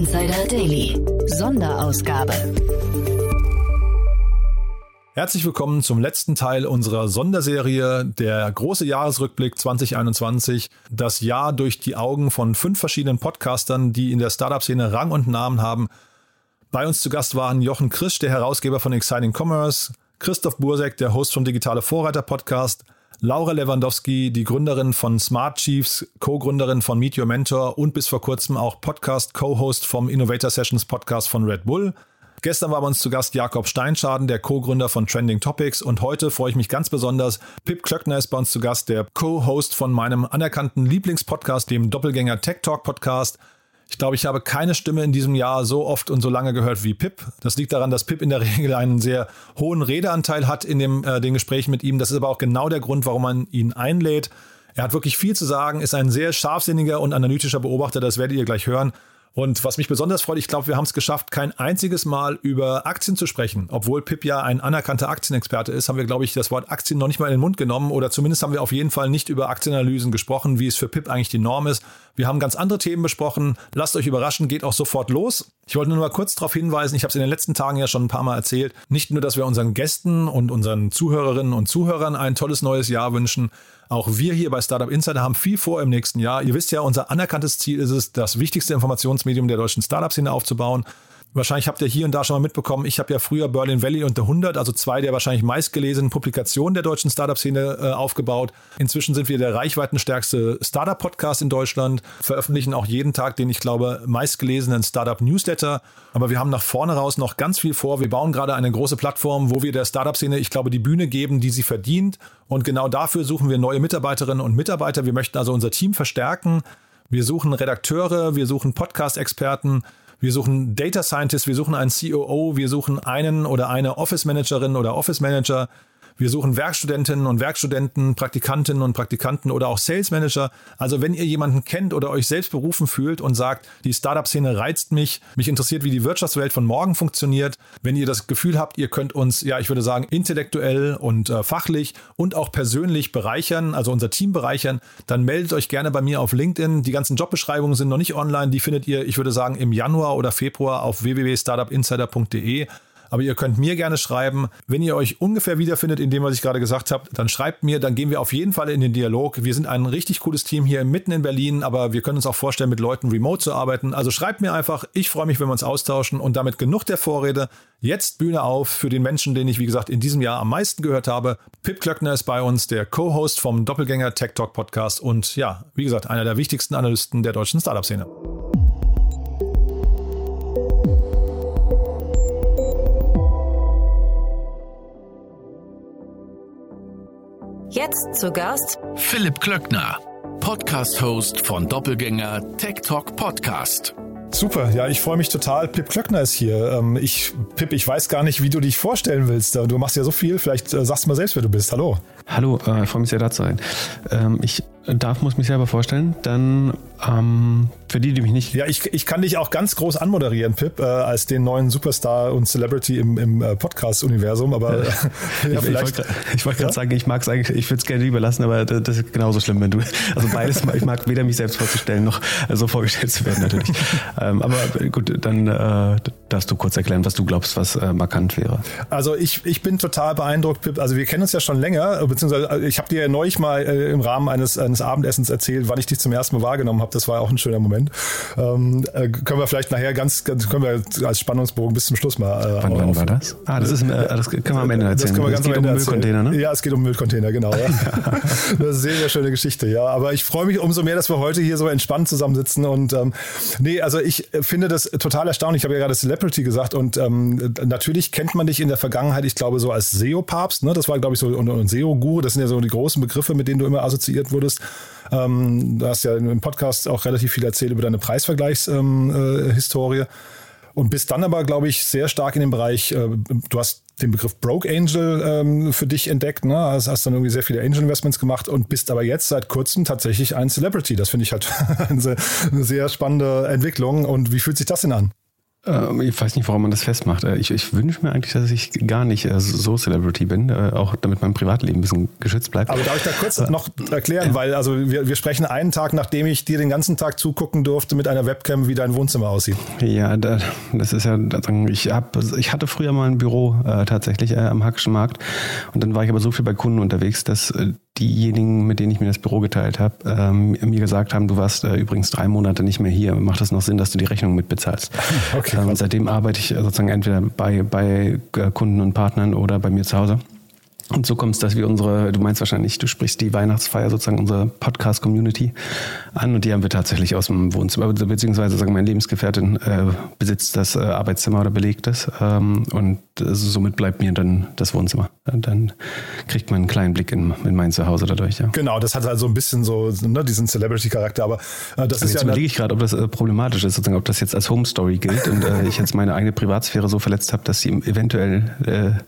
Insider Daily. Sonderausgabe. Herzlich willkommen zum letzten Teil unserer Sonderserie, der große Jahresrückblick 2021. Das Jahr durch die Augen von fünf verschiedenen Podcastern, die in der Startup-Szene Rang und Namen haben. Bei uns zu Gast waren Jochen Krisch, der Herausgeber von Exciting Commerce, Christoph Bursek, der Host vom Digitale Vorreiter Podcast, Laura Lewandowski, die Gründerin von Smart Chiefs, Co-Gründerin von Meet Your Mentor und bis vor kurzem auch Podcast-Co-Host vom Innovator Sessions Podcast von Red Bull. Gestern war bei uns zu Gast Jakob Steinschaden, der Co-Gründer von Trending Topics. Und heute freue ich mich ganz besonders. Pip Klöckner ist bei uns zu Gast, der Co-Host von meinem anerkannten Lieblingspodcast, dem Doppelgänger Tech Talk Podcast. Ich glaube, ich habe keine Stimme in diesem Jahr so oft und so lange gehört wie Pip. Das liegt daran, dass Pip in der Regel einen sehr hohen Redeanteil hat in dem, äh, den Gesprächen mit ihm. Das ist aber auch genau der Grund, warum man ihn einlädt. Er hat wirklich viel zu sagen, ist ein sehr scharfsinniger und analytischer Beobachter, das werdet ihr gleich hören. Und was mich besonders freut, ich glaube, wir haben es geschafft, kein einziges Mal über Aktien zu sprechen. Obwohl Pip ja ein anerkannter Aktienexperte ist, haben wir, glaube ich, das Wort Aktien noch nicht mal in den Mund genommen oder zumindest haben wir auf jeden Fall nicht über Aktienanalysen gesprochen, wie es für Pip eigentlich die Norm ist. Wir haben ganz andere Themen besprochen. Lasst euch überraschen, geht auch sofort los. Ich wollte nur mal kurz darauf hinweisen, ich habe es in den letzten Tagen ja schon ein paar Mal erzählt, nicht nur, dass wir unseren Gästen und unseren Zuhörerinnen und Zuhörern ein tolles neues Jahr wünschen, auch wir hier bei Startup Insider haben viel vor im nächsten Jahr. Ihr wisst ja, unser anerkanntes Ziel ist es, das wichtigste Informationsmedium der deutschen Startup-Szene aufzubauen. Wahrscheinlich habt ihr hier und da schon mal mitbekommen, ich habe ja früher Berlin Valley und The 100, also zwei der wahrscheinlich meistgelesenen Publikationen der deutschen Startup-Szene äh, aufgebaut. Inzwischen sind wir der reichweitenstärkste Startup-Podcast in Deutschland, veröffentlichen auch jeden Tag den, ich glaube, meistgelesenen Startup-Newsletter. Aber wir haben nach vorne raus noch ganz viel vor. Wir bauen gerade eine große Plattform, wo wir der Startup-Szene, ich glaube, die Bühne geben, die sie verdient. Und genau dafür suchen wir neue Mitarbeiterinnen und Mitarbeiter. Wir möchten also unser Team verstärken. Wir suchen Redakteure, wir suchen Podcast-Experten, wir suchen Data Scientists, wir suchen einen COO, wir suchen einen oder eine Office Managerin oder Office Manager. Wir suchen Werkstudentinnen und Werkstudenten, Praktikantinnen und Praktikanten oder auch Sales Manager. Also wenn ihr jemanden kennt oder euch selbst berufen fühlt und sagt, die Startup-Szene reizt mich, mich interessiert, wie die Wirtschaftswelt von morgen funktioniert, wenn ihr das Gefühl habt, ihr könnt uns, ja, ich würde sagen, intellektuell und äh, fachlich und auch persönlich bereichern, also unser Team bereichern, dann meldet euch gerne bei mir auf LinkedIn. Die ganzen Jobbeschreibungen sind noch nicht online. Die findet ihr, ich würde sagen, im Januar oder Februar auf www.startupinsider.de. Aber ihr könnt mir gerne schreiben, wenn ihr euch ungefähr wiederfindet in dem, was ich gerade gesagt habe, dann schreibt mir, dann gehen wir auf jeden Fall in den Dialog. Wir sind ein richtig cooles Team hier mitten in Berlin, aber wir können uns auch vorstellen, mit Leuten remote zu arbeiten. Also schreibt mir einfach, ich freue mich, wenn wir uns austauschen und damit genug der Vorrede. Jetzt Bühne auf für den Menschen, den ich, wie gesagt, in diesem Jahr am meisten gehört habe. Pip Klöckner ist bei uns, der Co-Host vom Doppelgänger Tech Talk Podcast und ja, wie gesagt, einer der wichtigsten Analysten der deutschen Startup-Szene. Jetzt zu Gast Philipp Klöckner, Podcast-Host von Doppelgänger Tech Talk Podcast. Super, ja, ich freue mich total. Pip Klöckner ist hier. Ähm, ich, Pip, ich weiß gar nicht, wie du dich vorstellen willst. Du machst ja so viel. Vielleicht äh, sagst du mal selbst, wer du bist. Hallo. Hallo, äh, ich freue mich sehr, da zu sein. Ähm, ich darf, muss mich selber vorstellen. Dann ähm, für die, die mich nicht. Ja, ich, ich kann dich auch ganz groß anmoderieren, Pip, äh, als den neuen Superstar und Celebrity im, im äh, Podcast-Universum. Aber ja, ja, vielleicht. Ich wollte gerade ja? sagen, ich mag es eigentlich, ich würde es gerne lieber lassen, aber das, das, ist genauso schlimm, wenn du. Also beides, ich mag weder mich selbst vorzustellen noch äh, so vorgestellt zu werden, natürlich. ähm, aber gut, dann äh, darfst du kurz erklären, was du glaubst, was äh, markant wäre. Also ich, ich bin total beeindruckt, Pip. Also wir kennen uns ja schon länger, beziehungsweise äh, ich habe dir ja neulich mal äh, im Rahmen eines, eines Abendessens erzählt, wann ich dich zum ersten Mal wahrgenommen habe. Das war auch ein schöner Moment. Ähm, äh, können wir vielleicht nachher ganz, ganz, können wir als Spannungsbogen bis zum Schluss mal. Äh, wann, wann war das? Ah, das ist, äh, das können wir am Ende erzählen. Das können wir ganz es geht am Ende um Müllcontainer, ne? Ja, es geht um Müllcontainer, genau. Ja. das ist eine sehr, sehr schöne Geschichte, ja. Aber ich freue mich umso mehr, dass wir heute hier so entspannt zusammensitzen und ähm, nee, also ich finde das total erstaunlich. Ich habe ja gerade Celebrity gesagt und ähm, natürlich kennt man dich in der Vergangenheit, ich glaube, so als SEO-Papst, ne? Das war, glaube ich, so und, und SEO-Guru, das sind ja so die großen Begriffe, mit denen du immer assoziiert wurdest. Ähm, du hast ja im Podcast auch relativ viel erzählt über deine Preisvergleichshistorie. Ähm, äh, und bist dann aber, glaube ich, sehr stark in dem Bereich, äh, du hast den Begriff Broke Angel ähm, für dich entdeckt, ne? Hast, hast dann irgendwie sehr viele Angel Investments gemacht und bist aber jetzt seit kurzem tatsächlich ein Celebrity. Das finde ich halt eine sehr spannende Entwicklung. Und wie fühlt sich das denn an? Ähm, ich weiß nicht, warum man das festmacht. Äh, ich, ich wünsche mir eigentlich, dass ich gar nicht äh, so Celebrity bin, äh, auch damit mein Privatleben ein bisschen geschützt bleibt. Aber darf ich da kurz noch erklären, weil also wir, wir sprechen einen Tag, nachdem ich dir den ganzen Tag zugucken durfte mit einer Webcam, wie dein Wohnzimmer aussieht. Ja, da, das ist ja, ich, hab, ich hatte früher mal ein Büro tatsächlich am Hackischen Markt und dann war ich aber so viel bei Kunden unterwegs, dass diejenigen, mit denen ich mir das Büro geteilt habe, ähm, mir gesagt haben, du warst äh, übrigens drei Monate nicht mehr hier. Macht das noch Sinn, dass du die Rechnung mitbezahlst? Okay. Ähm, seitdem arbeite ich sozusagen entweder bei, bei äh, Kunden und Partnern oder bei mir zu Hause. Und so kommt es, dass wir unsere, du meinst wahrscheinlich, du sprichst die Weihnachtsfeier sozusagen unsere Podcast-Community an und die haben wir tatsächlich aus dem Wohnzimmer, beziehungsweise sagen meine Lebensgefährtin äh, besitzt das äh, Arbeitszimmer oder belegt es ähm, und äh, somit bleibt mir dann das Wohnzimmer. Dann kriegt man einen kleinen Blick in, in mein Zuhause dadurch, ja. Genau, das hat also ein bisschen so ne, diesen Celebrity-Charakter, aber äh, das also ist jetzt ja... überlege ich gerade, ob das äh, problematisch ist, sozusagen, ob das jetzt als Home-Story gilt und äh, ich jetzt meine eigene Privatsphäre so verletzt habe, dass sie eventuell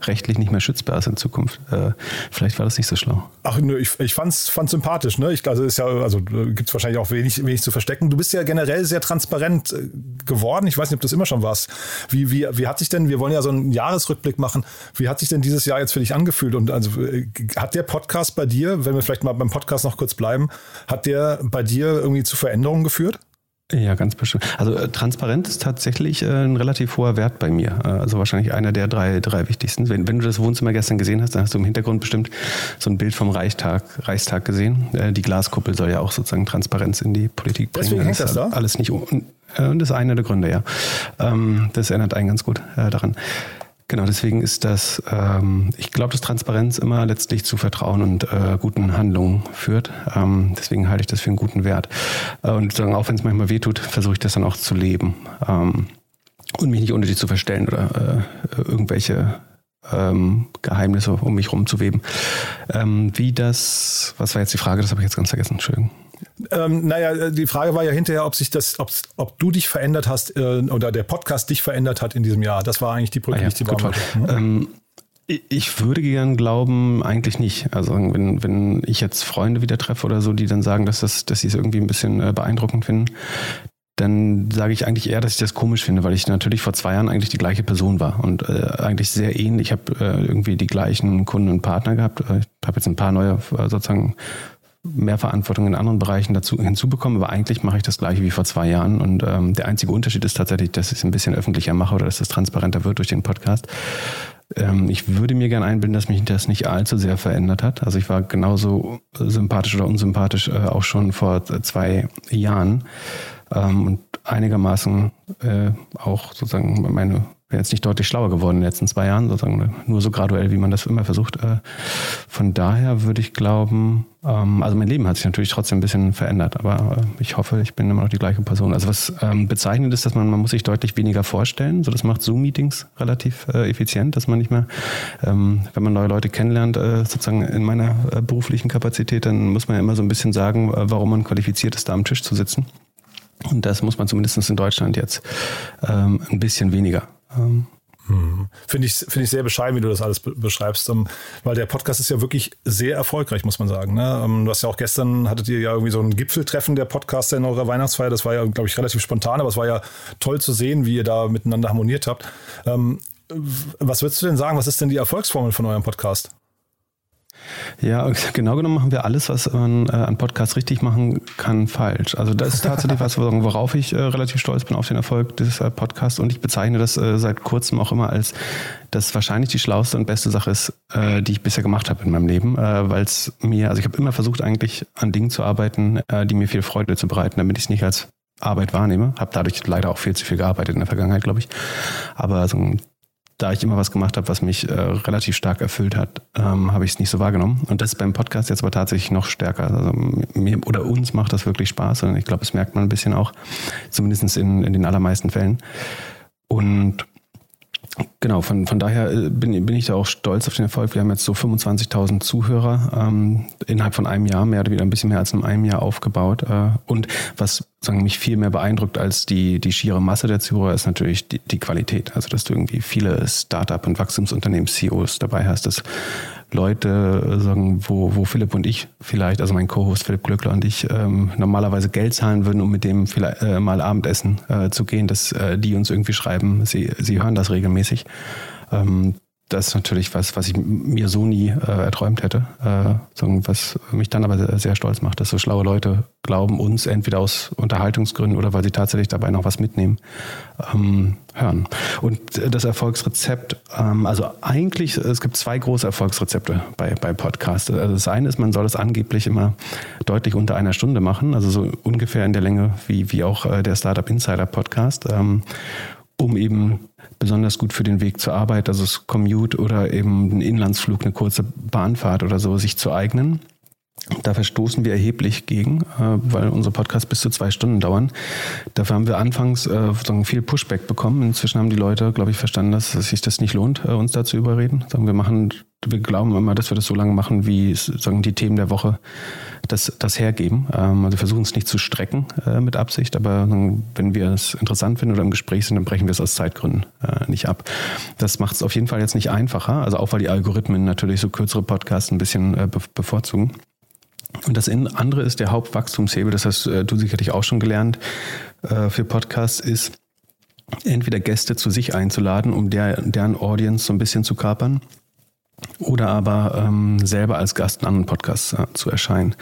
rechtlich nicht mehr schützbar ist in Zukunft. Äh, vielleicht war das nicht so schlau. Ach nö, ich, ich fand's, fand's sympathisch. Ne? Ich, also ist ja, also gibt es wahrscheinlich auch wenig, wenig zu verstecken. Du bist ja generell sehr transparent äh, geworden. Ich weiß nicht, ob das immer schon warst. Wie, wie, wie hat sich denn, wir wollen ja so einen Jahresrückblick machen, wie hat sich denn dieses Jahr jetzt für dich angefühlt? Und also äh, hat der Podcast bei dir, wenn wir vielleicht mal beim Podcast noch kurz bleiben, hat der bei dir irgendwie zu Veränderungen geführt? Ja, ganz bestimmt. Also äh, Transparenz ist tatsächlich äh, ein relativ hoher Wert bei mir. Äh, also wahrscheinlich einer der drei, drei wichtigsten. Wenn, wenn du das Wohnzimmer gestern gesehen hast, dann hast du im Hintergrund bestimmt so ein Bild vom Reichstag, Reichstag gesehen. Äh, die Glaskuppel soll ja auch sozusagen Transparenz in die Politik bringen. Deswegen hängt das da? Alles nicht. Und äh, das ist einer der Gründe, ja. Ähm, das erinnert einen ganz gut äh, daran. Genau, deswegen ist das, ähm, ich glaube, dass Transparenz immer letztlich zu Vertrauen und äh, guten Handlungen führt. Ähm, deswegen halte ich das für einen guten Wert. Äh, und sagen, auch wenn es manchmal wehtut, versuche ich das dann auch zu leben. Ähm, und mich nicht unnötig zu verstellen oder äh, irgendwelche ähm, Geheimnisse um mich rumzuweben. Ähm, wie das, was war jetzt die Frage? Das habe ich jetzt ganz vergessen. Entschuldigung. Ähm, naja, die Frage war ja hinterher, ob sich das, ob, ob du dich verändert hast äh, oder der Podcast dich verändert hat in diesem Jahr. Das war eigentlich die Brücke, ah, ja, die ich. Mhm. Ähm, ich würde gern glauben, eigentlich nicht. Also wenn, wenn ich jetzt Freunde wieder treffe oder so, die dann sagen, dass, das, dass sie es irgendwie ein bisschen äh, beeindruckend finden, dann sage ich eigentlich eher, dass ich das komisch finde, weil ich natürlich vor zwei Jahren eigentlich die gleiche Person war und äh, eigentlich sehr ähnlich. Ich habe äh, irgendwie die gleichen Kunden und Partner gehabt. Äh, ich habe jetzt ein paar neue äh, sozusagen mehr Verantwortung in anderen Bereichen dazu hinzubekommen, aber eigentlich mache ich das gleiche wie vor zwei Jahren. Und ähm, der einzige Unterschied ist tatsächlich, dass ich es ein bisschen öffentlicher mache oder dass es transparenter wird durch den Podcast. Ähm, ich würde mir gerne einbilden, dass mich das nicht allzu sehr verändert hat. Also ich war genauso sympathisch oder unsympathisch äh, auch schon vor zwei Jahren ähm, und einigermaßen äh, auch sozusagen meine bin jetzt nicht deutlich schlauer geworden in den letzten zwei Jahren, sozusagen nur so graduell, wie man das immer versucht. Äh, von daher würde ich glauben, ähm, also mein Leben hat sich natürlich trotzdem ein bisschen verändert, aber äh, ich hoffe, ich bin immer noch die gleiche Person. Also was ähm, bezeichnend ist, dass man, man muss sich deutlich weniger vorstellen. So, das macht Zoom-Meetings relativ äh, effizient, dass man nicht mehr, ähm, wenn man neue Leute kennenlernt, sozusagen in meiner beruflichen Kapazität, dann muss man ja immer so ein bisschen sagen, warum man qualifiziert ist, da am Tisch zu sitzen. Und das muss man zumindest in Deutschland jetzt ähm, ein bisschen weniger. Ähm, hm. Finde ich, finde ich sehr bescheiden, wie du das alles beschreibst, um, weil der Podcast ist ja wirklich sehr erfolgreich, muss man sagen. Ne? Ähm, du hast ja auch gestern, hattet ihr ja irgendwie so ein Gipfeltreffen der Podcaster in eurer Weihnachtsfeier. Das war ja, glaube ich, relativ spontan, aber es war ja toll zu sehen, wie ihr da miteinander harmoniert habt. Ähm, was würdest du denn sagen? Was ist denn die Erfolgsformel von eurem Podcast? Ja, genau genommen machen wir alles, was man äh, an Podcasts richtig machen kann, falsch. Also das ist tatsächlich was, worauf ich äh, relativ stolz bin auf den Erfolg des äh, Podcasts und ich bezeichne das seit kurzem auch immer als das wahrscheinlich die schlauste und beste Sache ist, die ich bisher gemacht habe in meinem Leben, weil es mir, also ich habe immer versucht eigentlich an Dingen zu arbeiten, die mir viel Freude zu bereiten, damit ich es nicht als Arbeit wahrnehme. Habe dadurch leider auch viel zu viel gearbeitet in der Vergangenheit, glaube ich. Aber also, da ich immer was gemacht habe, was mich äh, relativ stark erfüllt hat, ähm, habe ich es nicht so wahrgenommen. Und das ist beim Podcast jetzt aber tatsächlich noch stärker. Also mir oder uns macht das wirklich Spaß und ich glaube, das merkt man ein bisschen auch, zumindest in, in den allermeisten Fällen. Und Genau, von, von daher äh, bin, bin ich da auch stolz auf den Erfolg. Wir haben jetzt so 25.000 Zuhörer ähm, innerhalb von einem Jahr, mehr oder weniger ein bisschen mehr als in einem Jahr aufgebaut. Äh, und was sagen mich viel mehr beeindruckt als die, die schiere Masse der Zuhörer ist natürlich die, die Qualität. Also dass du irgendwie viele Start-up und Wachstumsunternehmen CEOs dabei hast, dass Leute sagen, wo, wo Philipp und ich vielleicht, also mein Co-Host Philipp Glöckler und ich, ähm, normalerweise Geld zahlen würden, um mit dem vielleicht äh, mal Abendessen äh, zu gehen, dass äh, die uns irgendwie schreiben, sie, sie hören das regelmäßig. Ähm, das ist natürlich was, was ich mir so nie äh, erträumt hätte. Äh, was mich dann aber sehr stolz macht, dass so schlaue Leute glauben, uns entweder aus Unterhaltungsgründen oder weil sie tatsächlich dabei noch was mitnehmen, ähm, hören. Und das Erfolgsrezept, ähm, also eigentlich, es gibt zwei große Erfolgsrezepte bei, bei Podcasts. Also das eine ist, man soll es angeblich immer deutlich unter einer Stunde machen, also so ungefähr in der Länge wie, wie auch äh, der Startup Insider Podcast, ähm, um eben besonders gut für den Weg zur Arbeit, also das Commute oder eben ein Inlandsflug, eine kurze Bahnfahrt oder so, sich zu eignen. Da verstoßen wir erheblich gegen, äh, weil unsere Podcasts bis zu zwei Stunden dauern. Dafür haben wir anfangs äh, viel Pushback bekommen. Inzwischen haben die Leute, glaube ich, verstanden, dass sich das nicht lohnt, äh, uns da zu überreden. Wir machen, wir glauben immer, dass wir das so lange machen, wie sagen, die Themen der Woche das, das hergeben. Ähm, also versuchen es nicht zu strecken mit Absicht, aber wenn wir es interessant finden oder im Gespräch sind, dann brechen wir es aus Zeitgründen nicht ab. Das macht es auf jeden Fall jetzt nicht einfacher, also auch weil die Algorithmen natürlich so kürzere Podcasts ein bisschen bevorzugen. Und das andere ist der Hauptwachstumshebel, das hast äh, du sicherlich auch schon gelernt äh, für Podcasts, ist entweder Gäste zu sich einzuladen, um der, deren Audience so ein bisschen zu kapern, oder aber ähm, selber als Gast in anderen Podcasts äh, zu erscheinen.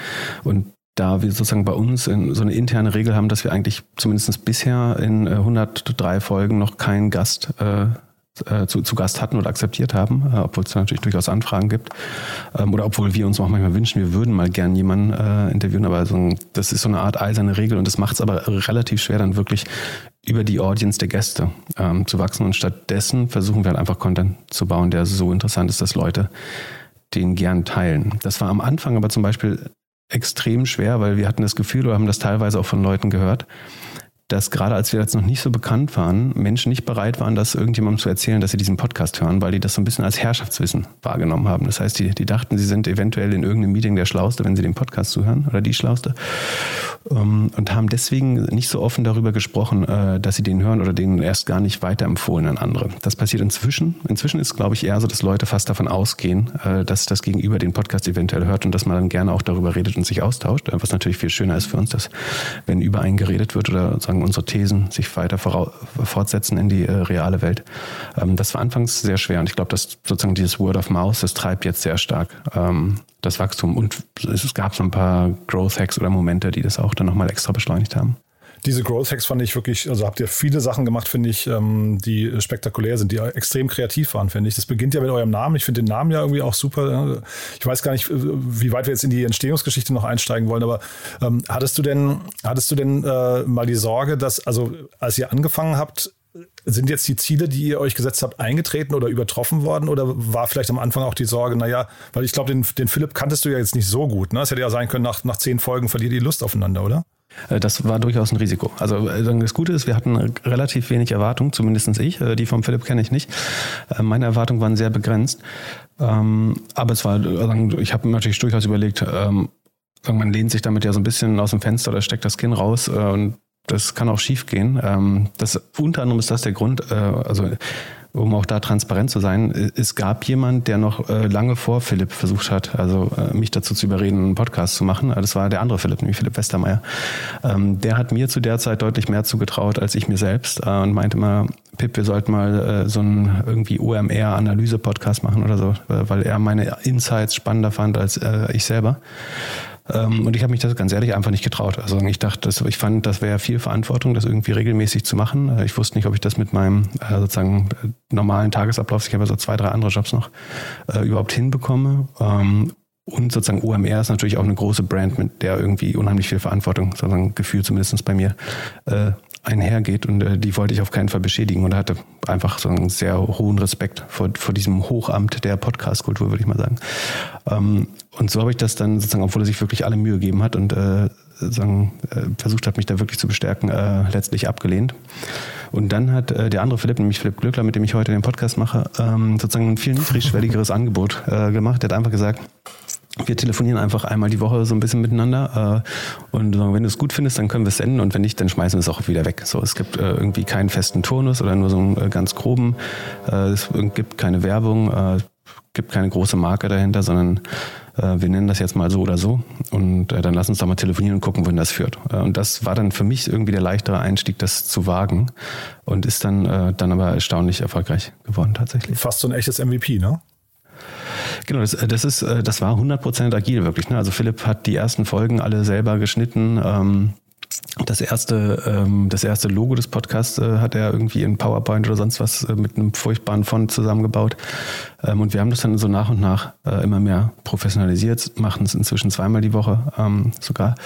Und da wir sozusagen bei uns so eine interne Regel haben, dass wir eigentlich zumindest bisher in 103 Folgen noch keinen Gast äh, äh, zu, zu Gast hatten oder akzeptiert haben, äh, obwohl es natürlich durchaus Anfragen gibt. Ähm, oder obwohl wir uns auch manchmal wünschen, wir würden mal gern jemanden äh, interviewen, aber so, das ist so eine Art eiserne Regel und das macht es aber relativ schwer, dann wirklich über die Audience der Gäste ähm, zu wachsen. Und stattdessen versuchen wir halt einfach Content zu bauen, der so interessant ist, dass Leute den gern teilen. Das war am Anfang aber zum Beispiel extrem schwer, weil wir hatten das Gefühl oder haben das teilweise auch von Leuten gehört, dass gerade als wir jetzt noch nicht so bekannt waren, Menschen nicht bereit waren, das irgendjemandem zu erzählen, dass sie diesen Podcast hören, weil die das so ein bisschen als Herrschaftswissen wahrgenommen haben. Das heißt, die, die dachten, sie sind eventuell in irgendeinem Meeting der Schlauste, wenn sie den Podcast zuhören oder die Schlauste. Ähm, und haben deswegen nicht so offen darüber gesprochen, äh, dass sie den hören oder den erst gar nicht weiterempfohlen an andere. Das passiert inzwischen. Inzwischen ist, glaube ich, eher so, dass Leute fast davon ausgehen, äh, dass das Gegenüber den Podcast eventuell hört und dass man dann gerne auch darüber redet und sich austauscht. Was natürlich viel schöner ist für uns, dass wenn über einen geredet wird oder sagen sozusagen unsere Thesen sich weiter fortsetzen in die äh, reale Welt. Ähm, das war anfangs sehr schwer und ich glaube, dass sozusagen dieses Word of Mouth, das treibt jetzt sehr stark ähm, das Wachstum und es gab so ein paar Growth Hacks oder Momente, die das auch dann nochmal extra beschleunigt haben diese Growth Hacks fand ich wirklich, also habt ihr viele Sachen gemacht, finde ich, ähm, die spektakulär sind, die extrem kreativ waren, finde ich. Das beginnt ja mit eurem Namen. Ich finde den Namen ja irgendwie auch super. Ich weiß gar nicht, wie weit wir jetzt in die Entstehungsgeschichte noch einsteigen wollen, aber ähm, hattest du denn, hattest du denn äh, mal die Sorge, dass, also als ihr angefangen habt, sind jetzt die Ziele, die ihr euch gesetzt habt, eingetreten oder übertroffen worden? Oder war vielleicht am Anfang auch die Sorge, naja, weil ich glaube, den, den Philipp kanntest du ja jetzt nicht so gut. Ne? Es hätte ja sein können, nach, nach zehn Folgen verliert ihr die Lust aufeinander, oder? Äh, das war durchaus ein Risiko. Also äh, das Gute ist, wir hatten relativ wenig Erwartungen, zumindest ich. Äh, die vom Philipp kenne ich nicht. Meine Erwartungen waren sehr begrenzt. Ähm, aber es war, ich habe natürlich durchaus überlegt, ähm, man lehnt sich damit ja so ein bisschen aus dem Fenster oder steckt das Kinn raus und das kann auch schief gehen. Ähm, das, unter anderem ist das der Grund, also um auch da transparent zu sein, es gab jemand, der noch äh, lange vor Philipp versucht hat, also äh, mich dazu zu überreden, einen Podcast zu machen. Das war der andere Philipp, nämlich Philipp Westermeier. Ähm, der hat mir zu der Zeit deutlich mehr zugetraut als ich mir selbst äh, und meinte immer, Pip, wir sollten mal so einen irgendwie OMR-Analyse-Podcast machen oder so, weil er meine Insights spannender fand als ich selber. Ähm, und ich habe mich das ganz ehrlich einfach nicht getraut. Also ich dachte, das, ich fand, das wäre viel Verantwortung, das irgendwie regelmäßig zu machen. Äh, ich wusste nicht, ob ich das mit meinem äh, sozusagen äh, normalen Tagesablauf, ich habe ja so zwei, drei andere Jobs noch, überhaupt hinbekomme. Ähm, und sozusagen OMR ist natürlich auch eine große Brand, mit der irgendwie unheimlich viel Verantwortung, sozusagen Gefühl zumindest bei mir, einhergeht und äh, die wollte ich auf keinen Fall beschädigen und hatte einfach so einen sehr hohen Respekt vor, vor diesem Hochamt der Podcast-Kultur, würde ich mal sagen. Ähm, und so habe ich das dann sozusagen, obwohl er sich wirklich alle Mühe gegeben hat und äh, sagen, äh, versucht hat, mich da wirklich zu bestärken, äh, letztlich abgelehnt. Und dann hat äh, der andere Philipp, nämlich Philipp Glückler, mit dem ich heute den Podcast mache, ähm, sozusagen ein viel niedrigschwelligeres Angebot äh, gemacht. Der hat einfach gesagt, wir telefonieren einfach einmal die Woche so ein bisschen miteinander äh, und wenn du es gut findest, dann können wir es senden und wenn nicht, dann schmeißen wir es auch wieder weg. So, es gibt äh, irgendwie keinen festen Turnus oder nur so einen äh, ganz groben. Äh, es gibt keine Werbung. Äh, gibt keine große Marke dahinter, sondern äh, wir nennen das jetzt mal so oder so und äh, dann lass uns da mal telefonieren und gucken, wohin das führt. Und das war dann für mich irgendwie der leichtere Einstieg, das zu wagen und ist dann, dann aber erstaunlich erfolgreich geworden tatsächlich. Fast so ein echtes MVP, ne? Genau, das, das ist, äh, das war 100% agil wirklich. Ne? Also Philipp hat die ersten Folgen alle selber geschnitten. Ähm, das erste, ähm, das erste Logo des Podcasts äh, hat er irgendwie in PowerPoint oder sonst was äh, mit einem furchtbaren Font zusammengebaut. Ähm, und wir haben das dann so nach und nach äh, immer mehr professionalisiert, machen es inzwischen zweimal die Woche ähm, sogar.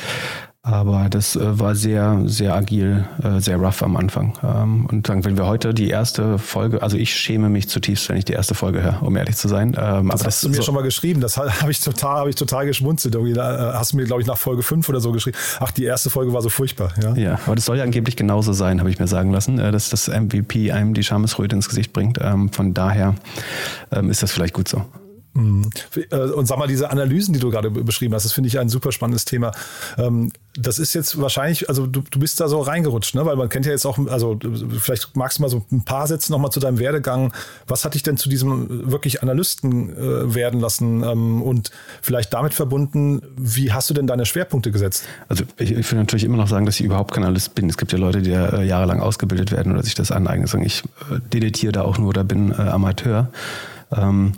Aber das äh, war sehr, sehr agil, äh, sehr rough am Anfang. Ähm, und dann, wenn wir heute die erste Folge, also ich schäme mich zutiefst, wenn ich die erste Folge höre, um ehrlich zu sein. Ähm, das aber hast das, du mir so schon mal geschrieben. Das habe ich total, habe ich total geschmunzelt. Irgendwie da äh, hast du mir, glaube ich, nach Folge 5 oder so geschrieben. Ach, die erste Folge war so furchtbar. Ja, ja aber das soll ja angeblich genauso sein, habe ich mir sagen lassen, dass das MVP einem die Schamesröte ins Gesicht bringt. Ähm, von daher ist das vielleicht gut so. Mhm. Äh, und sag mal, diese Analysen, die du gerade beschrieben hast, das finde ich ein super spannendes Thema. Ähm, das ist jetzt wahrscheinlich, also du, du bist da so reingerutscht, ne? weil man kennt ja jetzt auch, also vielleicht magst du mal so ein paar Sätze nochmal zu deinem Werdegang. Was hat dich denn zu diesem wirklich Analysten äh, werden lassen ähm, und vielleicht damit verbunden, wie hast du denn deine Schwerpunkte gesetzt? Also ich, ich will natürlich immer noch sagen, dass ich überhaupt kein Analyst bin. Es gibt ja Leute, die ja äh, jahrelang ausgebildet werden oder sich das aneignen. Ich äh, deletiere da auch nur oder bin Amateur. Ähm,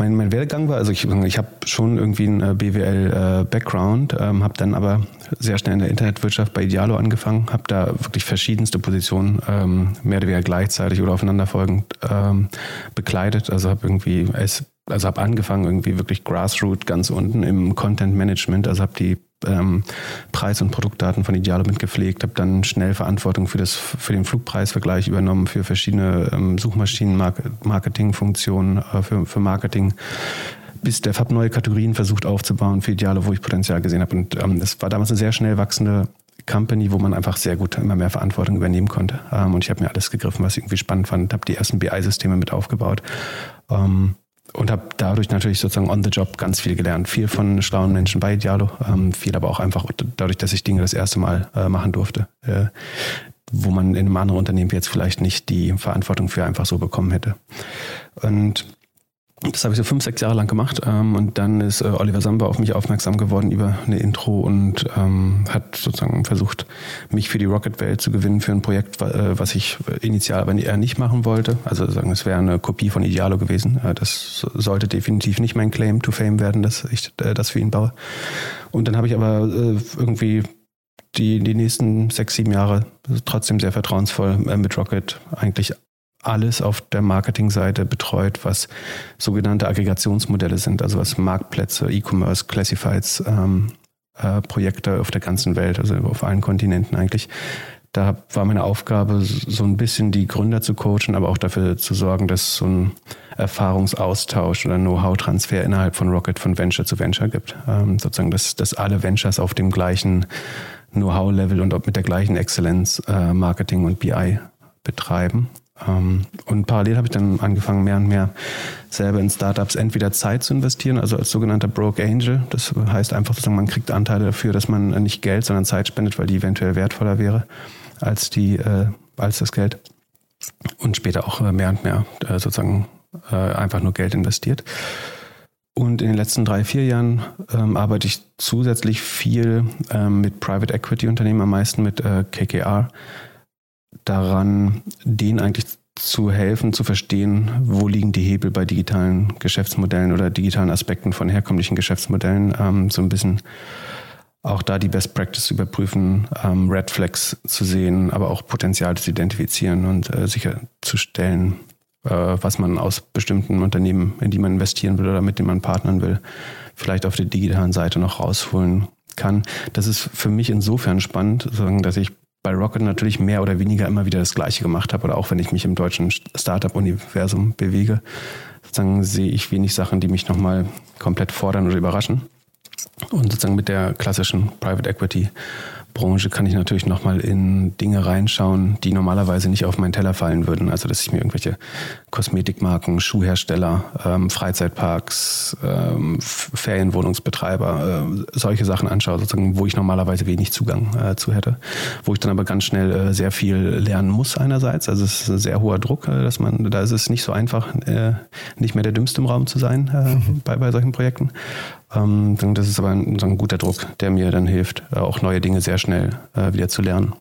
mein, mein Werdegang war, also ich, ich habe schon irgendwie einen äh, BWL-Background, äh, ähm, habe dann aber sehr schnell in der Internetwirtschaft bei Idealo angefangen, habe da wirklich verschiedenste Positionen, ähm, mehr oder weniger gleichzeitig oder aufeinanderfolgend ähm, bekleidet. Also habe irgendwie es also habe angefangen irgendwie wirklich Grassroot ganz unten im Content Management, also habe die ähm, Preis- und Produktdaten von Idealo mitgepflegt, habe dann schnell Verantwortung für, das, für den Flugpreisvergleich übernommen, für verschiedene ähm, Suchmaschinen-Marketing-Funktionen, äh, für, für Marketing bis der Fab neue Kategorien versucht aufzubauen für Ideale, wo ich Potenzial gesehen habe. Und ähm, das war damals eine sehr schnell wachsende Company, wo man einfach sehr gut immer mehr Verantwortung übernehmen konnte. Ähm, und ich habe mir alles gegriffen, was ich irgendwie spannend fand, habe die ersten BI-Systeme mit aufgebaut. Ähm, und habe dadurch natürlich sozusagen on the job ganz viel gelernt. Viel von schlauen Menschen bei Dialo, ähm, viel aber auch einfach dadurch, dass ich Dinge das erste Mal äh, machen durfte, äh, wo man in einem anderen Unternehmen jetzt vielleicht nicht die Verantwortung für einfach so bekommen hätte. Und das habe ich so fünf, sechs Jahre lang gemacht ähm, und dann ist äh, Oliver Samba auf mich aufmerksam geworden über eine Intro und ähm, hat sozusagen versucht, mich für die Rocket-Welt zu gewinnen für ein Projekt, äh, was ich initial aber eher nicht machen wollte. Also sagen, es wäre eine Kopie von Idealo gewesen. Äh, das sollte definitiv nicht mein Claim to Fame werden, dass ich äh, das für ihn baue. Und dann habe ich aber irgendwie die, die nächsten sechs, sieben Jahre trotzdem sehr vertrauensvoll mit Rocket eigentlich alles auf der Marketingseite betreut, was sogenannte Aggregationsmodelle sind, also was Marktplätze, E-Commerce, Classifieds, ähm, äh, Projekte auf der ganzen Welt, also auf allen Kontinenten eigentlich. Da war meine Aufgabe, so ein bisschen die Gründer zu coachen, aber auch dafür zu sorgen, dass so ein Erfahrungsaustausch oder Know-how-Transfer innerhalb von Rocket von Venture zu Venture gibt. Ähm, sozusagen, dass, dass alle Ventures auf dem gleichen Know-how-Level und auch mit der gleichen Exzellenz äh, Marketing und BI betreiben. Ähm, und parallel habe ich dann angefangen, mehr und mehr selber in Startups entweder Zeit zu investieren, also als sogenannter Broke Angel. Das heißt einfach sozusagen, man kriegt Anteile dafür, dass man nicht Geld, sondern Zeit spendet, weil die eventuell wertvoller wäre als die, äh, als das Geld. Und später auch äh, mehr und mehr äh, sozusagen äh, einfach nur Geld investiert. Und in den letzten drei, vier Jahren ähm, arbeite ich zusätzlich viel ähm, mit Private Equity Unternehmen, am meisten mit äh, KKR daran, denen eigentlich zu helfen, zu verstehen, wo liegen die Hebel bei digitalen Geschäftsmodellen oder digitalen Aspekten von herkömmlichen Geschäftsmodellen, ähm, so ein bisschen auch da die Best Practice überprüfen, ähm, Red Flags zu sehen, aber auch Potenzial zu identifizieren und äh, sicherzustellen, äh, was man aus bestimmten Unternehmen, in die man investieren will oder mit denen man partnern will, vielleicht auf der digitalen Seite noch rausholen kann. Das ist für mich insofern spannend, dass ich bei Rocket natürlich mehr oder weniger immer wieder das Gleiche gemacht habe oder auch wenn ich mich im deutschen Startup-Universum bewege, sozusagen sehe ich wenig Sachen, die mich nochmal komplett fordern oder überraschen. Und sozusagen mit der klassischen Private Equity Branche kann ich natürlich nochmal in Dinge reinschauen, die normalerweise nicht auf meinen Teller fallen würden. Also dass ich mir irgendwelche Kosmetikmarken, Schuhhersteller, ähm, Freizeitparks, ähm, Ferienwohnungsbetreiber, äh, solche Sachen anschaue, sozusagen, wo ich normalerweise wenig Zugang äh, zu hätte. Wo ich dann aber ganz schnell äh, sehr viel lernen muss einerseits. Also es ist ein sehr hoher Druck, äh, dass man, da ist es nicht so einfach, äh, nicht mehr der Dümmste im Raum zu sein äh, bei, bei solchen Projekten. Ähm, das ist aber ein, so ein guter Druck, der mir dann hilft, äh, auch neue Dinge sehr schnell äh, wieder zu lernen.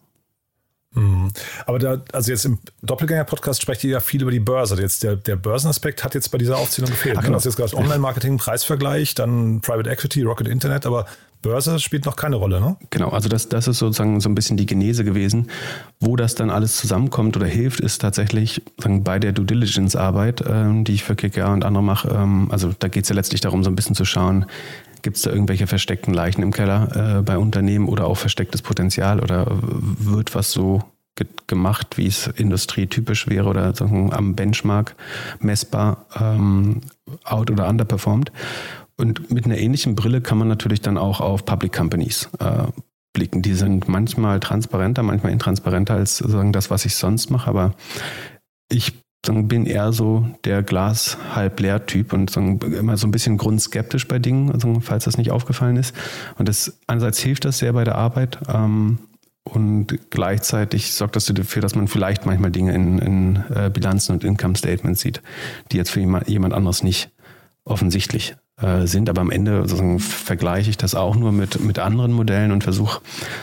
Mhm. Aber da, also jetzt im Doppelgänger-Podcast sprecht ihr ja viel über die Börse. Jetzt der, der Börsenaspekt hat jetzt bei dieser Aufzählung gefehlt. Ach, ne? genau. Du hast jetzt gerade Online-Marketing, Preisvergleich, dann Private Equity, Rocket Internet, aber Börse spielt noch keine Rolle, ne? Genau, also das, das ist sozusagen so ein bisschen die Genese gewesen. Wo das dann alles zusammenkommt oder hilft, ist tatsächlich bei der Due Diligence-Arbeit, ähm, die ich für KKR und andere mache. Ähm, also da geht es ja letztlich darum, so ein bisschen zu schauen, Gibt es da irgendwelche versteckten Leichen im Keller äh, bei Unternehmen oder auch verstecktes Potenzial oder wird was so ge gemacht, wie es industrietypisch wäre oder am Benchmark messbar ähm, out oder underperformed? Und mit einer ähnlichen Brille kann man natürlich dann auch auf Public Companies äh, blicken. Die sind manchmal transparenter, manchmal intransparenter als sagen, das, was ich sonst mache. Aber ich bin eher so der Glas halb leer Typ und immer so ein bisschen grundskeptisch bei Dingen, also falls das nicht aufgefallen ist. Und das einerseits hilft das sehr bei der Arbeit ähm, und gleichzeitig sorgt das dafür, dass man vielleicht manchmal Dinge in, in äh, Bilanzen und Income Statements sieht, die jetzt für jemand anderes nicht offensichtlich äh, sind. Aber am Ende vergleiche ich das auch nur mit, mit anderen Modellen und versuche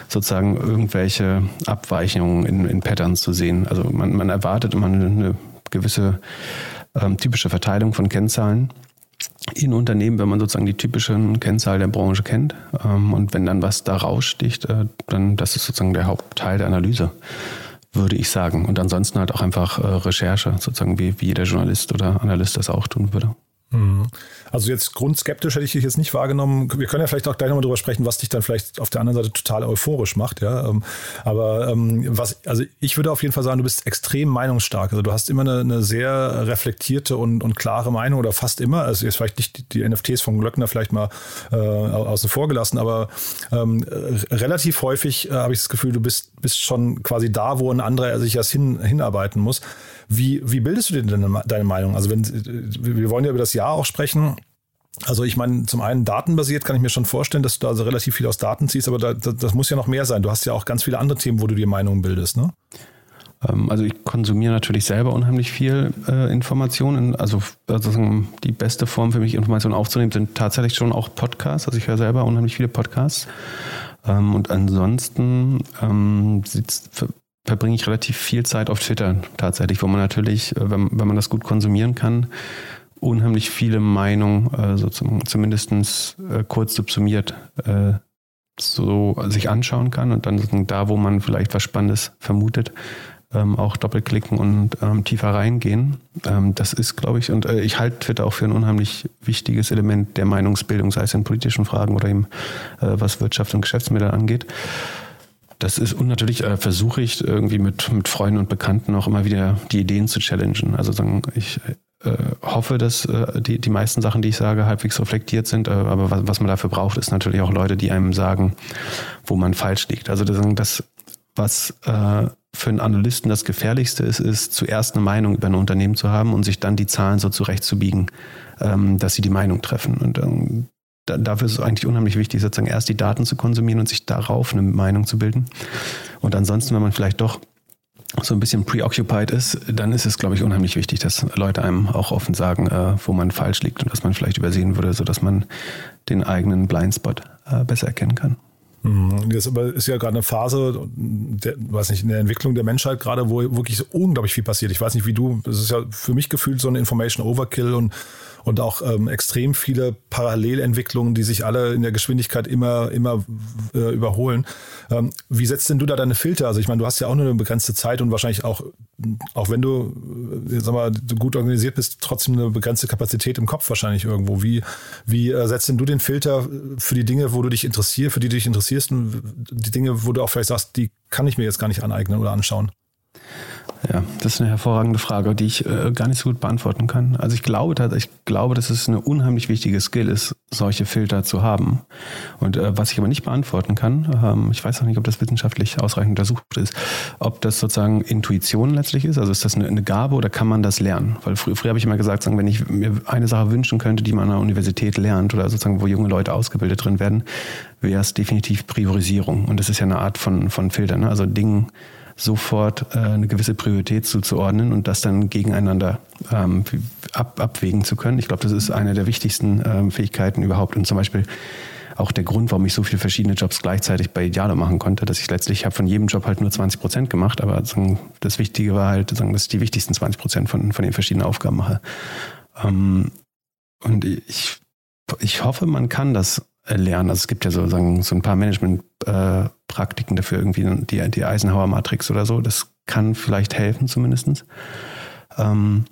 sozusagen irgendwelche Abweichungen in, in Patterns zu sehen. Also man, man erwartet immer eine, eine gewisse ähm, typische Verteilung von Kennzahlen in Unternehmen, wenn man sozusagen die typischen Kennzahlen der Branche kennt. Ähm, und wenn dann was da raussticht, äh, dann das ist sozusagen der Hauptteil der Analyse, würde ich sagen. Und ansonsten halt auch einfach äh, Recherche, sozusagen wie, wie jeder Journalist oder Analyst das auch tun würde. Mhm. Also jetzt grundskeptisch hätte ich dich jetzt nicht wahrgenommen. Wir können ja vielleicht auch gleich nochmal drüber sprechen, was dich dann vielleicht auf der anderen Seite total euphorisch macht, ja. Ähm, aber ähm, was, also ich würde auf jeden Fall sagen, du bist extrem meinungsstark. Also du hast immer eine, eine sehr reflektierte und, und klare Meinung oder fast immer. Also jetzt vielleicht nicht die, die NFTs von Glöckner vielleicht mal äh, außen vor gelassen, aber ähm, relativ häufig äh, habe ich das Gefühl, du bist, bist schon quasi da, wo ein anderer sich erst hin, hinarbeiten muss. Wie, wie bildest du dir denn deine Meinung? Also wenn wir wollen ja über das Jahr auch sprechen. Also ich meine, zum einen datenbasiert kann ich mir schon vorstellen, dass du da also relativ viel aus Daten ziehst, aber da, das, das muss ja noch mehr sein. Du hast ja auch ganz viele andere Themen, wo du dir Meinungen bildest, ne? Ähm, also ich konsumiere natürlich selber unheimlich viel äh, Informationen. Also, also die beste Form für mich, Informationen aufzunehmen, sind tatsächlich schon auch Podcasts. Also ich höre selber unheimlich viele Podcasts. Ähm, und ansonsten ähm, verbringe ich relativ viel Zeit auf Twitter tatsächlich, wo man natürlich, äh, wenn, wenn man das gut konsumieren kann, unheimlich viele Meinungen, äh, zum, zumindest äh, kurz subsumiert, äh, so sich anschauen kann und dann da, wo man vielleicht was Spannendes vermutet, ähm, auch doppelklicken und ähm, tiefer reingehen. Ähm, das ist, glaube ich, und äh, ich halte Twitter auch für ein unheimlich wichtiges Element der Meinungsbildung, sei es in politischen Fragen oder eben äh, was Wirtschaft und Geschäftsmittel angeht. Das ist, und natürlich äh, versuche ich irgendwie mit, mit Freunden und Bekannten auch immer wieder die Ideen zu challengen. Also sagen, ich äh, hoffe, dass äh, die, die meisten Sachen, die ich sage, halbwegs reflektiert sind. Äh, aber was, was man dafür braucht, ist natürlich auch Leute, die einem sagen, wo man falsch liegt. Also das, das was äh, für einen Analysten das Gefährlichste ist, ist zuerst eine Meinung über ein Unternehmen zu haben und sich dann die Zahlen so zurechtzubiegen, ähm, dass sie die Meinung treffen. Und ähm, da, dafür ist es eigentlich unheimlich wichtig, sozusagen erst die Daten zu konsumieren und sich darauf eine Meinung zu bilden. Und ansonsten, wenn man vielleicht doch so ein bisschen preoccupied ist, dann ist es, glaube ich, unheimlich wichtig, dass Leute einem auch offen sagen, äh, wo man falsch liegt und was man vielleicht übersehen würde, sodass man den eigenen Blindspot äh, besser erkennen kann. Mhm. Das ist ja gerade eine Phase, der, weiß nicht, in der Entwicklung der Menschheit gerade, wo wirklich so unglaublich viel passiert. Ich weiß nicht, wie du, das ist ja für mich gefühlt so eine Information Overkill und und auch ähm, extrem viele Parallelentwicklungen, die sich alle in der Geschwindigkeit immer, immer äh, überholen. Ähm, wie setzt denn du da deine Filter? Also ich meine, du hast ja auch nur eine begrenzte Zeit und wahrscheinlich auch, auch wenn du, äh, sag mal, gut organisiert bist, trotzdem eine begrenzte Kapazität im Kopf wahrscheinlich irgendwo. Wie, wie äh, setzt denn du den Filter für die Dinge, wo du dich interessierst, für die du dich interessierst und die Dinge, wo du auch vielleicht sagst, die kann ich mir jetzt gar nicht aneignen oder anschauen? Ja, das ist eine hervorragende Frage, die ich äh, gar nicht so gut beantworten kann. Also ich glaube, ich glaube, dass es eine unheimlich wichtige Skill ist, solche Filter zu haben. Und äh, was ich aber nicht beantworten kann, ähm, ich weiß auch nicht, ob das wissenschaftlich ausreichend untersucht ist, ob das sozusagen Intuition letztlich ist. Also ist das eine, eine Gabe oder kann man das lernen? Weil früher, früher habe ich immer gesagt, sagen, wenn ich mir eine Sache wünschen könnte, die man an der Universität lernt oder sozusagen, wo junge Leute ausgebildet drin werden, wäre es definitiv Priorisierung. Und das ist ja eine Art von, von Filter. Ne? Also Dingen sofort äh, eine gewisse Priorität zuzuordnen und das dann gegeneinander ähm, ab, abwägen zu können. Ich glaube, das ist eine der wichtigsten ähm, Fähigkeiten überhaupt und zum Beispiel auch der Grund, warum ich so viele verschiedene Jobs gleichzeitig bei Idealo machen konnte, dass ich letztlich habe von jedem Job halt nur 20 Prozent gemacht, aber das Wichtige war halt, dass ich die wichtigsten 20 Prozent von, von den verschiedenen Aufgaben mache. Ähm, und ich, ich hoffe, man kann das lernen. Also es gibt ja so, sagen, so ein paar Management-Praktiken dafür, irgendwie die, die Eisenhower-Matrix oder so. Das kann vielleicht helfen zumindest. Ähm,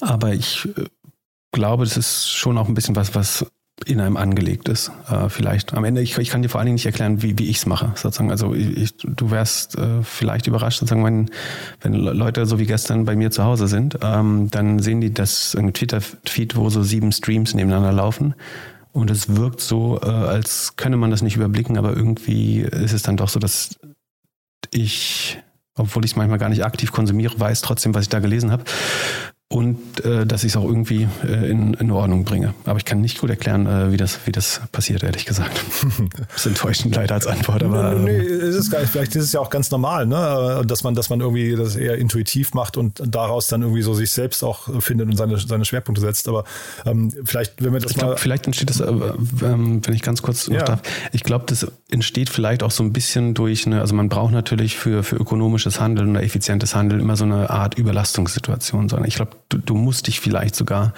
aber ich äh, glaube, das ist schon auch ein bisschen was, was in einem angelegt ist. Äh, vielleicht am Ende, ich, ich kann dir vor allen Dingen nicht erklären, wie, wie ich es mache. Sozusagen. Also ich, du wärst äh, vielleicht überrascht, sozusagen, wenn, wenn Leute so wie gestern bei mir zu Hause sind, ähm, dann sehen die das Twitter-Feed, wo so sieben Streams nebeneinander laufen. Und es wirkt so, äh, als könne man das nicht überblicken, aber irgendwie ist es dann doch so, dass ich, obwohl ich es manchmal gar nicht aktiv konsumiere, weiß trotzdem, was ich da gelesen habe und äh, dass ich es auch irgendwie äh, in, in Ordnung bringe. Aber ich kann nicht gut erklären, äh, wie, das, wie das passiert, ehrlich gesagt. das ist enttäuschend leider als Antwort. Aber, nee, nee, ist es gar nicht. Vielleicht ist es ja auch ganz normal, ne? dass, man, dass man irgendwie das eher intuitiv macht und daraus dann irgendwie so sich selbst auch findet und seine, seine Schwerpunkte setzt. Aber ähm, vielleicht, wenn wir das ich mal... Glaub, vielleicht entsteht das, äh, ähm, wenn ich ganz kurz noch ja. darf, ich glaube, das entsteht vielleicht auch so ein bisschen durch eine, also man braucht natürlich für, für ökonomisches Handeln oder effizientes Handeln immer so eine Art Überlastungssituation, sondern ich glaube, du, du musst dich vielleicht sogar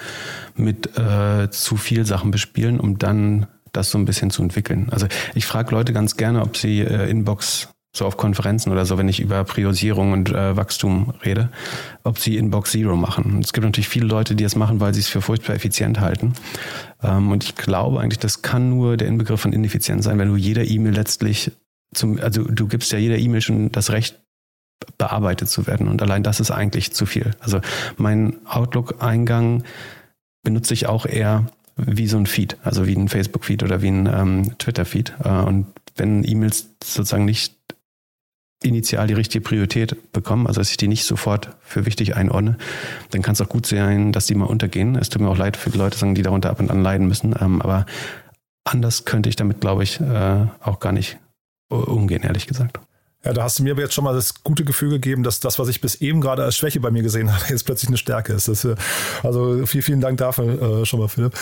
mit äh, zu viel Sachen bespielen, um dann das so ein bisschen zu entwickeln. Also ich frage Leute ganz gerne, ob sie äh, Inbox so auf Konferenzen oder so, wenn ich über Priorisierung und äh, Wachstum rede, ob sie Inbox Zero machen. Es gibt natürlich viele Leute, die das machen, weil sie es für furchtbar effizient halten. Ähm, und ich glaube eigentlich, das kann nur der Inbegriff von ineffizient sein, wenn du jeder E-Mail letztlich zum, also du gibst ja jeder E-Mail schon das Recht, bearbeitet zu werden. Und allein das ist eigentlich zu viel. Also mein Outlook-Eingang benutze ich auch eher wie so ein Feed, also wie ein Facebook-Feed oder wie ein ähm, Twitter-Feed. Äh, und wenn E-Mails sozusagen nicht initial die richtige Priorität bekommen, also dass ich die nicht sofort für wichtig einordne, dann kann es auch gut sein, dass die mal untergehen. Es tut mir auch leid für die Leute, die darunter ab und an leiden müssen. Ähm, aber anders könnte ich damit, glaube ich, äh, auch gar nicht umgehen, ehrlich gesagt. Ja, da hast du mir aber jetzt schon mal das gute Gefühl gegeben, dass das, was ich bis eben gerade als Schwäche bei mir gesehen habe, jetzt plötzlich eine Stärke ist. Das, äh, also vielen, vielen Dank dafür äh, schon mal, Philipp.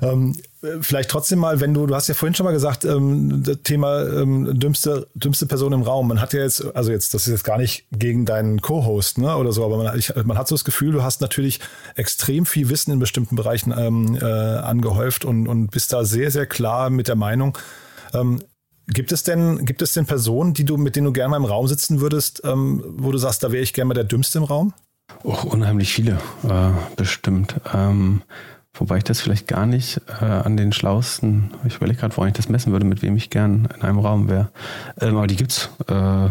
Ähm, vielleicht trotzdem mal, wenn du, du hast ja vorhin schon mal gesagt, ähm, das Thema ähm, dümmste, dümmste Person im Raum. Man hat ja jetzt, also jetzt, das ist jetzt gar nicht gegen deinen Co-Host ne, oder so, aber man, ich, man hat so das Gefühl, du hast natürlich extrem viel Wissen in bestimmten Bereichen ähm, äh, angehäuft und, und bist da sehr, sehr klar mit der Meinung. Ähm, Gibt es denn, gibt es denn Personen, die du, mit denen du gerne mal im Raum sitzen würdest, ähm, wo du sagst, da wäre ich gerne mal der Dümmste im Raum? Oh, unheimlich viele, äh, bestimmt. Ähm, wobei ich das vielleicht gar nicht äh, an den schlausten, ich überlege gerade, wo ich das messen würde, mit wem ich gern in einem Raum wäre. Ähm, aber die gibt's. Äh,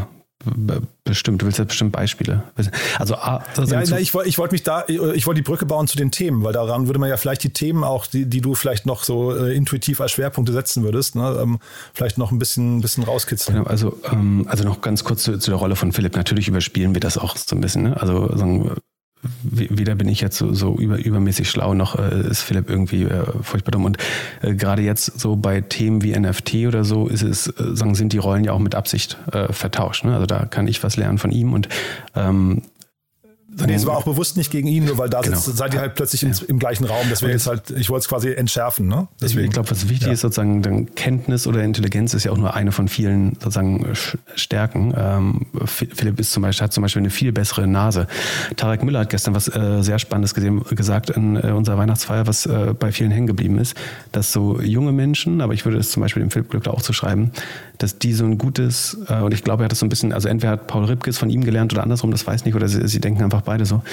Bestimmt, du willst ja bestimmt Beispiele. Also, also ja, na, ich wollte ich wollt mich da, ich wollte die Brücke bauen zu den Themen, weil daran würde man ja vielleicht die Themen auch, die, die du vielleicht noch so äh, intuitiv als Schwerpunkte setzen würdest, ne, ähm, vielleicht noch ein bisschen, bisschen rauskitzeln. Genau, also, ähm, also noch ganz kurz zu, zu, der Rolle von Philipp. Natürlich überspielen wir das auch so ein bisschen. Ne? Also sagen, weder bin ich jetzt so, so über, übermäßig schlau, noch äh, ist Philipp irgendwie äh, furchtbar dumm. Und äh, gerade jetzt so bei Themen wie NFT oder so ist es, äh, sagen, sind die Rollen ja auch mit Absicht äh, vertauscht. Ne? Also da kann ich was lernen von ihm und ähm, Nee, es war auch bewusst nicht gegen ihn, nur weil da genau. sitzt, seid ihr halt plötzlich im, im gleichen Raum. Wäre jetzt halt, ich wollte es quasi entschärfen. Ne? Deswegen. Ich glaube, was wichtig ja. ist sozusagen, dann Kenntnis oder Intelligenz ist ja auch nur eine von vielen sozusagen Stärken. Ähm, Philipp ist zum Beispiel, hat zum Beispiel eine viel bessere Nase. Tarek Müller hat gestern was äh, sehr Spannendes gesehen, gesagt in äh, unserer Weihnachtsfeier, was äh, bei vielen hängen geblieben ist, dass so junge Menschen, aber ich würde es zum Beispiel dem Philipp Glück auch zu schreiben, dass die so ein gutes, äh, und ich glaube, er hat das so ein bisschen, also entweder hat Paul Ripkes von ihm gelernt oder andersrum, das weiß ich nicht, oder sie, sie denken einfach beide so,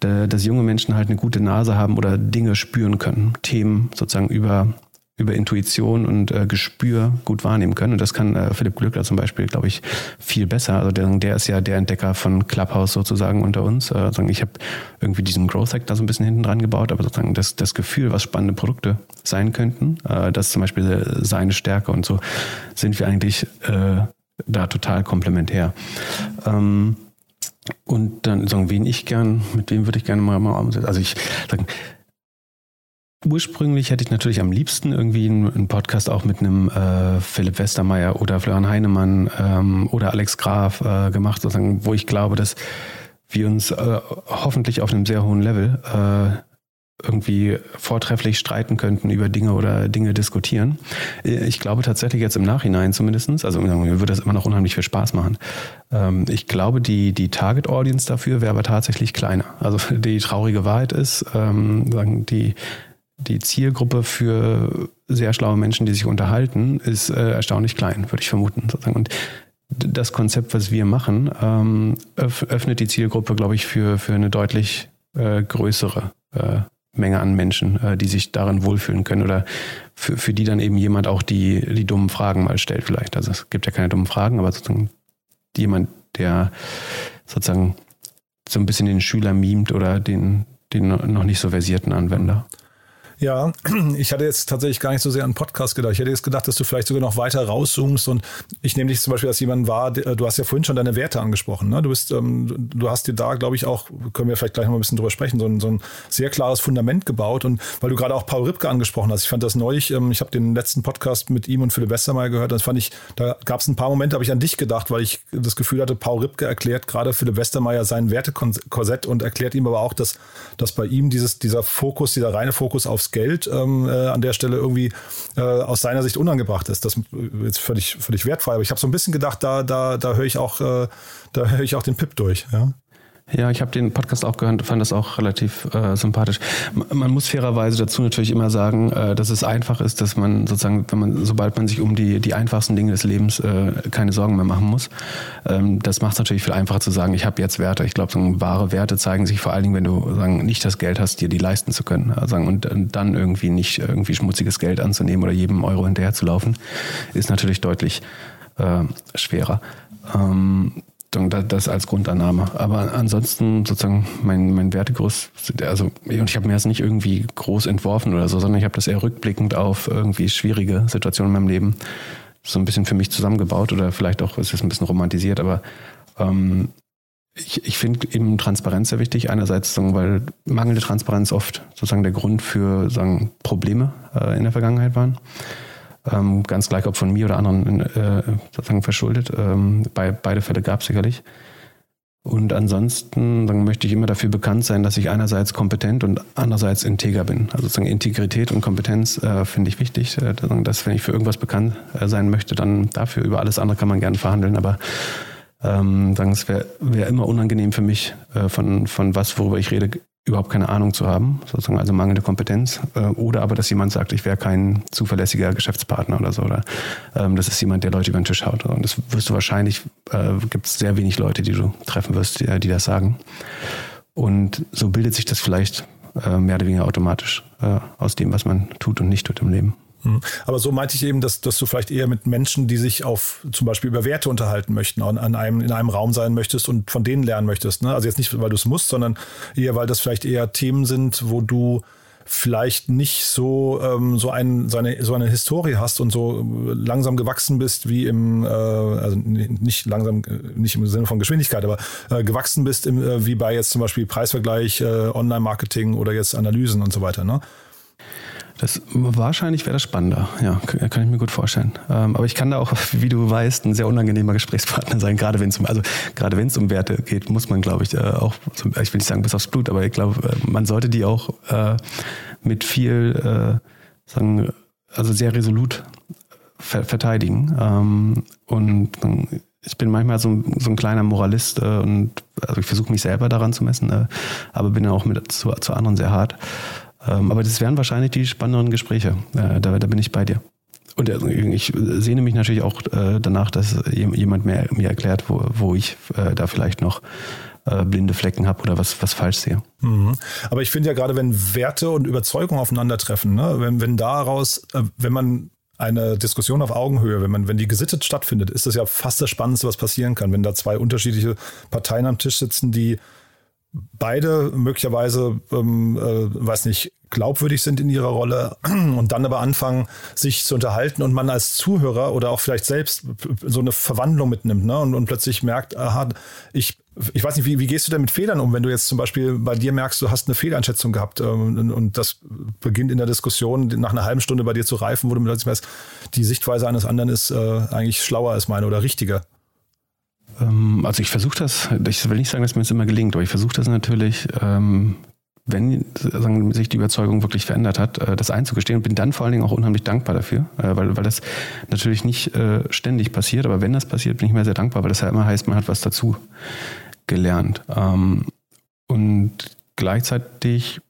dass junge Menschen halt eine gute Nase haben oder Dinge spüren können, Themen sozusagen über über Intuition und äh, Gespür gut wahrnehmen können. Und das kann äh, Philipp Glückler zum Beispiel, glaube ich, viel besser. Also der, der ist ja der Entdecker von Clubhouse sozusagen unter uns. Äh, ich habe irgendwie diesen Growth Hack da so ein bisschen hinten dran gebaut, aber sozusagen das, das Gefühl, was spannende Produkte sein könnten, äh, das ist zum Beispiel seine Stärke und so sind wir eigentlich äh, da total komplementär. Ähm, und dann sagen, wen ich gern, mit wem würde ich gerne mal, mal umsetzen. Also ich sagen, Ursprünglich hätte ich natürlich am liebsten irgendwie einen Podcast auch mit einem äh, Philipp Westermeier oder Florian Heinemann ähm, oder Alex Graf äh, gemacht, sozusagen, wo ich glaube, dass wir uns äh, hoffentlich auf einem sehr hohen Level äh, irgendwie vortrefflich streiten könnten über Dinge oder Dinge diskutieren. Ich glaube tatsächlich jetzt im Nachhinein zumindestens, also mir würde das immer noch unheimlich viel Spaß machen. Ähm, ich glaube, die, die Target Audience dafür wäre aber tatsächlich kleiner. Also die traurige Wahrheit ist, ähm, sagen die die Zielgruppe für sehr schlaue Menschen, die sich unterhalten, ist äh, erstaunlich klein, würde ich vermuten. Und das Konzept, was wir machen, ähm, öffnet die Zielgruppe, glaube ich, für, für eine deutlich äh, größere äh, Menge an Menschen, äh, die sich darin wohlfühlen können oder für, für die dann eben jemand auch die, die dummen Fragen mal stellt vielleicht. Also es gibt ja keine dummen Fragen, aber sozusagen jemand, der sozusagen so ein bisschen den Schüler mimt oder den, den noch nicht so versierten Anwender. Ja, ich hatte jetzt tatsächlich gar nicht so sehr an Podcast gedacht. Ich hätte jetzt gedacht, dass du vielleicht sogar noch weiter rauszoomst und ich nehme dich zum Beispiel als jemand wahr, du hast ja vorhin schon deine Werte angesprochen. Ne? Du bist, ähm, du hast dir da, glaube ich, auch, können wir vielleicht gleich noch ein bisschen drüber sprechen, so ein, so ein sehr klares Fundament gebaut. Und weil du gerade auch Paul Ripke angesprochen hast, ich fand das neulich, ähm, ich habe den letzten Podcast mit ihm und Philipp Westermeier gehört, das fand ich, da gab es ein paar Momente, habe ich an dich gedacht, weil ich das Gefühl hatte, Paul Ripke erklärt gerade Philipp Westermeier sein Wertekorsett und erklärt ihm aber auch, dass, dass bei ihm dieses, dieser Fokus, dieser reine Fokus aufs Geld ähm, äh, an der Stelle irgendwie äh, aus seiner Sicht unangebracht ist. Das ist jetzt völlig, völlig wertfrei. Aber ich habe so ein bisschen gedacht, da, da, da höre ich auch, äh, da höre ich auch den Pip durch. Ja? Ja, ich habe den Podcast auch gehört, fand das auch relativ äh, sympathisch. Man muss fairerweise dazu natürlich immer sagen, äh, dass es einfach ist, dass man sozusagen, wenn man, sobald man sich um die, die einfachsten Dinge des Lebens äh, keine Sorgen mehr machen muss, ähm, das macht es natürlich viel einfacher zu sagen, ich habe jetzt Werte. Ich glaube, so wahre Werte zeigen sich vor allen Dingen, wenn du sagen, nicht das Geld hast, dir die leisten zu können. Also, und, dann irgendwie nicht irgendwie schmutziges Geld anzunehmen oder jedem Euro hinterher zu laufen, ist natürlich deutlich äh, schwerer. Ähm, das als Grundannahme. Aber ansonsten sozusagen mein, mein Wertegerüst, also und ich habe mir das nicht irgendwie groß entworfen oder so, sondern ich habe das eher rückblickend auf irgendwie schwierige Situationen in meinem Leben so ein bisschen für mich zusammengebaut oder vielleicht auch ist es ein bisschen romantisiert, aber ähm, ich, ich finde eben Transparenz sehr wichtig. Einerseits, weil mangelnde Transparenz oft sozusagen der Grund für sagen, Probleme äh, in der Vergangenheit waren ähm, ganz gleich ob von mir oder anderen äh, sozusagen verschuldet. Ähm, bei, beide Fälle gab es sicherlich. Und ansonsten dann möchte ich immer dafür bekannt sein, dass ich einerseits kompetent und andererseits integer bin. Also sozusagen Integrität und Kompetenz äh, finde ich wichtig. Äh, dass wenn ich für irgendwas bekannt äh, sein möchte, dann dafür über alles andere kann man gerne verhandeln. Aber ähm, sagen, es wäre wär immer unangenehm für mich, äh, von, von was, worüber ich rede, überhaupt keine Ahnung zu haben, sozusagen also mangelnde Kompetenz, äh, oder aber, dass jemand sagt, ich wäre kein zuverlässiger Geschäftspartner oder so, oder ähm, das ist jemand, der Leute über den Tisch haut. Und das wirst du wahrscheinlich, äh, gibt es sehr wenig Leute, die du treffen wirst, die, die das sagen. Und so bildet sich das vielleicht äh, mehr oder weniger automatisch äh, aus dem, was man tut und nicht tut im Leben. Hm. Aber so meinte ich eben, dass, dass du vielleicht eher mit Menschen, die sich auf zum Beispiel über Werte unterhalten möchten, an einem, in einem Raum sein möchtest und von denen lernen möchtest. Ne? Also jetzt nicht, weil du es musst, sondern eher, weil das vielleicht eher Themen sind, wo du vielleicht nicht so ähm, so, ein, so, eine, so eine Historie hast und so langsam gewachsen bist wie im, äh, also nicht langsam, nicht im Sinne von Geschwindigkeit, aber äh, gewachsen bist im, äh, wie bei jetzt zum Beispiel Preisvergleich, äh, Online-Marketing oder jetzt Analysen und so weiter. Ne? Das wahrscheinlich wäre das spannender, ja, kann ich mir gut vorstellen. Ähm, aber ich kann da auch, wie du weißt, ein sehr unangenehmer Gesprächspartner sein, gerade wenn es um, also um Werte geht, muss man, glaube ich, äh, auch, ich will nicht sagen bis aufs Blut, aber ich glaube, äh, man sollte die auch äh, mit viel, sagen, also sehr resolut verteidigen. Ähm, und ich bin manchmal so, so ein kleiner Moralist und also ich versuche mich selber daran zu messen, aber bin auch mit zu, zu anderen sehr hart. Ähm, aber das wären wahrscheinlich die spannenderen Gespräche. Äh, da, da bin ich bei dir. Und äh, ich sehne mich natürlich auch äh, danach, dass jemand mir, mir erklärt, wo, wo ich da vielleicht noch blinde Flecken habe oder was, was falsch sehe. Mhm. Aber ich finde ja gerade, wenn Werte und Überzeugung aufeinandertreffen, ne, wenn, wenn daraus, wenn man eine Diskussion auf Augenhöhe, wenn man, wenn die gesittet stattfindet, ist das ja fast das Spannendste, was passieren kann, wenn da zwei unterschiedliche Parteien am Tisch sitzen, die beide möglicherweise, ähm, äh, weiß nicht, glaubwürdig sind in ihrer Rolle und dann aber anfangen, sich zu unterhalten und man als Zuhörer oder auch vielleicht selbst so eine Verwandlung mitnimmt ne? und, und plötzlich merkt, aha, ich ich weiß nicht, wie, wie gehst du denn mit Fehlern um, wenn du jetzt zum Beispiel bei dir merkst, du hast eine Fehleinschätzung gehabt ähm, und das beginnt in der Diskussion nach einer halben Stunde bei dir zu reifen, wo du plötzlich merkst, die Sichtweise eines anderen ist äh, eigentlich schlauer als meine oder richtiger. Ähm, also ich versuche das, ich will nicht sagen, dass mir das immer gelingt, aber ich versuche das natürlich, ähm, wenn sich die Überzeugung wirklich verändert hat, äh, das einzugestehen und bin dann vor allen Dingen auch unheimlich dankbar dafür, äh, weil, weil das natürlich nicht äh, ständig passiert, aber wenn das passiert, bin ich mir sehr dankbar, weil das ja immer heißt, man hat was dazu gelernt. Ähm, und gleichzeitig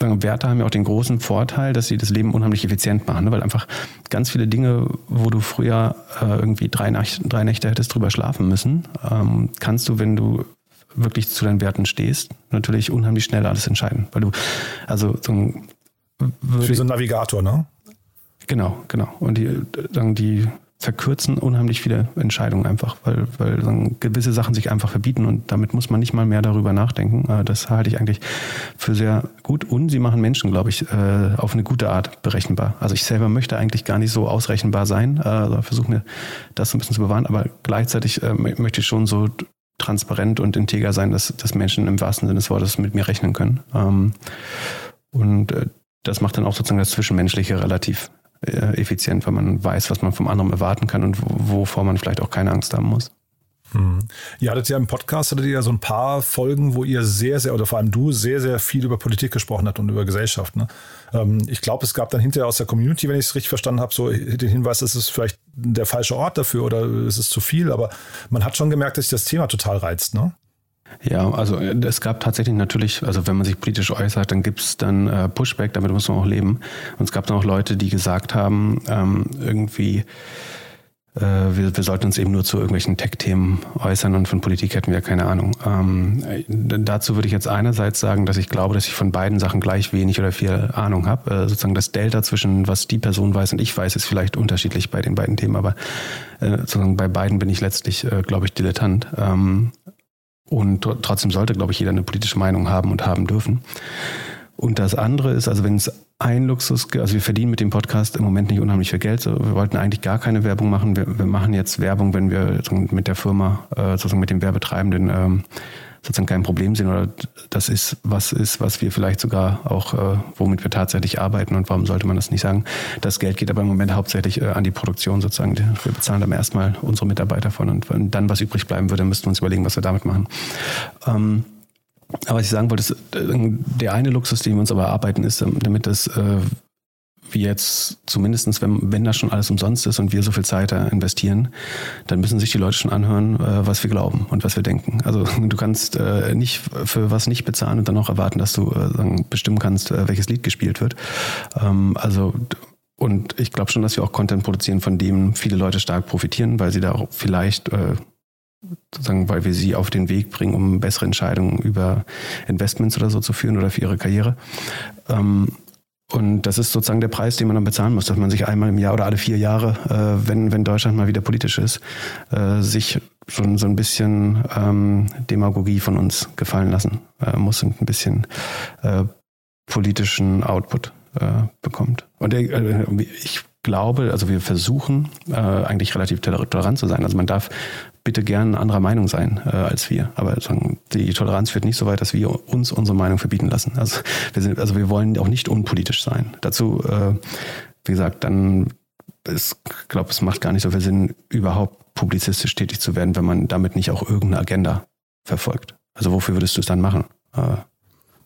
Werte haben ja auch den großen Vorteil, dass sie das Leben unheimlich effizient machen, ne? weil einfach ganz viele Dinge, wo du früher äh, irgendwie drei, Nacht, drei Nächte hättest drüber schlafen müssen, ähm, kannst du, wenn du wirklich zu deinen Werten stehst, natürlich unheimlich schnell alles entscheiden. Weil du, also so ein, Wie so ein Navigator, ne? Genau, genau. Und die, dann die verkürzen unheimlich viele Entscheidungen einfach, weil, weil gewisse Sachen sich einfach verbieten und damit muss man nicht mal mehr darüber nachdenken. Äh, das halte ich eigentlich für sehr gut und sie machen Menschen, glaube ich, äh, auf eine gute Art berechenbar. Also ich selber möchte eigentlich gar nicht so ausrechenbar sein, also versuche mir das ein bisschen zu bewahren, aber gleichzeitig äh, möchte ich schon so transparent und integer sein, dass, dass Menschen im wahrsten Sinne des Wortes mit mir rechnen können. Ähm, und das macht dann auch sozusagen das Zwischenmenschliche relativ äh, effizient, weil man weiß, was man vom anderen erwarten kann und wovor man vielleicht auch keine Angst haben muss. Hm. Ihr hattet ja im Podcast, hattet ihr ja so ein paar Folgen, wo ihr sehr, sehr, oder vor allem du, sehr, sehr viel über Politik gesprochen habt und über Gesellschaft. Ne? Ähm, ich glaube, es gab dann hinterher aus der Community, wenn ich es richtig verstanden habe, so den Hinweis, es ist vielleicht der falsche Ort dafür oder es ist zu viel, aber man hat schon gemerkt, dass sich das Thema total reizt, ne? Ja, also äh, es gab tatsächlich natürlich, also wenn man sich politisch äußert, dann gibt es dann äh, Pushback, damit muss man auch leben. Und es gab dann auch Leute, die gesagt haben, ähm, irgendwie, äh, wir, wir sollten uns eben nur zu irgendwelchen Tech-Themen äußern und von Politik hätten wir keine Ahnung. Ähm, äh, dazu würde ich jetzt einerseits sagen, dass ich glaube, dass ich von beiden Sachen gleich wenig oder viel Ahnung habe. Äh, sozusagen das Delta zwischen was die Person weiß und ich weiß, ist vielleicht unterschiedlich bei den beiden Themen, aber äh, sozusagen bei beiden bin ich letztlich, äh, glaube ich, Dilettant. Ähm, und trotzdem sollte, glaube ich, jeder eine politische Meinung haben und haben dürfen. Und das andere ist, also wenn es ein Luxus, also wir verdienen mit dem Podcast im Moment nicht unheimlich viel Geld. Wir wollten eigentlich gar keine Werbung machen. Wir, wir machen jetzt Werbung, wenn wir mit der Firma, äh, sozusagen mit dem Werbetreibenden ähm, sozusagen kein Problem sehen oder das ist was ist, was wir vielleicht sogar auch, äh, womit wir tatsächlich arbeiten und warum sollte man das nicht sagen? Das Geld geht aber im Moment hauptsächlich äh, an die Produktion sozusagen. Wir bezahlen dann erstmal unsere Mitarbeiter von und wenn dann was übrig bleiben würde, müssten wir uns überlegen, was wir damit machen. Ähm, aber was ich sagen wollte, ist, äh, der eine Luxus, den wir uns aber erarbeiten, ist, ähm, damit das äh, wie jetzt zumindestens, wenn, wenn das schon alles umsonst ist und wir so viel Zeit investieren, dann müssen sich die Leute schon anhören, äh, was wir glauben und was wir denken. Also du kannst äh, nicht für was nicht bezahlen und dann auch erwarten, dass du äh, bestimmen kannst, welches Lied gespielt wird. Ähm, also und ich glaube schon, dass wir auch Content produzieren, von dem viele Leute stark profitieren, weil sie da auch vielleicht sozusagen, weil wir sie auf den Weg bringen, um bessere Entscheidungen über Investments oder so zu führen oder für ihre Karriere. Ähm, und das ist sozusagen der Preis, den man dann bezahlen muss, dass man sich einmal im Jahr oder alle vier Jahre, äh, wenn, wenn Deutschland mal wieder politisch ist, äh, sich schon so ein bisschen ähm, Demagogie von uns gefallen lassen äh, muss und ein bisschen äh, politischen Output äh, bekommt. Und äh, ich glaube, also wir versuchen äh, eigentlich relativ tolerant zu sein. Also man darf bitte gern anderer Meinung sein äh, als wir. Aber die Toleranz führt nicht so weit, dass wir uns unsere Meinung verbieten lassen. Also wir sind, also wir wollen auch nicht unpolitisch sein. Dazu, äh, wie gesagt, dann ist, ich glaube, es macht gar nicht so viel Sinn, überhaupt publizistisch tätig zu werden, wenn man damit nicht auch irgendeine Agenda verfolgt. Also wofür würdest du es dann machen? Äh,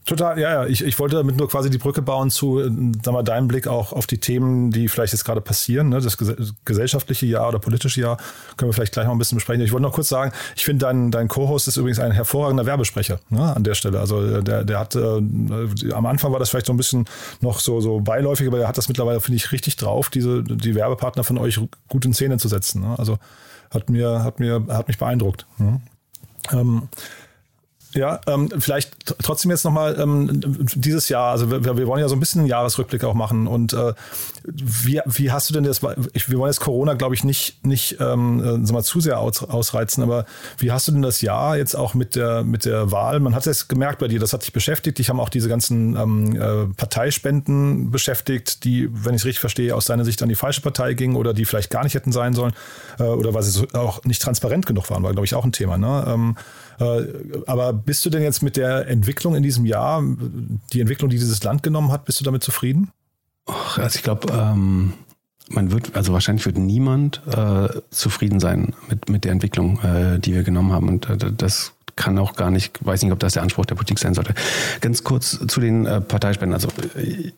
Total, ja, ja. Ich, ich wollte damit nur quasi die Brücke bauen zu, äh, sag mal, deinem Blick auch auf die Themen, die vielleicht jetzt gerade passieren. Ne? Das gesellschaftliche Jahr oder politische Jahr können wir vielleicht gleich noch ein bisschen besprechen. Ich wollte noch kurz sagen, ich finde, dein, dein Co-Host ist übrigens ein hervorragender Werbesprecher ne? an der Stelle. Also äh, der, der hat, äh, am Anfang war das vielleicht so ein bisschen noch so, so beiläufig, aber er hat das mittlerweile, finde ich, richtig drauf, diese, die Werbepartner von euch gut in Szene zu setzen. Ne? Also hat mir, hat mir, hat mich beeindruckt. Ne? Ähm, Ja, ähm, vielleicht trotzdem jetzt nochmal ähm, dieses Jahr, also wir, wir, wollen ja so ein bisschen einen Jahresrückblick auch machen und äh, wie, wie hast du denn das, ich, wir wollen jetzt Corona, glaube ich, nicht, nicht ähm, äh, mal zu sehr aus, ausreizen, aber wie hast du denn das Jahr jetzt auch mit der, mit der Wahl? Man hat es gemerkt bei dir, das hat dich beschäftigt, dich haben auch diese ganzen ähm, äh, Parteispenden beschäftigt, die, wenn ich es richtig verstehe, aus deiner Sicht an die falsche Partei gingen oder die vielleicht gar nicht hätten sein sollen äh, oder weil sie so auch nicht transparent genug waren, war, glaube ich, auch ein Thema. Ne? Ähm, äh, aber bist du denn jetzt mit der Entwicklung in diesem Jahr, die Entwicklung, die dieses Land genommen hat, bist du damit zufrieden? Also ich glaube, ähm, man wird, also wahrscheinlich wird niemand äh, zufrieden sein mit, mit der Entwicklung, äh, die wir genommen haben. Und äh, das kann auch gar nicht, weiß nicht, ob das der Anspruch der Politik sein sollte. Ganz kurz zu den äh, Parteispenden. Also äh,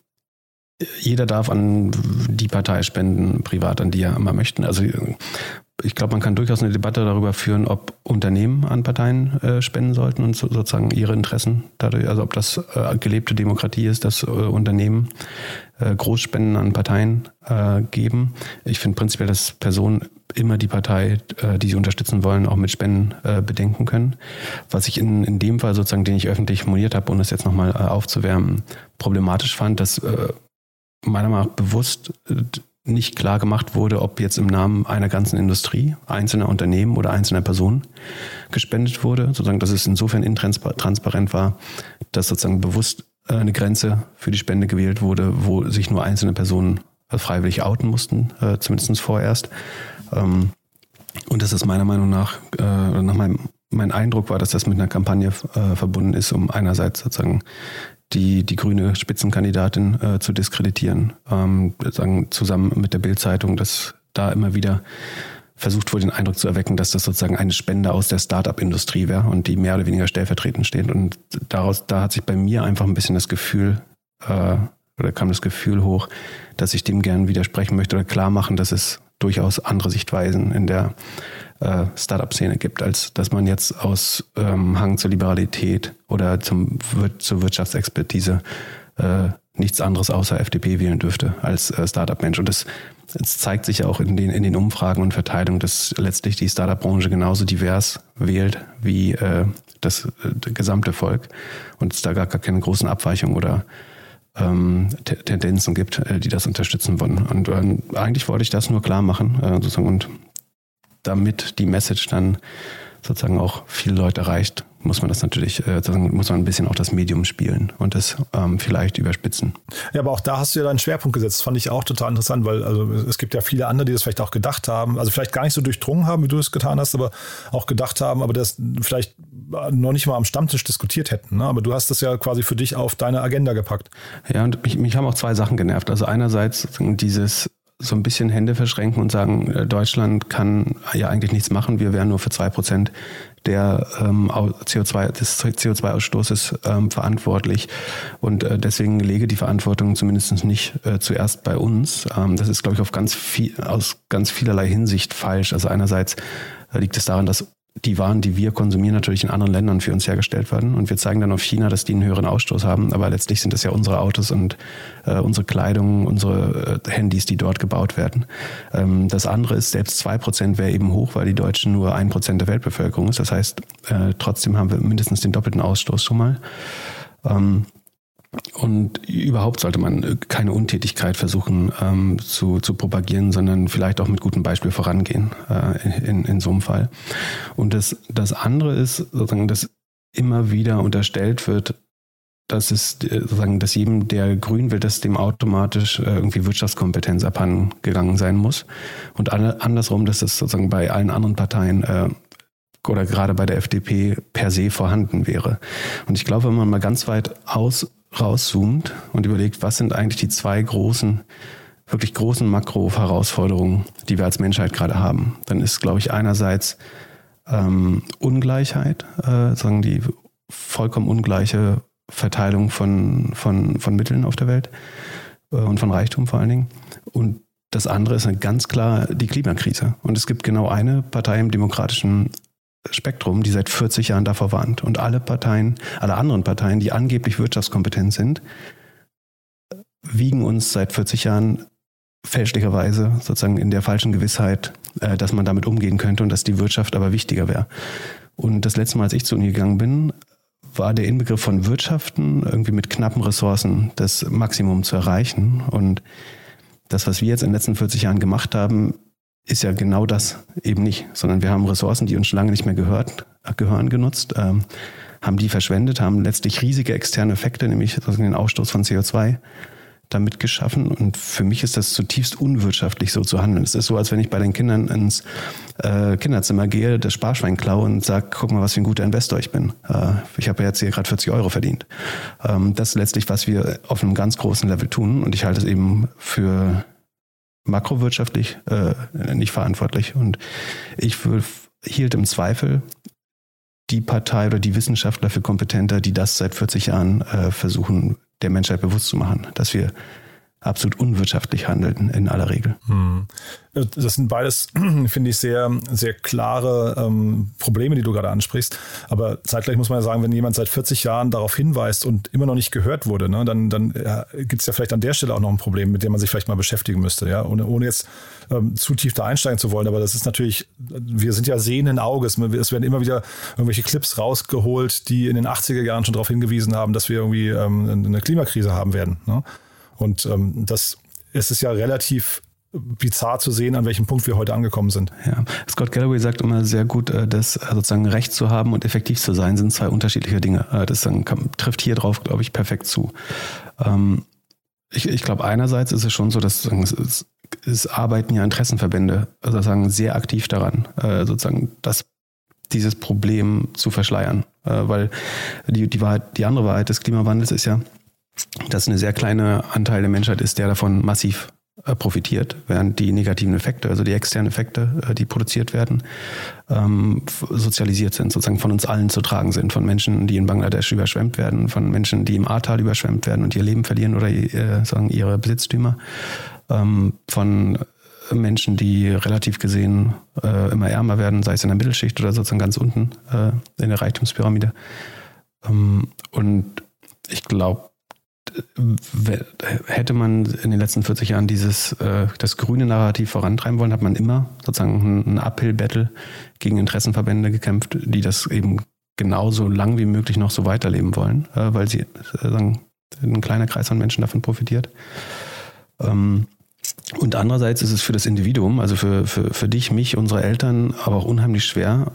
jeder darf an die Partei spenden, privat, an die er immer möchten. Also ich glaube, man kann durchaus eine Debatte darüber führen, ob Unternehmen an Parteien äh, spenden sollten und so, sozusagen ihre Interessen dadurch, also ob das äh, gelebte Demokratie ist, dass äh, Unternehmen äh, Großspenden an Parteien äh, geben. Ich finde prinzipiell, dass Personen immer die Partei, äh, die sie unterstützen wollen, auch mit Spenden äh, bedenken können. Was ich in, in dem Fall sozusagen, den ich öffentlich formuliert habe, um das jetzt nochmal äh, aufzuwärmen, problematisch fand, dass äh, meiner Meinung nach bewusst äh, nicht klar gemacht wurde, ob jetzt im Namen einer ganzen Industrie, einzelner Unternehmen oder einzelner Personen gespendet wurde, sozusagen, dass es insofern intransparent war, dass sozusagen bewusst eine Grenze für die Spende gewählt wurde, wo sich nur einzelne Personen äh, freiwillig outen mussten, äh, zumindest vorerst. Ähm, und das ist meiner Meinung nach, nach meinem mein Eindruck war, dass das mit einer Kampagne verbunden ist, um einerseits sozusagen die, die grüne Spitzenkandidatin äh, zu diskreditieren. Ähm, sagen, zusammen mit der Bildzeitung, dass da immer wieder versucht wurde, den Eindruck zu erwecken, dass das sozusagen eine Spende aus der Start-up-Industrie wäre und die mehr oder weniger stellvertretend steht. Und daraus, da hat sich bei mir einfach ein bisschen das Gefühl, äh, oder kam das Gefühl hoch, dass ich dem gern widersprechen möchte oder klar machen, dass es durchaus andere Sichtweisen in der äh, Startup-Szene gibt, als dass man jetzt aus ähm, Hang zur Liberalität oder zum, zur Wirtschaftsexpertise äh, nichts anderes außer FDP wählen dürfte als äh, Startup-Mensch. Und das, das zeigt sich ja auch in den, in den Umfragen und Verteilungen, dass letztlich die Startup-Branche genauso divers wählt wie äh, das, äh, gesamte Volk und es da gar, keine großen Abweichungen oder ähm, Tendenzen gibt, äh, die das unterstützen wollen. Und äh, eigentlich wollte ich das nur klar machen äh, sozusagen und damit die Message dann sozusagen auch viele Leute erreicht, muss man das natürlich, äh, muss man ein bisschen auch das Medium spielen und das ähm, vielleicht überspitzen. Ja, aber auch da hast du ja deinen Schwerpunkt gesetzt. Das fand ich auch total interessant, weil also es gibt ja viele andere, die das vielleicht auch gedacht haben, also vielleicht gar nicht so durchdrungen haben, wie du es getan hast, aber auch gedacht haben, aber das vielleicht noch nicht mal am Stammtisch diskutiert hätten. Ne? Aber du hast das ja quasi für dich auf deine Agenda gepackt. Ja, und mich, mich haben auch zwei Sachen genervt. Also einerseits dieses so ein bisschen Hände verschränken und sagen, äh, Deutschland kann ja eigentlich nichts machen, wir wären nur für zwei Prozent der ähm, CO2, des CO2-Ausstoßes ähm, verantwortlich. Und äh, deswegen lege die Verantwortung zumindest nicht äh, zuerst bei uns. Ähm, das ist, glaube ich, auf ganz viel, aus ganz vielerlei Hinsicht falsch. Also einerseits äh, liegt es daran, dass die Waren, die wir konsumieren, natürlich in anderen Ländern für uns hergestellt werden. Und wir zeigen dann auf China, dass die einen höheren Ausstoß haben. Aber letztlich sind es ja unsere Autos und äh, unsere Kleidung, unsere äh, Handys, die dort gebaut werden. Ähm, das andere ist, selbst zwei Prozent wäre eben hoch, weil die Deutschen nur ein Prozent der Weltbevölkerung ist. Das heißt, äh, trotzdem haben wir mindestens den doppelten Ausstoß schon mal. Ähm, und überhaupt sollte man keine Untätigkeit versuchen ähm, zu, zu propagieren, sondern vielleicht auch mit gutem Beispiel vorangehen äh, in, in so einem Fall. Und das, das andere ist sozusagen, dass immer wieder unterstellt wird, dass es sozusagen, dass jedem, der grün will, dass dem automatisch äh, irgendwie Wirtschaftskompetenz abhanden gegangen sein muss. Und andersrum, dass es sozusagen bei allen anderen Parteien äh, oder gerade bei der FDP per se vorhanden wäre. Und ich glaube, wenn man mal ganz weit aus rauszoomt und überlegt, was sind eigentlich die zwei großen, wirklich großen Makro-Herausforderungen, die wir als Menschheit gerade haben, dann ist, glaube ich, einerseits ähm, Ungleichheit, äh, sagen die vollkommen ungleiche Verteilung von, von, von Mitteln auf der Welt äh, und von Reichtum vor allen Dingen. Und das andere ist ganz klar die Klimakrise. Und es gibt genau eine Partei im demokratischen Spektrum, die seit 40 Jahren davor warnt. Und alle Parteien, alle anderen Parteien, die angeblich wirtschaftskompetent sind, wiegen uns seit 40 Jahren fälschlicherweise sozusagen in der falschen Gewissheit, äh, dass man damit umgehen könnte und dass die Wirtschaft aber wichtiger wäre. Und das letzte Mal, als ich zu Uni gegangen bin, war der Inbegriff von Wirtschaften, irgendwie mit knappen Ressourcen das Maximum zu erreichen. Und das, was wir jetzt in den letzten 40 Jahren gemacht haben, ist ja genau das eben nicht, sondern wir haben Ressourcen, die uns schon lange nicht mehr gehört, gehören, genutzt, ähm, haben die verschwendet, haben letztlich riesige externe Effekte, nämlich den Ausstoß von CO2 damit geschaffen. Und für mich ist das zutiefst unwirtschaftlich, so zu handeln. Es ist so, als wenn ich bei den Kindern ins äh, Kinderzimmer gehe, das Sparschwein klaue und sage, guck mal, was für ein guter Investor ich bin. Äh, ich habe ja jetzt hier gerade 40 Euro verdient. Ähm, das ist letztlich, was wir auf einem ganz großen Level tun. Und ich halte es eben für makrowirtschaftlich äh, nicht verantwortlich. Und ich hielt im Zweifel die Partei oder die Wissenschaftler für kompetenter, die das seit 40 Jahren äh, versuchen, der Menschheit bewusst zu machen, dass wir absolut unwirtschaftlich handeln in aller Regel. Hm. Das sind beides, finde ich, sehr, sehr klare ähm, Probleme, die du gerade ansprichst. Aber zeitgleich muss man ja sagen, wenn jemand seit 40 Jahren darauf hinweist und immer noch nicht gehört wurde, ne, dann, dann ja, gibt es ja vielleicht an der Stelle auch noch ein Problem, mit dem man sich vielleicht mal beschäftigen müsste, ja, ohne, ohne jetzt ähm, zu tief da einsteigen zu wollen. Aber das ist natürlich, wir sind ja sehenden Auges. Es werden immer wieder irgendwelche Clips rausgeholt, die in den 80er Jahren schon darauf hingewiesen haben, dass wir irgendwie ähm, eine Klimakrise haben werden. Ne? Und ähm, das es ist ja relativ bizarr zu sehen, an welchem Punkt wir heute angekommen sind. Ja, Scott Galloway sagt immer sehr gut, äh, dass äh, sozusagen Recht zu haben und effektiv zu sein sind zwei unterschiedliche Dinge. Äh, das trifft hier drauf, glaube ich, perfekt zu. Ähm, ich, ich glaube, einerseits ist es schon so, dass es, es arbeiten ja Interessenverbände also sozusagen sehr aktiv daran, sozusagen das dieses Problem zu verschleiern. Weil die, die Wahrheit, die andere Wahrheit des Klimawandels ist ja, dass eine sehr kleine Anteil der Menschheit ist, der davon massiv äh, profitiert, während die negativen Effekte, also die externen Effekte, äh, die produziert werden, ähm, sozialisiert sind, sozusagen von uns allen zu tragen sind, von Menschen, die in Bangladesch überschwemmt werden, von Menschen, die im Ahrtal überschwemmt werden und ihr Leben verlieren oder äh, sagen ihre Besitztümer, ähm, von Menschen, die relativ gesehen immer ärmer werden, sei es in der Mittelschicht oder sozusagen ganz unten in der Reichtumspyramide. Ähm, und ich glaube, hätte man in den letzten 40 Jahren dieses äh, das grüne Narrativ vorantreiben wollen, hat man immer sozusagen ein Uphill-Battle gegen Interessenverbände gekämpft, die das eben genauso lang wie möglich noch so weiterleben wollen, äh, weil sie äh, sagen, ein kleiner Kreis von Menschen davon profitiert. Ähm, und andererseits ist es für das Individuum, also für, für, für dich, mich, unsere Eltern, aber auch unheimlich schwer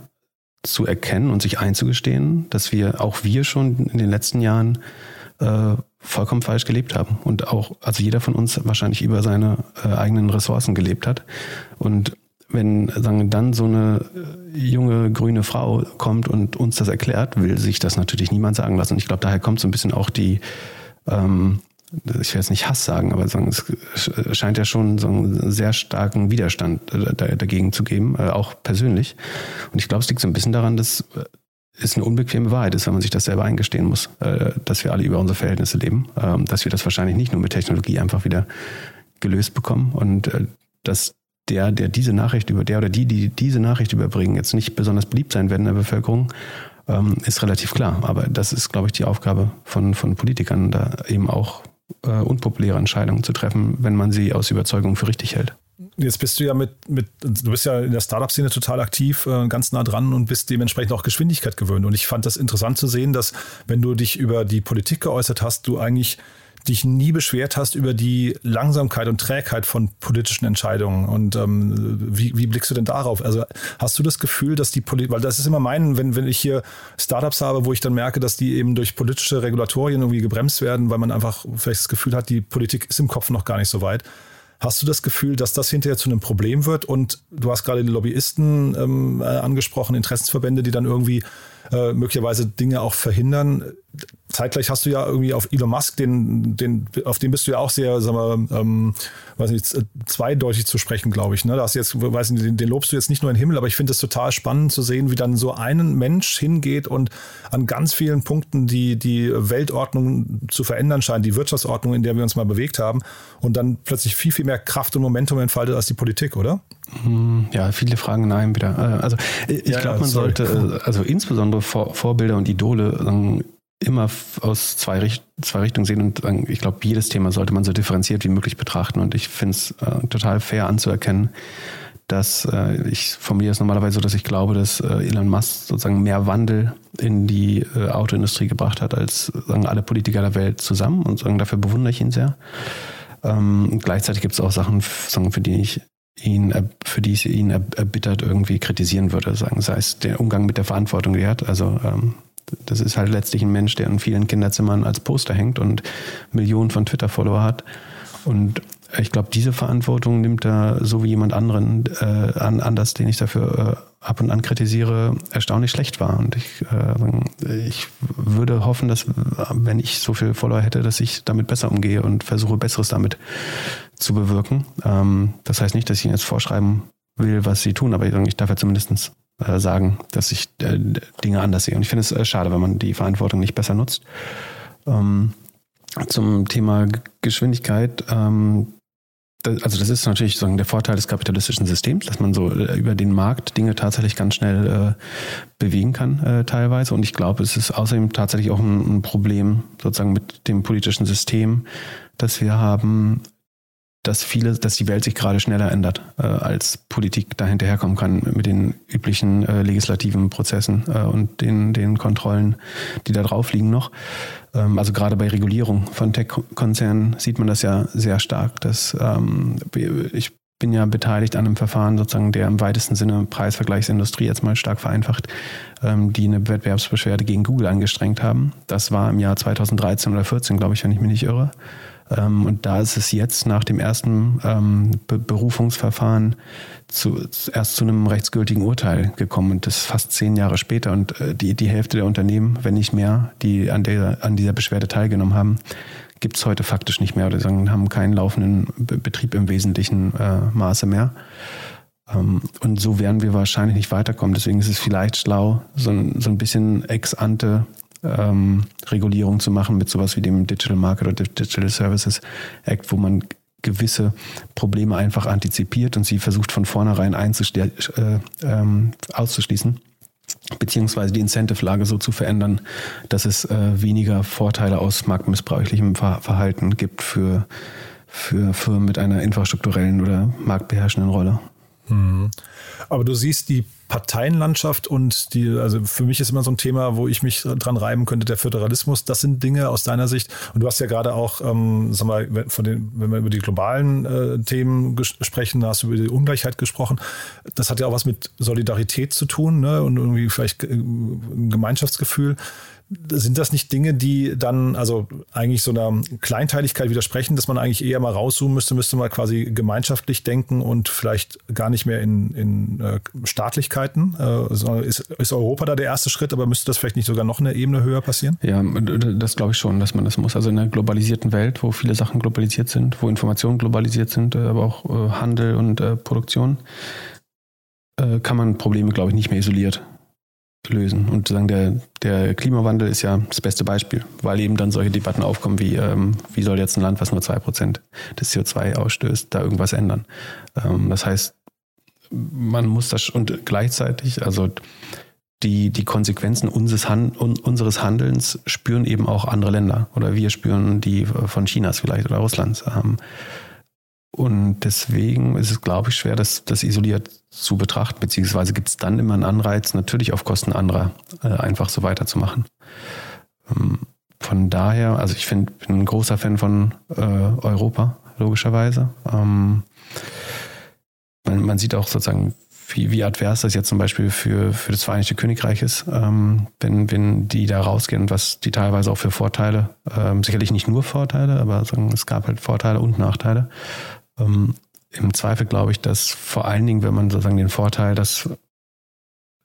zu erkennen und sich einzugestehen, dass wir, auch wir schon in den letzten Jahren vollkommen falsch gelebt haben und auch, also jeder von uns wahrscheinlich über seine äh, eigenen Ressourcen gelebt hat. Und wenn sagen, dann so eine äh, junge grüne Frau kommt und uns das erklärt, will sich das natürlich niemand sagen lassen. Und ich glaube, daher kommt so ein bisschen auch die, ähm, ich will jetzt nicht Hass sagen, aber es scheint ja schon so einen sehr starken Widerstand äh, dagegen zu geben, äh, auch persönlich. Und ich glaube, es liegt so ein bisschen daran, dass ist eine unbequeme Wahrheit ist, wenn man sich das selber eingestehen muss, äh, dass wir alle über unsere Verhältnisse leben, ähm, dass wir das wahrscheinlich nicht nur mit Technologie einfach wieder gelöst bekommen und äh, dass der, der diese Nachricht über der oder die, die diese Nachricht überbringen, jetzt nicht besonders beliebt sein werden in der Bevölkerung, ähm, ist relativ klar. Aber das ist, glaube ich, die Aufgabe von, von Politikern, da eben auch äh, unpopuläre Entscheidungen zu treffen, wenn man sie aus Überzeugung für richtig hält. Jetzt bist du ja mit, mit du bist ja in der Startup-Szene total aktiv, äh, ganz nah dran und bist dementsprechend auch Geschwindigkeit gewöhnt. Und ich fand das interessant zu sehen, dass, wenn du dich über die Politik geäußert hast, du eigentlich dich nie beschwert hast über die Langsamkeit und Trägheit von politischen Entscheidungen. Und ähm, wie, wie blickst du denn darauf? Also hast du das Gefühl, dass die Politik, weil das ist immer mein, wenn, wenn ich hier Startups habe, wo ich dann merke, dass die eben durch politische Regulatorien irgendwie gebremst werden, weil man einfach vielleicht das Gefühl hat, die Politik ist im Kopf noch gar nicht so weit. Hast du das Gefühl, dass das hinterher zu einem Problem wird? Und du hast gerade die Lobbyisten ähm, äh, angesprochen, Interessensverbände, die dann irgendwie äh, möglicherweise Dinge auch verhindern. Zeitgleich hast du ja irgendwie auf Elon Musk, den, den, auf den bist du ja auch sehr, sagen wir, ähm, weiß nicht, zweideutig zu sprechen, glaube ich. Ne? Da hast jetzt, weiß nicht, den, den lobst du jetzt nicht nur in den Himmel, aber ich finde es total spannend zu sehen, wie dann so ein Mensch hingeht und an ganz vielen Punkten die, die Weltordnung zu verändern scheint, die Wirtschaftsordnung, in der wir uns mal bewegt haben, und dann plötzlich viel, viel mehr Kraft und Momentum entfaltet als die Politik, oder? Hm, ja, viele Fragen in einem wieder. Äh, also ich ja, glaube, man sorry. sollte, äh, also insbesondere Vor Vorbilder und Idole immer aus zwei, Richt zwei Richtungen sehen und ich glaube, jedes Thema sollte man so differenziert wie möglich betrachten und ich finde es äh, total fair anzuerkennen, dass äh, ich formuliere es normalerweise so, dass ich glaube, dass äh, Elon Musk sozusagen mehr Wandel in die äh, Autoindustrie gebracht hat als sagen alle Politiker der Welt zusammen und sagen, dafür bewundere ich ihn sehr. Ähm, gleichzeitig gibt es auch Sachen, sagen, für die ich ihn, für die ich ihn erbittert irgendwie kritisieren würde, sagen, sei es der Umgang mit der Verantwortung, die er hat. Also ähm, das ist halt letztlich ein Mensch, der in vielen Kinderzimmern als Poster hängt und Millionen von Twitter-Follower hat. Und ich glaube, diese Verantwortung nimmt er so wie jemand anderen äh, an, anders, den ich dafür äh, ab und an kritisiere, erstaunlich schlecht war. Und ich, äh, ich würde hoffen, dass wenn ich so viel Follower hätte, dass ich damit besser umgehe und versuche, Besseres damit zu bewirken. Ähm, das heißt nicht, dass ich ihnen jetzt vorschreiben will, was sie tun, aber ich darf ja zumindest äh, sagen, dass ich äh, Dinge anders sehe. Und ich finde es äh, schade, wenn man die Verantwortung nicht besser nutzt. Ähm, zum Thema Geschwindigkeit. Ähm, also das ist natürlich sozusagen der Vorteil des kapitalistischen Systems, dass man so äh, über den Markt Dinge tatsächlich ganz schnell äh, bewegen kann teilweise. Und ich glaube, es ist außerdem tatsächlich auch ein, ein Problem sozusagen mit dem politischen System, das wir haben, dass viele, dass die Welt sich gerade schneller ändert, äh, als Politik da hinterherkommen kann mit den üblichen äh, legislativen Prozessen äh, und den, den Kontrollen, die da drauf liegen noch. Ähm, also gerade bei Regulierung von Tech-Konzernen sieht man das ja sehr stark. Dass, ähm, ich bin ja beteiligt an einem Verfahren, sozusagen, der im weitesten Sinne Preisvergleichsindustrie jetzt mal stark vereinfacht, ähm, die eine Wettbewerbsbeschwerde gegen Google angestrengt haben. Das war im Jahr 2013 oder 2014, glaube ich, wenn ich mich nicht irre. Ähm, und da ist es jetzt nach dem ersten ähm, Berufungsverfahren zu, erst zu einem rechtsgültigen Urteil gekommen und das fast zehn Jahre später. Und äh, die, die Hälfte der Unternehmen, wenn nicht mehr, die an, der, an dieser Beschwerde teilgenommen haben, gibt es heute faktisch nicht mehr oder sagen, haben keinen laufenden Betrieb im wesentlichen äh, Maße mehr. Ähm, und so werden wir wahrscheinlich nicht weiterkommen. Deswegen ist es vielleicht schlau, so ein, so ein bisschen ex ante ähm, Regulierung zu machen mit sowas wie dem Digital Market oder Digital Services Act, wo man gewisse Probleme einfach antizipiert und sie versucht von vornherein äh, ähm, auszuschließen, beziehungsweise die Incentive-Lage so zu verändern, dass es äh, weniger Vorteile aus marktmissbräuchlichem Ver Verhalten gibt für, für Firmen mit einer infrastrukturellen oder marktbeherrschenden Rolle. Mhm. Aber du siehst die Parteienlandschaft und die, also für mich ist immer so ein Thema, wo ich mich dran reiben könnte, der Föderalismus. Das sind Dinge aus deiner Sicht. Und du hast ja gerade auch, ähm, sag mal, von den, wenn wir über die globalen äh, Themen sprechen, hast du über die Ungleichheit gesprochen. Das hat ja auch was mit Solidarität zu tun ne? und irgendwie vielleicht äh, ein Gemeinschaftsgefühl sind das nicht Dinge, die dann also eigentlich so einer Kleinteiligkeit widersprechen, dass man eigentlich eher mal rauszoomen müsste, müsste man quasi gemeinschaftlich denken und vielleicht gar nicht mehr in, in äh, Staatlichkeiten? Äh, ist, ist Europa da der erste Schritt, aber müsste das vielleicht nicht sogar noch eine Ebene höher passieren? Ja, das glaube ich schon, dass man das muss. Also in einer globalisierten Welt, wo viele Sachen globalisiert sind, wo Informationen globalisiert sind, äh, aber auch äh, Handel und Produktion, kann man Probleme, glaube ich, nicht mehr isoliert lösen. Und sagen, der, der Klimawandel ist ja das beste Beispiel, weil eben dann solche Debatten aufkommen wie, ähm, wie soll jetzt ein Land, was nur zwei Prozent des CO2 ausstößt, da irgendwas ändern. Ähm, das heißt, man muss das und gleichzeitig, also die, die Konsequenzen unseres, Han unseres Handelns spüren eben auch andere Länder oder wir spüren die von Chinas vielleicht oder Russlands. Ähm, und deswegen ist es, glaube ich, schwer, das, das isoliert zu betrachten, beziehungsweise gibt es dann immer einen Anreiz, natürlich auf Kosten anderer äh, einfach so weiterzumachen. Ähm, von daher, also ich find, bin ein großer Fan von äh, Europa, logischerweise. Ähm, man, man, sieht auch sozusagen, wie, wie advers das jetzt zum Beispiel für, für das Vereinigte Königreich ist, ähm, wenn, wenn die da rausgehen und was die teilweise auch für Vorteile, ähm, sicherlich nicht nur Vorteile, aber sagen, es gab halt Vorteile und Nachteile, ähm, Im Zweifel glaube ich, dass vor allen Dingen, wenn man sozusagen den Vorteil, dass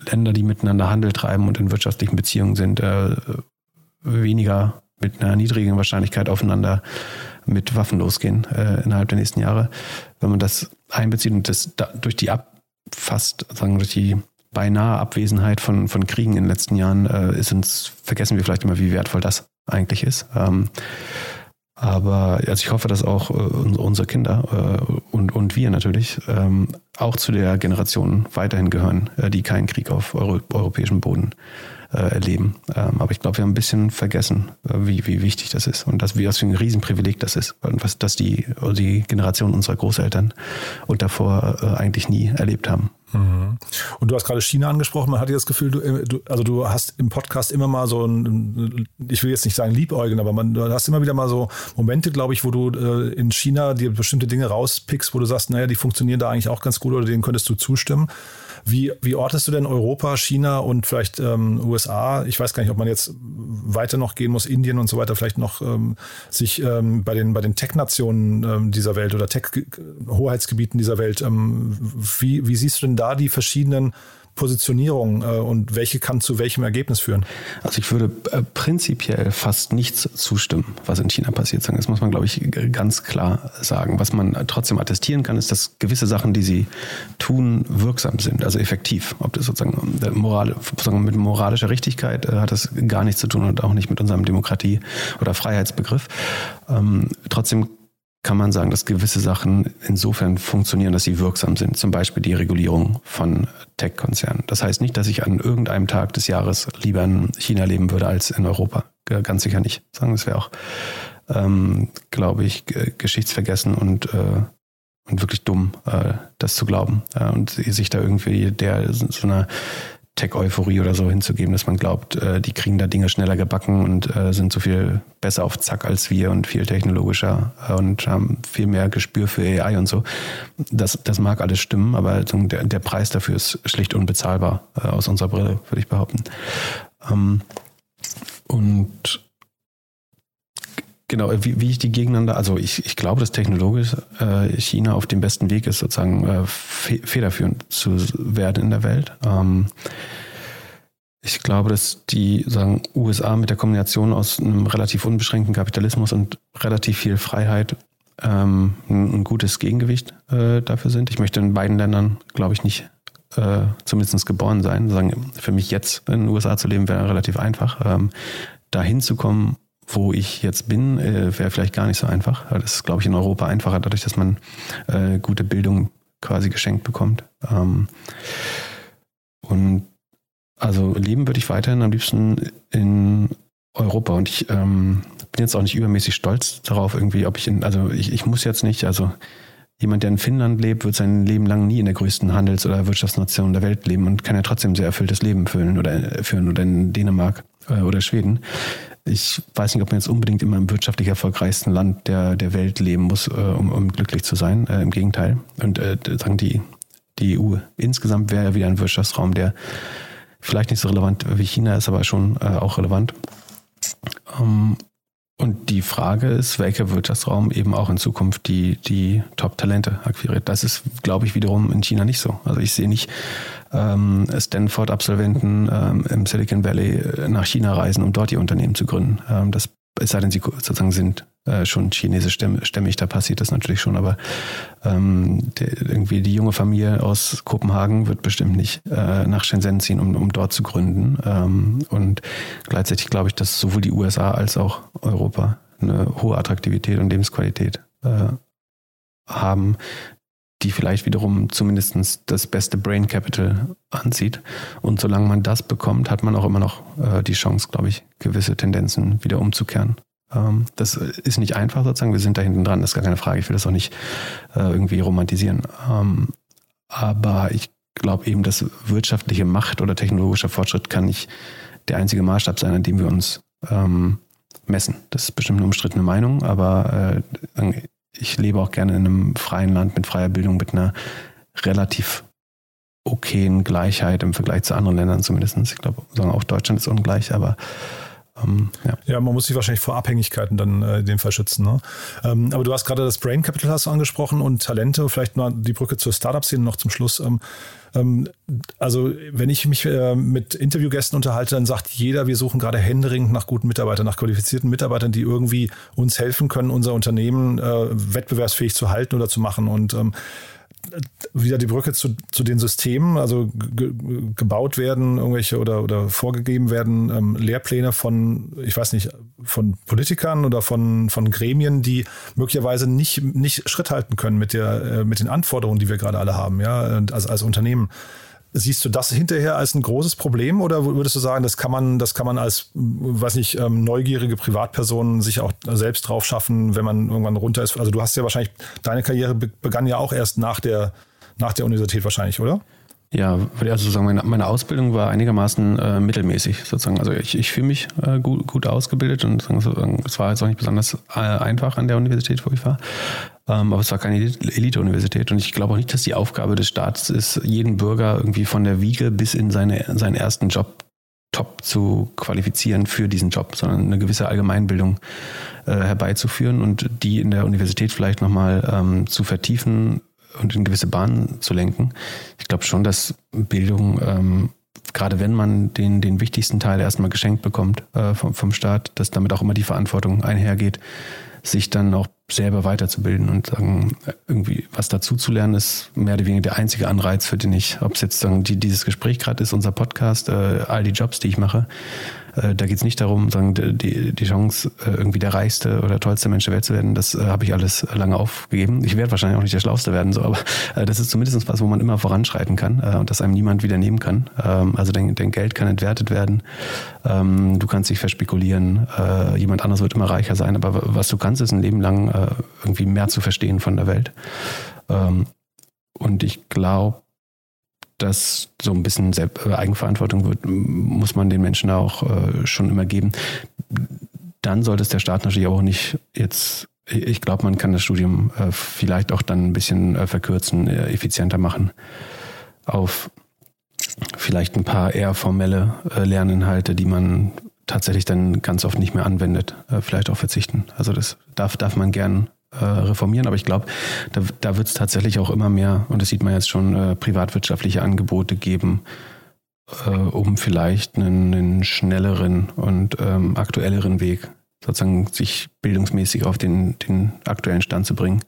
Länder, die miteinander Handel treiben und in wirtschaftlichen Beziehungen sind, äh, weniger mit einer niedrigen Wahrscheinlichkeit aufeinander mit Waffen losgehen äh, innerhalb der nächsten Jahre. Wenn man das einbezieht und das da, durch die ab, fast sagen durch die beinahe Abwesenheit von, von Kriegen in den letzten Jahren äh, ist uns, vergessen wir vielleicht immer, wie wertvoll das eigentlich ist. Ähm, aber also ich hoffe, dass auch äh, unsere Kinder äh, und, und wir natürlich ähm, auch zu der Generation weiterhin gehören, äh, die keinen Krieg auf Euro, europäischem Boden äh, erleben. Ähm, aber ich glaube, wir haben ein bisschen vergessen, äh, wie, wie wichtig das ist und dass, wie, was für ein Riesenprivileg das ist, was dass die, die Generation unserer Großeltern und davor äh, eigentlich nie erlebt haben. Mhm. Und du hast gerade China angesprochen. Man hatte das Gefühl, du, äh, du, also du hast im Podcast immer mal so ein, ich will jetzt nicht sagen Liebäugeln, aber man, du hast immer wieder mal so Momente, glaube ich, wo du äh, in China dir bestimmte Dinge rauspickst, wo du sagst, naja, die funktionieren da eigentlich auch ganz gut oder denen könntest du zustimmen. Wie, wie ortest du denn Europa, China und vielleicht ähm, USA? Ich weiß gar nicht, ob man jetzt weiter noch gehen muss, Indien und so weiter, vielleicht noch ähm, sich ähm, bei den, bei den Tech-Nationen ähm, dieser Welt oder Tech-Hoheitsgebieten dieser Welt, ähm, wie, wie siehst du denn da die verschiedenen Positionierung äh, und welche kann zu welchem Ergebnis führen? Also ich würde äh, prinzipiell fast nichts zustimmen, was in China passiert. Das muss man, glaube ich, ganz klar sagen. Was man trotzdem attestieren kann, ist, dass gewisse Sachen, die sie tun, wirksam sind, also effektiv. Ob das sozusagen, äh, Moral, sozusagen mit moralischer Richtigkeit hat das gar nichts zu tun und auch nicht mit unserem Demokratie- oder Freiheitsbegriff. Ähm, trotzdem kann man sagen, dass gewisse Sachen insofern funktionieren, dass sie wirksam sind. Zum Beispiel die Regulierung von Tech-Konzernen. Das heißt nicht, dass ich an irgendeinem Tag des Jahres lieber in China leben würde als in Europa. Ganz sicher nicht. Sagen, das wäre auch, ähm, glaube ich, geschichtsvergessen und, äh, und wirklich dumm, äh, das zu glauben. Äh, und sich da irgendwie der so einer Tech-Euphorie oder so hinzugeben, dass man glaubt, äh, die kriegen da Dinge schneller gebacken und äh, sind so viel besser auf Zack als wir und viel technologischer äh, und haben viel mehr Gespür für AI und so. Das, das mag alles stimmen, aber der, der Preis dafür ist schlicht unbezahlbar aus unserer Brille, würde ich behaupten. Ähm, und Genau, wie, wie ich die gegeneinander, also ich, ich glaube, dass technologisch äh, China auf dem besten Weg ist, sozusagen äh, federführend zu werden in der Welt. Ähm, ich glaube, dass die sagen, USA mit der Kombination aus einem relativ unbeschränkten Kapitalismus und relativ viel Freiheit ähm, ein, ein, gutes Gegengewicht äh, dafür sind. Ich möchte in beiden Ländern, glaube ich, nicht äh, zumindest geboren sein. Sagen, für mich jetzt in den USA zu leben, wäre relativ einfach. Ähm, da hinzukommen wo ich jetzt bin, äh, wäre vielleicht gar nicht so einfach. Das ist, glaube ich, in Europa einfacher, dadurch, dass man äh, gute Bildung quasi geschenkt bekommt. Ähm, und also leben würde ich weiterhin am liebsten in Europa. Und ich ähm, bin jetzt auch nicht übermäßig stolz darauf, irgendwie, ob ich in, also ich, ich muss jetzt nicht, also jemand, der in Finnland lebt, wird sein Leben lang nie in der größten Handels- oder Wirtschaftsnation der Welt leben und kann ja trotzdem ein sehr erfülltes Leben führen oder führen oder in Dänemark äh, oder Schweden ich weiß nicht, ob man jetzt unbedingt immer im wirtschaftlich erfolgreichsten Land der, der Welt leben muss, äh, um, um glücklich zu sein. Äh, Im Gegenteil. Und äh, sagen die, die EU insgesamt wäre ja wieder ein Wirtschaftsraum, der vielleicht nicht so relevant wie China ist, aber schon äh, auch relevant. Ähm, und die Frage ist, welcher Wirtschaftsraum eben auch in Zukunft die, die Top-Talente akquiriert. Das ist, glaube ich, wiederum in China nicht so. Also ich sehe nicht ähm, Stanford-Absolventen ähm, im Silicon Valley äh, nach China reisen, um dort ihr Unternehmen zu gründen. Ähm, das es sei denn, sie sozusagen sind äh, schon chinesisch stämmig, da passiert das natürlich schon, aber ähm, der, irgendwie die junge Familie aus Kopenhagen wird bestimmt nicht äh, nach Shenzhen ziehen, um, um dort zu gründen. Ähm, und gleichzeitig glaube ich, dass sowohl die USA als auch Europa eine hohe Attraktivität und Lebensqualität äh, haben, die vielleicht wiederum zumindest das beste Brain Capital anzieht. Und solange man das bekommt, hat man auch immer noch äh, die Chance, glaube ich, gewisse Tendenzen wieder umzukehren. Ähm, das ist nicht einfach sozusagen, wir sind da hinten dran, das ist gar keine Frage, ich will das auch nicht äh, irgendwie romantisieren. Ähm, aber ich glaube eben, dass wirtschaftliche Macht oder technologischer Fortschritt kann nicht der einzige Maßstab sein, an dem wir uns ähm, messen. Das ist bestimmt eine umstrittene Meinung, aber äh, ich lebe auch gerne in einem freien Land mit freier Bildung, mit einer relativ okayen Gleichheit im Vergleich zu anderen Ländern zumindest. Ich glaube, auch Deutschland ist ungleich, aber ähm, ja. ja. man muss sich wahrscheinlich vor Abhängigkeiten dann äh, in dem Fall schützen. Ne? Ähm, aber du hast gerade das Brain Capital hast angesprochen und Talente, vielleicht mal die Brücke zur Startup-Szene noch zum Schluss. Ähm, ähm, also wenn ich mich äh, mit Interviewgästen unterhalte, dann sagt jeder, wir suchen gerade händeringend nach guten Mitarbeitern, nach qualifizierten Mitarbeitern, die irgendwie uns helfen können, unser Unternehmen äh, wettbewerbsfähig zu halten oder zu machen. Und ähm, wieder die Brücke zu, zu den Systemen, also gebaut werden, irgendwelche oder, oder vorgegeben werden ähm, Lehrpläne von, ich weiß nicht, von Politikern oder von, von Gremien, die möglicherweise nicht, nicht Schritt halten können mit, der, äh, mit den Anforderungen, die wir gerade alle haben, ja, als, als Unternehmen. Siehst du das hinterher als ein großes Problem oder würdest du sagen, das kann man, das kann man als, weiß nicht, ähm, neugierige Privatperson sich auch selbst drauf schaffen, wenn man irgendwann runter ist? Also du hast ja wahrscheinlich, deine Karriere begann ja auch erst nach der, nach der Universität wahrscheinlich, oder? Ja, also sagen meine, meine Ausbildung war einigermaßen äh, mittelmäßig sozusagen. Also ich, ich fühle mich äh, gut, gut ausgebildet und es war jetzt auch nicht besonders äh, einfach an der Universität, wo ich war. Ähm, aber es war keine Elite-Universität und ich glaube auch nicht, dass die Aufgabe des Staates ist, jeden Bürger irgendwie von der Wiege bis in seine, seinen ersten Job top zu qualifizieren für diesen Job, sondern eine gewisse Allgemeinbildung äh, herbeizuführen und die in der Universität vielleicht nochmal ähm, zu vertiefen und in gewisse Bahnen zu lenken. Ich glaube schon, dass Bildung, ähm, gerade wenn man den, den wichtigsten Teil erstmal geschenkt bekommt äh, vom, vom Staat, dass damit auch immer die Verantwortung einhergeht, sich dann auch selber weiterzubilden und sagen, irgendwie was dazu zu lernen, ist mehr oder weniger der einzige Anreiz, für den ich, ob es jetzt sagen, die, dieses Gespräch gerade ist, unser Podcast, äh, all die Jobs, die ich mache, äh, da geht es nicht darum, sagen, die, die Chance, äh, irgendwie der reichste oder tollste Mensch der Welt zu werden. Das äh, habe ich alles lange aufgegeben. Ich werde wahrscheinlich auch nicht der Schlauste werden, so, aber äh, das ist zumindest was, wo man immer voranschreiten kann äh, und das einem niemand wieder nehmen kann. Ähm, also dein, dein Geld kann entwertet werden. Ähm, du kannst dich verspekulieren. Äh, jemand anderes wird immer reicher sein. Aber was du kannst, ist ein Leben lang äh, irgendwie mehr zu verstehen von der Welt. Ähm, und ich glaube, dass so ein bisschen Selbst äh, Eigenverantwortung wird, muss man den Menschen auch äh, schon immer geben. Dann sollte es der Staat natürlich auch nicht jetzt, ich glaube, man kann das Studium äh, vielleicht auch dann ein bisschen äh, verkürzen, äh, effizienter machen auf vielleicht ein paar eher formelle äh, Lerninhalte, die man tatsächlich dann ganz oft nicht mehr anwendet, vielleicht auch verzichten. Also das darf, darf man gern äh, reformieren, aber ich glaube, da, da wird es tatsächlich auch immer mehr, und das sieht man jetzt schon, äh, privatwirtschaftliche Angebote geben, äh, um vielleicht einen, einen schnelleren und ähm, aktuelleren Weg, sozusagen sich bildungsmäßig auf den, den aktuellen Stand zu bringen.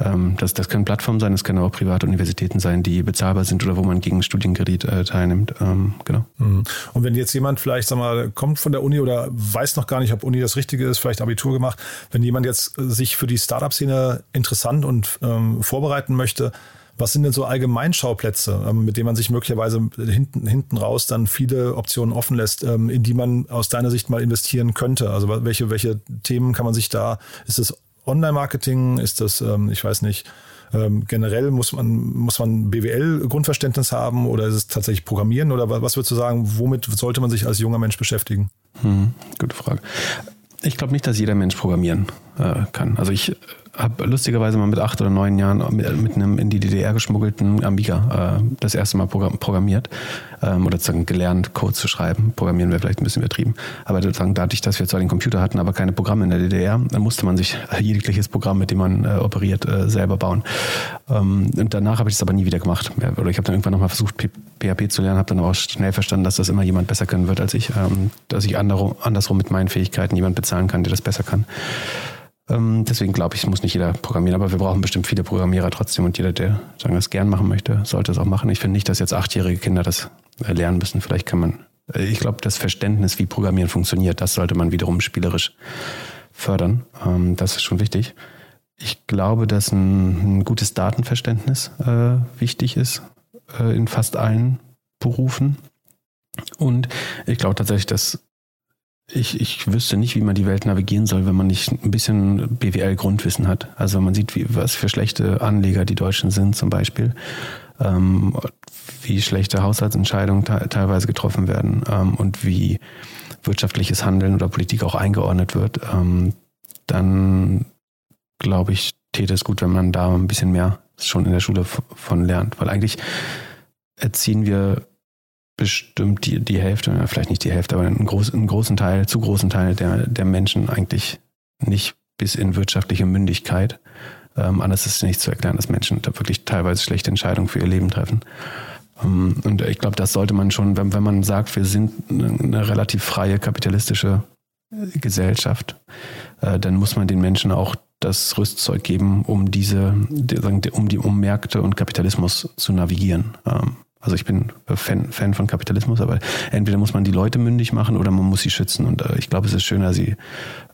Ähm, das, das können Plattformen sein, das können auch private Universitäten sein, die bezahlbar sind oder wo man gegen Studienkredit äh, teilnimmt. Ähm, genau. Mhm. Und wenn jetzt jemand vielleicht, sag mal, kommt von der Uni oder weiß noch gar nicht, ob Uni das Richtige ist, vielleicht Abitur gemacht, wenn jemand jetzt sich für die Startup-Szene interessant und ähm, vorbereiten möchte, was sind denn so Allgemeinschauplätze, ähm, mit denen man sich möglicherweise hinten, hinten raus dann viele Optionen offen lässt, ähm, in die man aus deiner Sicht mal investieren könnte? Also welche, welche Themen kann man sich da, ist es Online-Marketing? Ist das, ähm, ich weiß nicht, ähm, generell muss man, muss man BWL-Grundverständnis haben oder ist es tatsächlich Programmieren oder was würdest du sagen, womit sollte man sich als junger Mensch beschäftigen? Hm, gute Frage. Ich glaube nicht, dass jeder Mensch programmieren äh, kann. Also ich habe lustigerweise mal mit acht oder neun Jahren mit, mit einem in die DDR geschmuggelten Amiga äh, das erste Mal programmiert ähm, oder sozusagen gelernt, Code zu schreiben. Programmieren wäre vielleicht ein bisschen übertrieben. Aber sozusagen dadurch, dass wir zwar den Computer hatten, aber keine Programme in der DDR, dann musste man sich jegliches Programm, mit dem man äh, operiert, äh, selber bauen. Ähm, und danach habe ich es aber nie wieder gemacht. Oder ich habe dann irgendwann nochmal versucht, PHP zu lernen, habe dann aber auch schnell verstanden, dass das immer jemand besser können wird als ich. Ähm, dass ich andersrum mit meinen Fähigkeiten jemand bezahlen kann, der das besser kann. Ähm, deswegen glaube ich, muss nicht jeder programmieren, aber wir brauchen bestimmt viele Programmierer trotzdem und jeder, der sagen, das gern machen möchte, sollte es auch machen. Ich finde nicht, dass jetzt achtjährige Kinder das äh, lernen müssen. Vielleicht kann man, äh, ich glaube, das Verständnis, wie Programmieren funktioniert, das sollte man wiederum spielerisch fördern. Ähm, das ist schon wichtig. Ich glaube, dass ein, ein gutes Datenverständnis äh, wichtig ist äh, in fast allen Berufen. Und ich glaube tatsächlich, dass ich, ich wüsste nicht, wie man die Welt navigieren soll, wenn man nicht ein bisschen BWL-Grundwissen hat. Also man sieht, wie, was für schlechte Anleger die Deutschen sind zum Beispiel, ähm, wie schlechte Haushaltsentscheidungen teilweise getroffen werden ähm, und wie wirtschaftliches Handeln oder Politik auch eingeordnet wird. Ähm, dann glaube ich, täte es gut, wenn man da ein bisschen mehr schon in der Schule von lernt. Weil eigentlich erziehen wir bestimmt die, die Hälfte, vielleicht nicht die Hälfte, aber einen, groß, einen großen Teil, zu großen Teil der, der Menschen eigentlich nicht bis in wirtschaftliche Mündigkeit. Ähm, anders ist nicht zu erklären, dass Menschen da wirklich teilweise schlechte Entscheidungen für ihr Leben treffen. Ähm, und ich glaube, das sollte man schon, wenn, wenn man sagt, wir sind eine relativ freie kapitalistische Gesellschaft, äh, dann muss man den Menschen auch das Rüstzeug geben, um diese, um die um Märkte und Kapitalismus zu navigieren. Ähm, also ich bin Fan, Fan von Kapitalismus, aber entweder muss man die Leute mündig machen oder man muss sie schützen. Und äh, ich glaube, es ist schöner, sie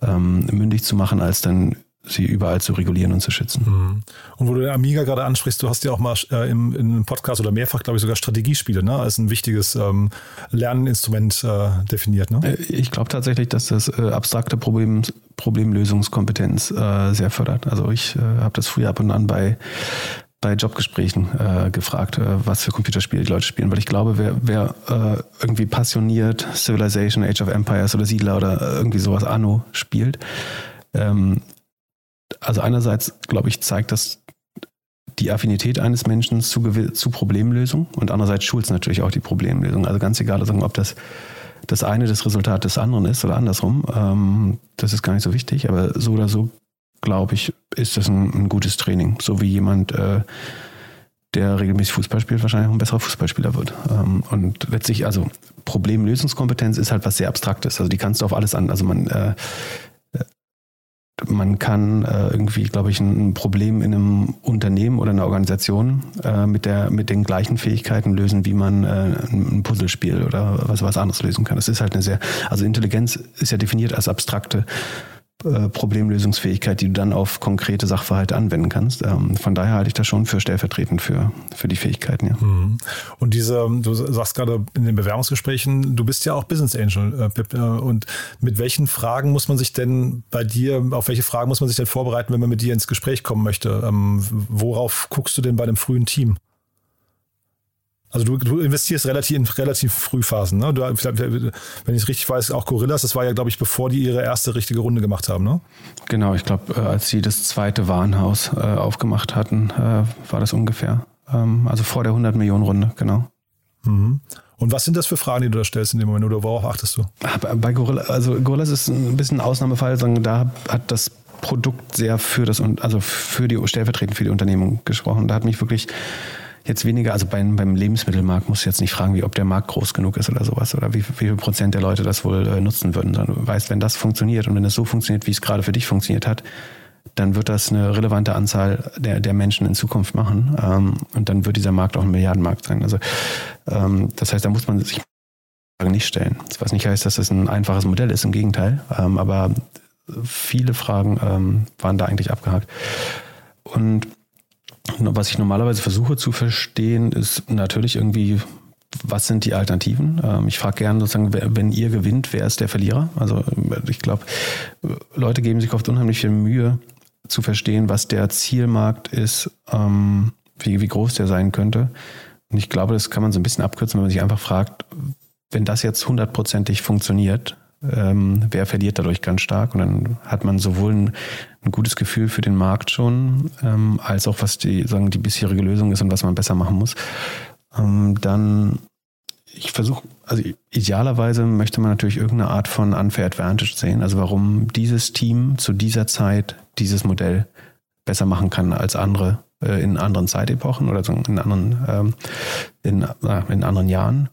ähm, mündig zu machen, als dann sie überall zu regulieren und zu schützen. Mhm. Und wo du den Amiga gerade ansprichst, du hast ja auch mal äh, im, im Podcast oder mehrfach, glaube ich, sogar Strategiespiele ne? als ein wichtiges ähm, Lerninstrument äh, definiert. Ne? Äh, ich glaube tatsächlich, dass das äh, abstrakte Problem, Problemlösungskompetenz äh, sehr fördert. Also ich habe das früher ab und an bei bei Jobgesprächen äh, gefragt, äh, was für Computerspiele die Leute spielen, weil ich glaube, wer, wer äh, irgendwie passioniert Civilization, Age of Empires oder Siedler oder irgendwie sowas Anno spielt, ähm, also einerseits, glaube ich, zeigt das die Affinität eines Menschen zu, zu Problemlösung und andererseits schult es natürlich auch die Problemlösung. Also ganz egal, ob das das eine das Resultat des anderen ist oder andersrum, ähm, das ist gar nicht so wichtig, aber so oder so, glaube ich, ist das ein, ein, gutes Training. So wie jemand, äh, der regelmäßig Fußball spielt, wahrscheinlich ein besserer Fußballspieler wird. Ähm, und letztlich, also Problemlösungskompetenz ist halt was sehr Abstraktes. Also die kannst du auf alles an, also man äh, man kann äh, irgendwie, glaube ich, ein Problem in einem Unternehmen oder einer Organisation äh, mit, der, mit den gleichen Fähigkeiten lösen, wie man äh, ein Puzzlespiel oder was, was anderes lösen kann. Das ist halt eine sehr, also Intelligenz ist ja definiert als abstrakte äh, Problemlösungsfähigkeit, die du dann auf konkrete Sachverhalte anwenden kannst. Ähm, von daher halte ich das schon für stellvertretend für, für die Fähigkeiten. Ja. Mhm. Und diese, du sagst gerade in den Bewerbungsgesprächen, du bist ja auch Business Angel, äh, Pip, äh, und mit welchen Fragen muss man sich denn bei dir, auf welche Fragen muss man sich denn vorbereiten, wenn man mit dir ins Gespräch kommen möchte? Ähm, worauf guckst du denn bei einem frühen Team? Also du, du investierst relativ in relativ Frühphasen, ne? Du, wenn ich es richtig weiß, auch Gorillas, das war ja, glaube ich, bevor die ihre erste richtige Runde gemacht haben, ne? Genau, ich glaube, äh, als sie das zweite Warenhaus äh, aufgemacht hatten, äh, war das ungefähr. Ähm, also vor der 100 Millionen Runde, genau. Mhm. Und was sind das für Fragen, die du da stellst in dem Moment oder worauf achtest du? Bei Gorilla, also Gorillas ist ein bisschen ein Ausnahmefall, sagen, da hat das Produkt sehr für das also für die stellvertretend für die Unternehmung gesprochen. Da hat mich wirklich jetzt weniger, also beim, beim Lebensmittelmarkt muss ich jetzt nicht fragen, wie ob der Markt groß genug ist oder sowas oder wie, wie viel Prozent der Leute das wohl äh, nutzen würden. Du weißt, wenn das funktioniert und wenn es so funktioniert, wie es gerade für dich funktioniert hat, dann wird das eine relevante Anzahl der, der Menschen in Zukunft machen. Ähm, und dann wird dieser Markt auch ein Milliardenmarkt sein. Also ähm, das heißt, da muss man sich nicht stellen. Was nicht heißt, dass das ein einfaches Modell ist, im Gegenteil. Ähm, aber viele Fragen ähm, waren da eigentlich abgehakt. Und was ich normalerweise versuche zu verstehen, ist natürlich irgendwie, was sind die Alternativen? Ähm, ich frage gerne sozusagen, wenn ihr gewinnt, wer ist der Verlierer? Also ich glaube, Leute geben sich oft unheimlich viel Mühe zu verstehen, was der Zielmarkt ist, ähm, wie, wie groß der sein könnte. Und ich glaube, das kann man so ein bisschen abkürzen, wenn man sich einfach fragt, wenn das jetzt hundertprozentig funktioniert, ähm, wer verliert dadurch ganz stark. Und dann hat man sowohl ein, ein gutes Gefühl für den Markt schon, ähm, als auch was die, sagen, die bisherige Lösung ist und was man besser machen muss. Ähm, dann, ich versuche, also idealerweise möchte man natürlich irgendeine Art von Unfair Advantage sehen, also warum dieses Team zu dieser Zeit dieses Modell besser machen kann als andere äh, in anderen Zeitepochen oder in anderen, ähm, in, äh, in anderen Jahren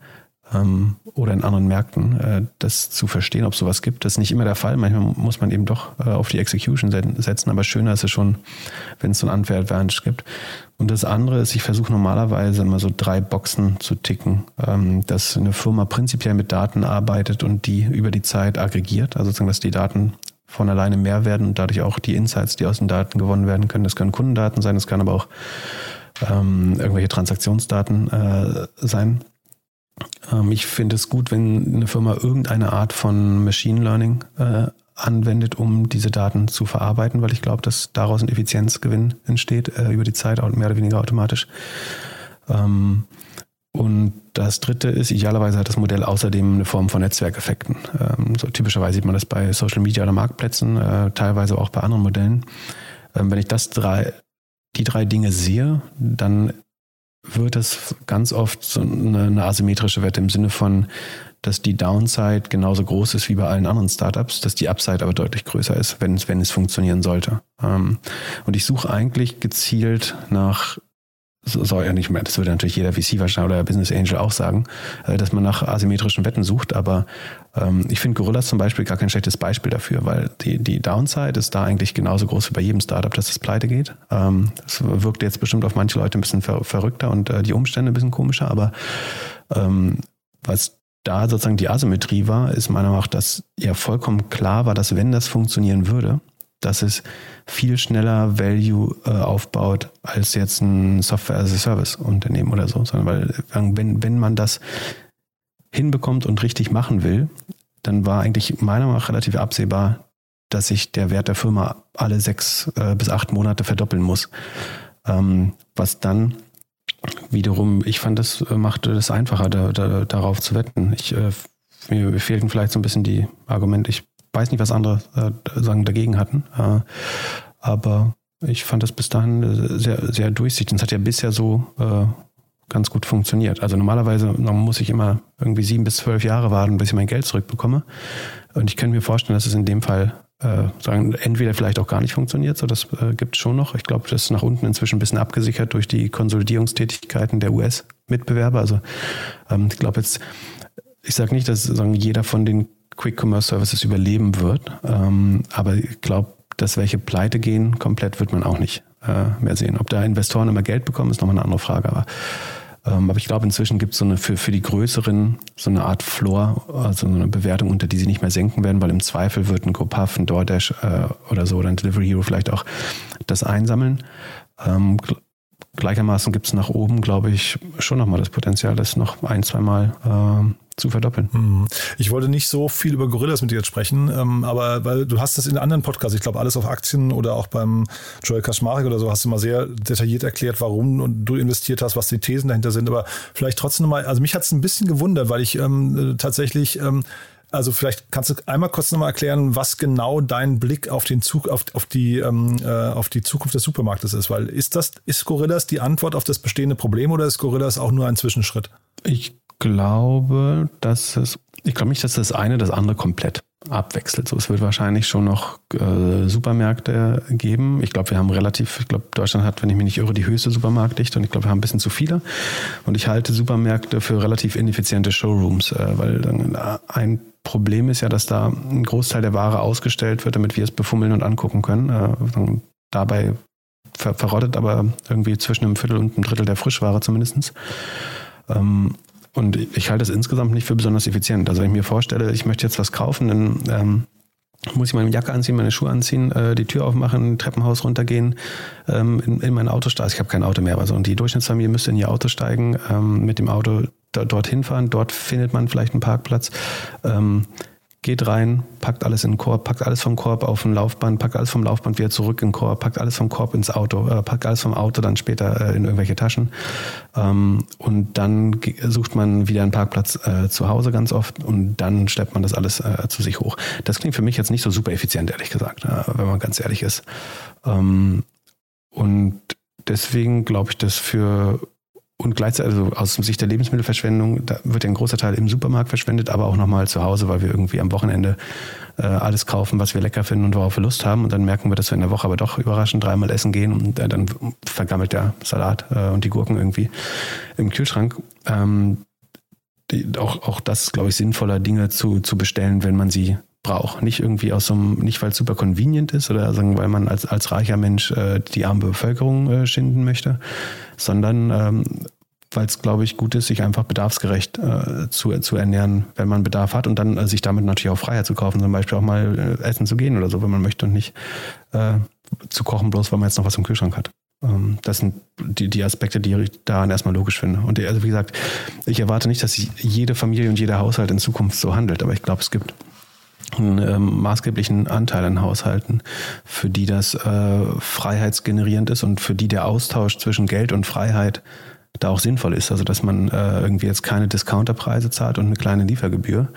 ähm, oder in anderen Märkten, äh, das zu verstehen, ob sowas gibt. Das ist nicht immer der Fall. Manchmal muss man eben doch äh, auf die Execution setzen, aber schöner ist es schon, wenn es so ein Unfair Advantage gibt. Und das andere ist, ich versuche normalerweise immer so drei Boxen zu ticken, ähm, dass eine Firma prinzipiell mit Daten arbeitet und die über die Zeit aggregiert, also sozusagen, dass die Daten von alleine mehr werden und dadurch auch die Insights, die aus den Daten gewonnen werden können. Das können Kundendaten sein, das kann aber auch ähm, irgendwelche Transaktionsdaten äh, sein. Ähm, ich finde es gut, wenn eine Firma irgendeine Art von Machine Learning äh, anwendet, um diese Daten zu verarbeiten, weil ich glaube, dass daraus ein Effizienzgewinn entsteht äh, über die Zeit, mehr oder weniger automatisch. Ähm, und das dritte ist, idealerweise hat das Modell außerdem eine Form von Netzwerkeffekten. Ähm, so typischerweise sieht man das bei Social Media oder Marktplätzen, äh, teilweise auch bei anderen Modellen. Ähm, wenn ich das drei, die drei Dinge sehe, dann wird es ganz oft so eine, eine asymmetrische Wette im Sinne von, dass die Downside genauso groß ist wie bei allen anderen Startups, dass die Upside aber deutlich größer ist, wenn es, wenn es funktionieren sollte. Ähm, und ich suche eigentlich gezielt nach so soll ja nicht mehr, das würde natürlich jeder VC wahrscheinlich oder Business Angel auch sagen, äh, dass man nach asymmetrischen Wetten sucht, aber ähm, ich finde Gorillas zum Beispiel gar kein schlechtes Beispiel dafür, weil die, die Downside ist da eigentlich genauso groß wie bei jedem Startup, dass es pleite geht. Ähm, das wirkt jetzt bestimmt auf manche Leute ein bisschen ver verrückter und äh, die Umstände ein bisschen komischer, aber ähm, was da sozusagen die Asymmetrie war, ist meiner Meinung nach, dass ja vollkommen klar war, dass wenn das funktionieren würde, dass es viel schneller Value äh, aufbaut als jetzt ein Software-as-a-Service-Unternehmen oder so. Sondern weil, wenn, wenn man das hinbekommt und richtig machen will, dann war eigentlich meiner Meinung nach relativ absehbar, dass sich der Wert der Firma alle sechs äh, bis acht Monate verdoppeln muss. Ähm, was dann wiederum, ich fand, das äh, machte das einfacher, da, da, darauf zu wetten. Ich, äh, mir fehlten vielleicht so ein bisschen die Argumente. Ich weiß nicht, was andere äh, sagen dagegen hatten, äh, aber ich fand das bis dahin äh, sehr, sehr durchsichtig. Es hat ja bisher so äh, ganz gut funktioniert. Also normalerweise muss ich immer irgendwie sieben bis zwölf Jahre warten, bis ich mein Geld zurückbekomme. Und ich könnte mir vorstellen, dass es in dem Fall äh, sagen, entweder vielleicht auch gar nicht funktioniert, so das äh, gibt es schon noch. Ich glaube, das ist nach unten inzwischen ein bisschen abgesichert durch die Konsolidierungstätigkeiten der US-Mitbewerber. Also ähm, ich glaube jetzt, ich sage nicht, dass sagen, jeder von den Quick Commerce Services überleben wird, ähm, aber ich glaube, dass welche pleite gehen, komplett wird man auch nicht äh, mehr sehen. Ob da Investoren immer Geld bekommen, ist nochmal eine andere Frage. Aber ähm, aber ich glaube, inzwischen gibt es so eine für, für die größeren so eine Art Floor, also so eine Bewertung, unter die sie nicht mehr senken werden, weil im Zweifel wird ein GoPuff, ein DoorDash äh, oder so oder ein Delivery Hero vielleicht auch das einsammeln. Ähm, gleichermaßen gibt es nach oben, glaube ich, schon nochmal das Potenzial, das noch ein, zweimal äh, zu verdoppeln. Hm. Ich wollte nicht so viel über Gorillas mit dir jetzt sprechen, ähm, aber weil du hast das in anderen Podcasts, ich glaube alles auf Aktien oder auch beim Joel Kaczmarek oder so, hast du mal sehr detailliert erklärt, warum du investiert hast, was die Thesen dahinter sind. Aber vielleicht trotzdem mal, also mich hat es ein bisschen gewundert, weil ich ähm, tatsächlich ähm, also vielleicht kannst du einmal kurz nochmal erklären, was genau dein Blick auf den Zug, auf, auf die ähm, äh, auf die Zukunft des Supermarktes ist, weil ist das ist Gorillas die Antwort auf das bestehende Problem oder ist Gorillas auch nur ein Zwischenschritt? Ich glaube, dass es, ich glaube nicht, dass das eine das andere komplett abwechselt. So, es wird wahrscheinlich schon noch äh, Supermärkte geben. Ich glaube, wir haben relativ, ich glaube, Deutschland hat, wenn ich mich nicht irre, die höchste Supermarktdichte und ich glaube, wir haben ein bisschen zu viele. Und ich halte Supermärkte für relativ ineffiziente Showrooms, äh, weil dann äh, ein Problem ist ja, dass da ein Großteil der Ware ausgestellt wird, damit wir es befummeln und angucken können. Äh, dabei ver verrottet aber irgendwie zwischen einem Viertel und einem Drittel der Frischware zumindest. Ähm, und ich halte es insgesamt nicht für besonders effizient. Also wenn ich mir vorstelle, ich möchte jetzt was kaufen, dann ähm, muss ich meine Jacke anziehen, meine Schuhe anziehen, äh, die Tür aufmachen, Treppenhaus runtergehen, ähm, in, in mein Auto steigen. Also ich habe kein Auto mehr, also und die Durchschnittsfamilie müsste in ihr Auto steigen, ähm, mit dem Auto dorthin fahren. Dort findet man vielleicht einen Parkplatz. Ähm, geht rein, packt alles in den Korb, packt alles vom Korb auf ein Laufband, packt alles vom Laufband wieder zurück in den Korb, packt alles vom Korb ins Auto, äh, packt alles vom Auto dann später äh, in irgendwelche Taschen. Ähm, und dann sucht man wieder einen Parkplatz äh, zu Hause ganz oft und dann schleppt man das alles äh, zu sich hoch. Das klingt für mich jetzt nicht so super effizient, ehrlich gesagt, äh, wenn man ganz ehrlich ist. Ähm, und deswegen glaube ich, dass für und gleichzeitig, also aus Sicht der Lebensmittelverschwendung, da wird ja ein großer Teil im Supermarkt verschwendet, aber auch nochmal zu Hause, weil wir irgendwie am Wochenende äh, alles kaufen, was wir lecker finden und worauf wir Lust haben. Und dann merken wir, dass wir in der Woche aber doch überraschend dreimal essen gehen und äh, dann vergammelt der Salat äh, und die Gurken irgendwie im Kühlschrank. Ähm, die, auch, auch das glaube ich, sinnvoller, Dinge zu, zu bestellen, wenn man sie braucht. Nicht irgendwie aus so einem, nicht weil es super convenient ist oder sagen, weil man als, als reicher Mensch äh, die arme Bevölkerung äh, schinden möchte, sondern ähm, weil es, glaube ich, gut ist, sich einfach bedarfsgerecht äh, zu, zu ernähren, wenn man Bedarf hat und dann äh, sich damit natürlich auch Freiheit zu kaufen, zum Beispiel auch mal äh, essen zu gehen oder so, wenn man möchte und nicht äh, zu kochen, bloß weil man jetzt noch was im Kühlschrank hat. Ähm, das sind die, die Aspekte, die ich daran erstmal logisch finde. Und also wie gesagt, ich erwarte nicht, dass jede Familie und jeder Haushalt in Zukunft so handelt, aber ich glaube, es gibt einen ähm, maßgeblichen Anteil an Haushalten, für die das äh, freiheitsgenerierend ist und für die der Austausch zwischen Geld und Freiheit da auch sinnvoll ist. Also dass man äh, irgendwie jetzt keine Discounterpreise zahlt und eine kleine Liefergebühr,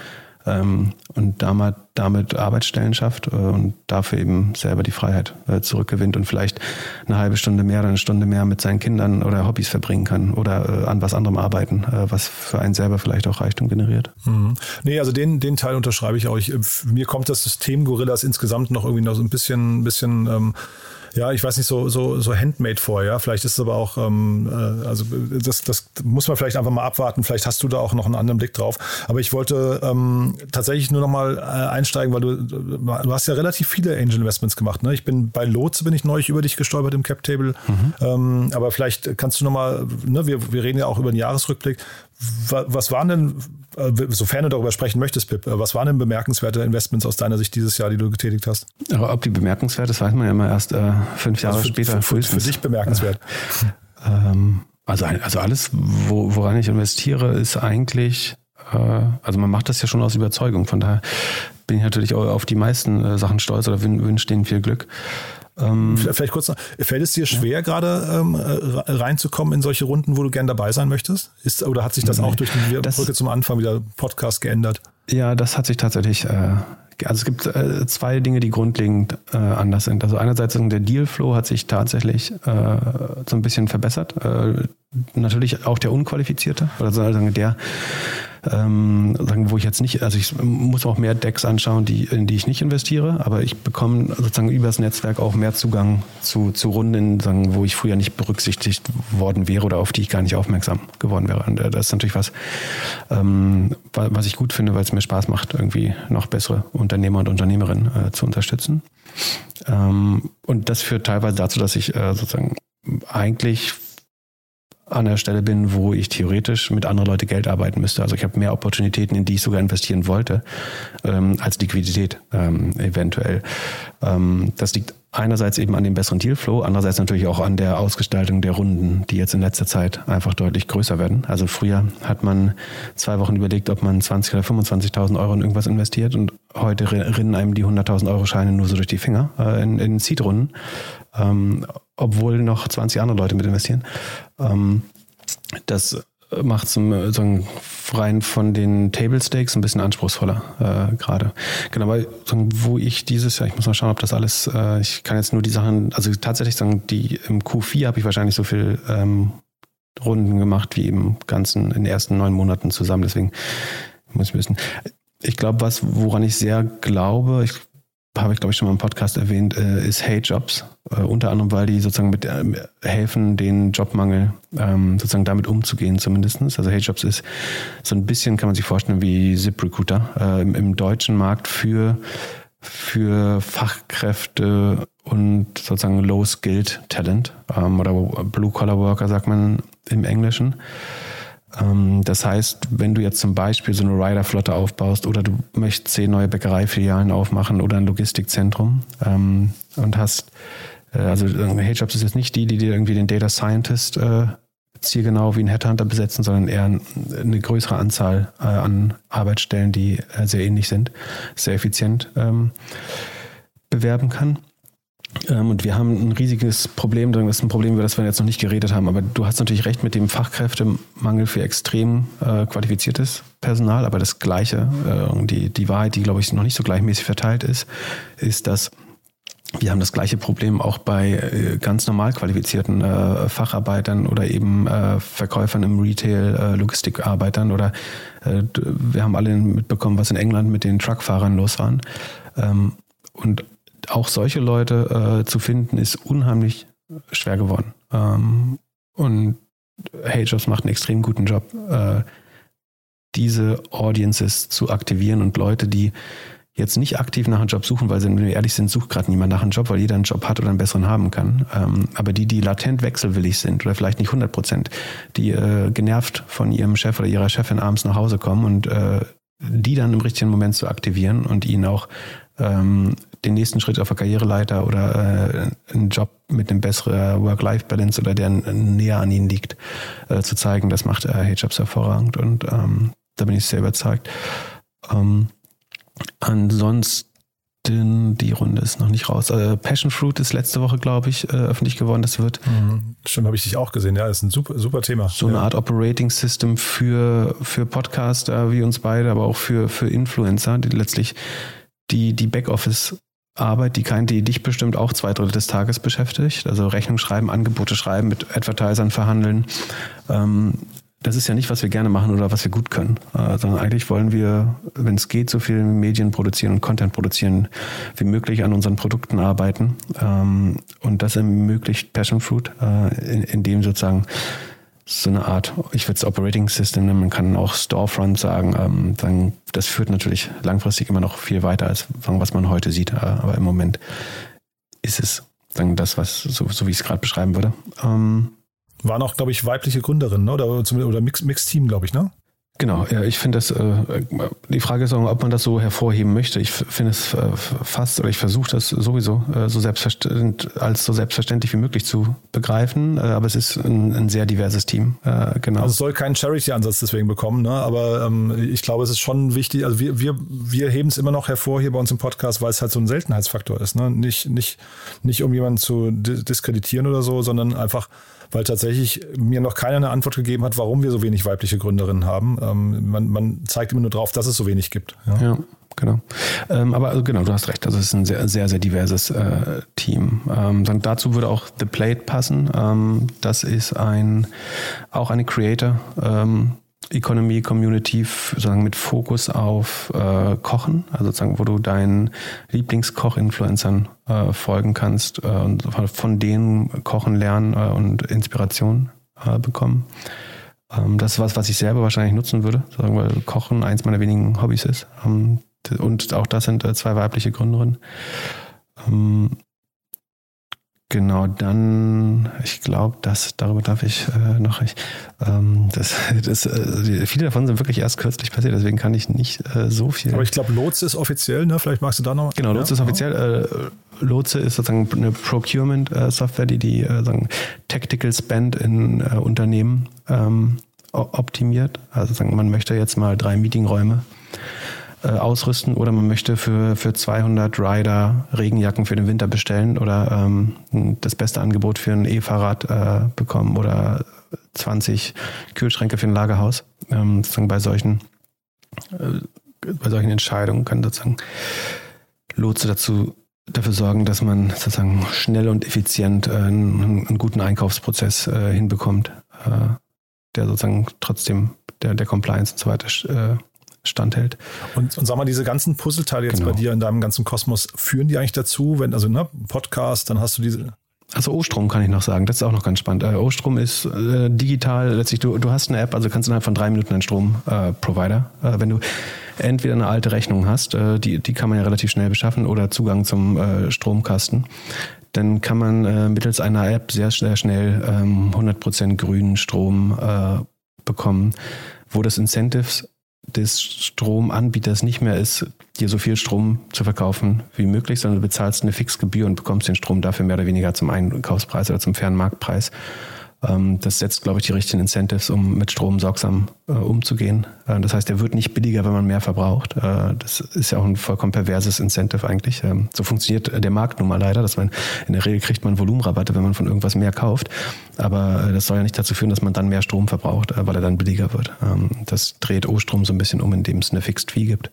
ähm, und damit, damit Arbeitsstellen schafft äh, und dafür eben selber die Freiheit äh, zurückgewinnt und vielleicht eine halbe Stunde mehr oder eine Stunde mehr mit seinen Kindern oder Hobbys verbringen kann oder äh, an was anderem arbeiten, äh, was für einen selber vielleicht auch Reichtum generiert. Mhm. Nee, also den, den Teil unterschreibe ich auch. Ich, mir kommt das System Gorillas insgesamt noch irgendwie noch so ein bisschen, bisschen ähm, ja, ich weiß nicht, so, so, so handmade vor, ja. Vielleicht ist es aber auch, ähm, äh, also das, das muss man vielleicht einfach mal abwarten. Vielleicht hast du da auch noch einen anderen Blick drauf. Aber ich wollte ähm, tatsächlich nur noch mal äh, einsteigen, weil du, du hast ja relativ viele Angel Investments gemacht. Ne? Ich bin bei Lotse bin ich neulich über dich gestolpert im Cap Table. Mhm. Ähm, aber vielleicht kannst du noch mal, ne, wir, wir reden ja auch über den Jahresrückblick. Was waren denn sofern du darüber sprechen möchtest, Pip, äh, was waren denn bemerkenswerte Investments aus deiner Sicht dieses Jahr, die du getätigt hast? Aber ob die bemerkenswert ist, weiß man ja immer erst äh, fünf Jahre also für, später. Für, für, dich bemerkenswert. Ähm, also, also alles, wo, woran ich investiere, ist eigentlich, äh, also man macht das ja schon aus Überzeugung. Von daher bin ich natürlich auch auf die meisten äh, Sachen stolz oder wünsche denen viel Glück. Ähm, Vielleicht kurz noch, fällt es dir schwer, ja. gerade ähm, reinzukommen in solche Runden, wo du gern dabei sein möchtest? Ist, oder hat sich das nee, auch durch die Brücke zum Anfang wieder Podcast geändert? Ja, das hat sich tatsächlich, äh, also es gibt äh, zwei Dinge, die grundlegend äh, anders sind. Also einerseits der Dealflow hat sich tatsächlich äh, so ein bisschen verbessert. Äh, natürlich auch der Unqualifizierte, oder also der ähm, sagen, wo ich jetzt nicht, also ich muss auch mehr Decks anschauen, die, in die ich nicht investiere, aber ich bekomme sozusagen über das Netzwerk auch mehr Zugang zu, zu Runden, sagen, wo ich früher nicht berücksichtigt worden wäre oder auf die ich gar nicht aufmerksam geworden wäre. Und äh, das ist natürlich was, ähm, was ich gut finde, weil es mir Spaß macht, irgendwie noch bessere Unternehmer und Unternehmerinnen äh, zu unterstützen. Ähm, und das führt teilweise dazu, dass ich äh, sozusagen eigentlich an der Stelle bin, wo ich theoretisch mit anderen Leuten Geld arbeiten müsste. Also ich habe mehr Opportunitäten, in die ich sogar investieren wollte, ähm, als Liquidität ähm, eventuell. Ähm, das liegt einerseits eben an dem besseren Dealflow, andererseits natürlich auch an der Ausgestaltung der Runden, die jetzt in letzter Zeit einfach deutlich größer werden. Also früher hat man zwei Wochen überlegt, ob man 20 oder 25.000 Euro in irgendwas investiert und heute rinnen einem die 100.000 Euro Scheine nur so durch die Finger äh, in, in Seed-Runden ähm, obwohl noch 20 andere Leute mit investieren. Ähm, das macht es sozusagen rein von den Table Stakes ein bisschen anspruchsvoller äh, gerade. Genau, aber wo ich dieses Jahr, ich muss mal schauen, ob das alles, äh, ich kann jetzt nur die Sachen, also tatsächlich sagen, die im Q4 habe ich wahrscheinlich so viel ähm, Runden gemacht wie im ganzen, in den ersten neun Monaten zusammen. Deswegen muss ich wissen. Ich glaube, was, woran ich sehr glaube, ich habe ich glaube ich schon mal im Podcast erwähnt, äh, ist Hey Jobs. Äh, unter anderem, weil die sozusagen mit äh, helfen, den Jobmangel ähm, sozusagen damit umzugehen zumindestens. Also Hey Jobs ist so ein bisschen, kann man sich vorstellen, wie ZipRecruiter äh, im, im deutschen Markt für, für Fachkräfte und sozusagen Low-Skilled Talent ähm, oder Blue-Collar-Worker sagt man im Englischen. Ähm, das heißt, wenn du jetzt zum Beispiel so eine Rider-Flotte aufbaust oder du möchtest zehn neue Bäckereifilialen aufmachen oder ein Logistikzentrum ähm, und hast, äh, also HeyJobs ist jetzt nicht die, die dir irgendwie den Data Scientist äh, zielgenau wie ein Headhunter besetzen, sondern eher eine größere Anzahl äh, an Arbeitsstellen, die äh, sehr ähnlich sind, sehr effizient ähm, bewerben kann. Ähm, und wir haben ein riesiges Problem, das ist ein Problem, über das wir jetzt noch nicht geredet haben, aber du hast natürlich recht mit dem Fachkräftemangel für extrem äh, qualifiziertes Personal, aber das Gleiche, äh, die, die Wahrheit, die glaube ich noch nicht so gleichmäßig verteilt ist, ist, dass wir haben das gleiche Problem auch bei äh, ganz normal qualifizierten äh, Facharbeitern oder eben äh, Verkäufern im Retail, Logistikarbeitern oder wir haben alle mitbekommen, was in England mit den Truckfahrern los war. Ähm, und auch solche Leute äh, zu finden, ist unheimlich schwer geworden. Ähm, und HeyJobs macht einen extrem guten Job, äh, diese Audiences zu aktivieren und Leute, die jetzt nicht aktiv nach einem Job suchen, weil sie, wenn wir ehrlich sind, sucht gerade niemand nach einem Job, weil jeder einen Job hat oder einen besseren haben kann. Ähm, aber die, die latent wechselwillig sind oder vielleicht nicht 100 Prozent, die äh, genervt von ihrem Chef oder ihrer Chefin abends nach Hause kommen und äh, die dann im richtigen Moment zu aktivieren und ihnen auch ähm, den nächsten Schritt auf der Karriereleiter oder äh, einen Job mit einem besseren Work-Life-Balance oder der näher an ihnen liegt, äh, zu zeigen, das macht äh, H-Jobs hervorragend und ähm, da bin ich sehr überzeugt. Ähm, ansonsten die Runde ist noch nicht raus. Äh, Passion Fruit ist letzte Woche, glaube ich, äh, öffentlich geworden. Das wird. Mhm. Stimmt, habe ich dich auch gesehen. Ja, ist ein super, super Thema. So eine Art Operating System für, für Podcaster wie uns beide, aber auch für, für Influencer, die letztlich die, die Backoffice Arbeit, die kein, die dich bestimmt auch zwei Drittel des Tages beschäftigt. Also Rechnung schreiben, Angebote schreiben, mit Advertisern verhandeln. Ähm, das ist ja nicht, was wir gerne machen oder was wir gut können, äh, sondern eigentlich wollen wir, wenn es geht, so viel Medien produzieren und Content produzieren wie möglich an unseren Produkten arbeiten. Ähm, und das ermöglicht Passion Fruit, äh, in, in sozusagen so eine Art, ich würde es Operating System nennen, man kann auch Storefront sagen, ähm, dann, das führt natürlich langfristig immer noch viel weiter als was man heute sieht, äh, aber im Moment ist es dann das, was so, so wie ich es gerade beschreiben würde. Ähm, Waren auch, glaube ich, weibliche Gründerinnen, ne? oder, oder Mix, Mixed Team, glaube ich, ne? Genau, ja, ich finde das, äh, die Frage ist auch, ob man das so hervorheben möchte. Ich finde es äh, fast, oder ich versuche das sowieso äh, so selbstverständlich, als so selbstverständlich wie möglich zu begreifen, äh, aber es ist ein, ein sehr diverses Team, äh, genau. Also es soll keinen Charity-Ansatz deswegen bekommen, ne? aber ähm, ich glaube, es ist schon wichtig, also wir, wir, wir heben es immer noch hervor hier bei uns im Podcast, weil es halt so ein Seltenheitsfaktor ist, ne? nicht, nicht, nicht um jemanden zu diskreditieren oder so, sondern einfach, weil tatsächlich mir noch keiner eine Antwort gegeben hat, warum wir so wenig weibliche Gründerinnen haben. Ähm, man, man, zeigt immer nur drauf, dass es so wenig gibt. Ja, ja genau. Ähm, aber also genau, du hast recht. Es ist ein sehr, sehr, sehr diverses äh, Team. Ähm, dann dazu würde auch The Plate passen. Ähm, das ist ein auch eine Creator. Ähm, Economy Community sozusagen mit Fokus auf äh, Kochen, also sozusagen, wo du deinen Lieblingskoch-Influencern äh, folgen kannst äh, und von denen kochen lernen äh, und Inspiration äh, bekommen. Ähm, das ist was, was ich selber wahrscheinlich nutzen würde, sagen, weil Kochen eins meiner wenigen Hobbys ist. Ähm, und auch das sind äh, zwei weibliche Gründerinnen. Ähm, Genau, dann, ich glaube, das darüber darf ich äh, noch. Ich, ähm, das, das, äh, viele davon sind wirklich erst kürzlich passiert, deswegen kann ich nicht äh, so viel. Aber ich glaube, Lotse ist offiziell, ne? Vielleicht magst du da noch. Genau, Lotse ja, ist offiziell. Äh, Lotse ist sozusagen eine Procurement-Software, die die äh, sagen, Tactical Spend in äh, Unternehmen ähm, optimiert. Also sagen, man möchte jetzt mal drei Meetingräume äh, ausrüsten oder man möchte für, für 200 Rider Regenjacken für den Winter bestellen oder ähm, das beste Angebot für ein E-Fahrrad äh, bekommen oder 20 Kühlschränke für ein Lagerhaus. Ähm, sozusagen bei solchen, äh, bei solchen Entscheidungen kann sozusagen Lotse dazu dafür sorgen, dass man sozusagen schnell und effizient äh, einen, einen, guten Einkaufsprozess äh, hinbekommt, äh, der sozusagen trotzdem der, der Compliance und so weiter äh, standhält. Und, und sag mal, diese ganzen Puzzleteile jetzt genau. bei dir in deinem ganzen Kosmos, führen die eigentlich dazu, wenn, also ne, Podcast, dann hast du diese. Also O-Strom kann ich noch sagen, das ist auch noch ganz spannend. Äh, O-Strom ist äh, digital, letztlich du, du hast eine App, also kannst innerhalb von drei Minuten einen Stromprovider, äh, wenn du entweder eine alte Rechnung hast, äh, die, die kann man ja relativ schnell beschaffen, oder Zugang zum äh, Stromkasten, dann kann man äh, mittels einer App sehr, sehr schnell ähm, 100% grünen Strom bekommen, wo das Incentives des Stromanbieters nicht mehr ist, dir so viel Strom zu verkaufen wie möglich, sondern du bezahlst eine Fixgebühr und bekommst den Strom dafür mehr oder weniger zum Einkaufspreis oder zum fairen Marktpreis. Ähm, das setzt, glaube ich, die richtigen Incentives, um mit Strom sorgsam äh, umzugehen. Äh, das heißt, er wird nicht billiger, wenn man mehr verbraucht. Äh, das ist ja auch ein vollkommen perverses Incentive eigentlich. Ähm, so funktioniert der Markt nun mal leider, dass man in der Regel kriegt man Volumenrabatte, wenn man von irgendwas mehr kauft. Aber das soll ja nicht dazu führen, dass man dann mehr Strom verbraucht, weil er dann billiger wird. Ähm, das dreht O-Strom so ein bisschen um, indem es eine Fixed Fee gibt.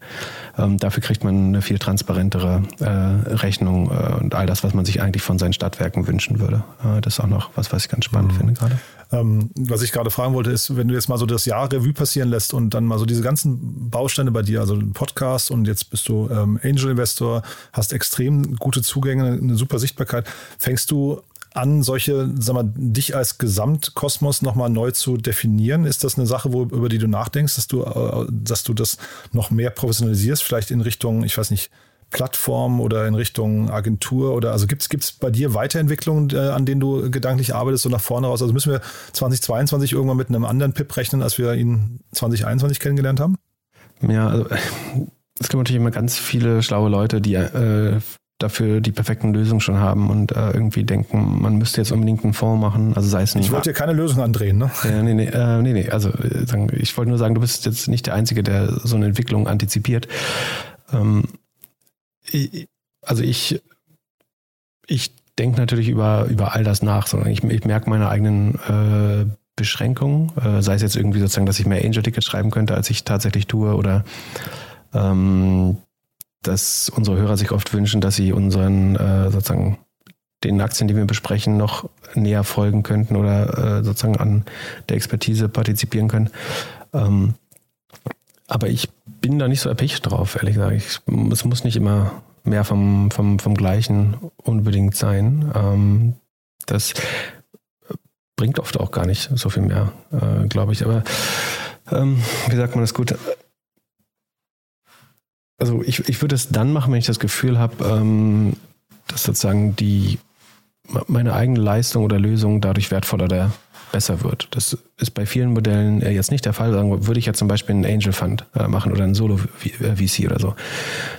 Dafür kriegt man eine viel transparentere Rechnung und all das, was man sich eigentlich von seinen Stadtwerken wünschen würde. Das ist auch noch was, was ich ganz spannend mhm. finde gerade. Ähm, was ich gerade fragen wollte, ist, wenn du jetzt mal so das Jahr Revue passieren lässt und dann mal so diese ganzen Bausteine bei dir, also ein Podcast und jetzt bist du ähm, Angel Investor, hast extrem gute Zugänge, eine super Sichtbarkeit. Fängst du an, solche, sag mal, dich als Gesamtkosmos nochmal neu zu definieren? Ist das eine Sache, wo, über die du nachdenkst, dass du, äh, dass du das noch mehr professionalisierst, vielleicht in Richtung, ich weiß nicht, Plattform oder in Richtung Agentur oder also gibt es bei dir Weiterentwicklungen, äh, an denen du gedanklich arbeitest, so nach vorne raus? Also müssen wir 2022 irgendwann mit einem anderen PIP rechnen, als wir ihn 2021 kennengelernt haben? Ja, also es gibt natürlich immer ganz viele schlaue Leute, die äh, dafür die perfekten Lösungen schon haben und äh, irgendwie denken, man müsste jetzt unbedingt einen Fonds machen. Also sei es ein, Ich wollte dir keine Lösung andrehen, ne? Ja, nee, nee, äh, nee, nee. Also äh, ich wollte nur sagen, du bist jetzt nicht der Einzige, der so eine Entwicklung antizipiert. Ähm, also ich, ich denke natürlich über, über all das nach, sondern ich, ich merke meine eigenen äh, Beschränkungen, äh, sei es jetzt irgendwie sozusagen, dass ich mehr Angel-Tickets schreiben könnte, als ich tatsächlich tue, oder ähm, dass unsere Hörer sich oft wünschen, dass sie unseren äh, sozusagen den Aktien, die wir besprechen, noch näher folgen könnten oder äh, sozusagen an der Expertise partizipieren können. Ähm, aber ich bin da nicht so erpicht drauf, ehrlich gesagt. Ich, es muss nicht immer mehr vom, vom, vom Gleichen unbedingt sein. Ähm, das bringt oft auch gar nicht so viel mehr, äh, glaube ich. Aber ähm, wie sagt man das gut? Also ich, ich würde es dann machen, wenn ich das Gefühl habe, ähm, dass sozusagen die meine eigene Leistung oder Lösung dadurch wertvoller der besser wird. Das ist bei vielen Modellen äh, jetzt nicht der Fall. Sagen, würde ich ja zum Beispiel einen Angel Fund äh, machen oder einen Solo VC oder so,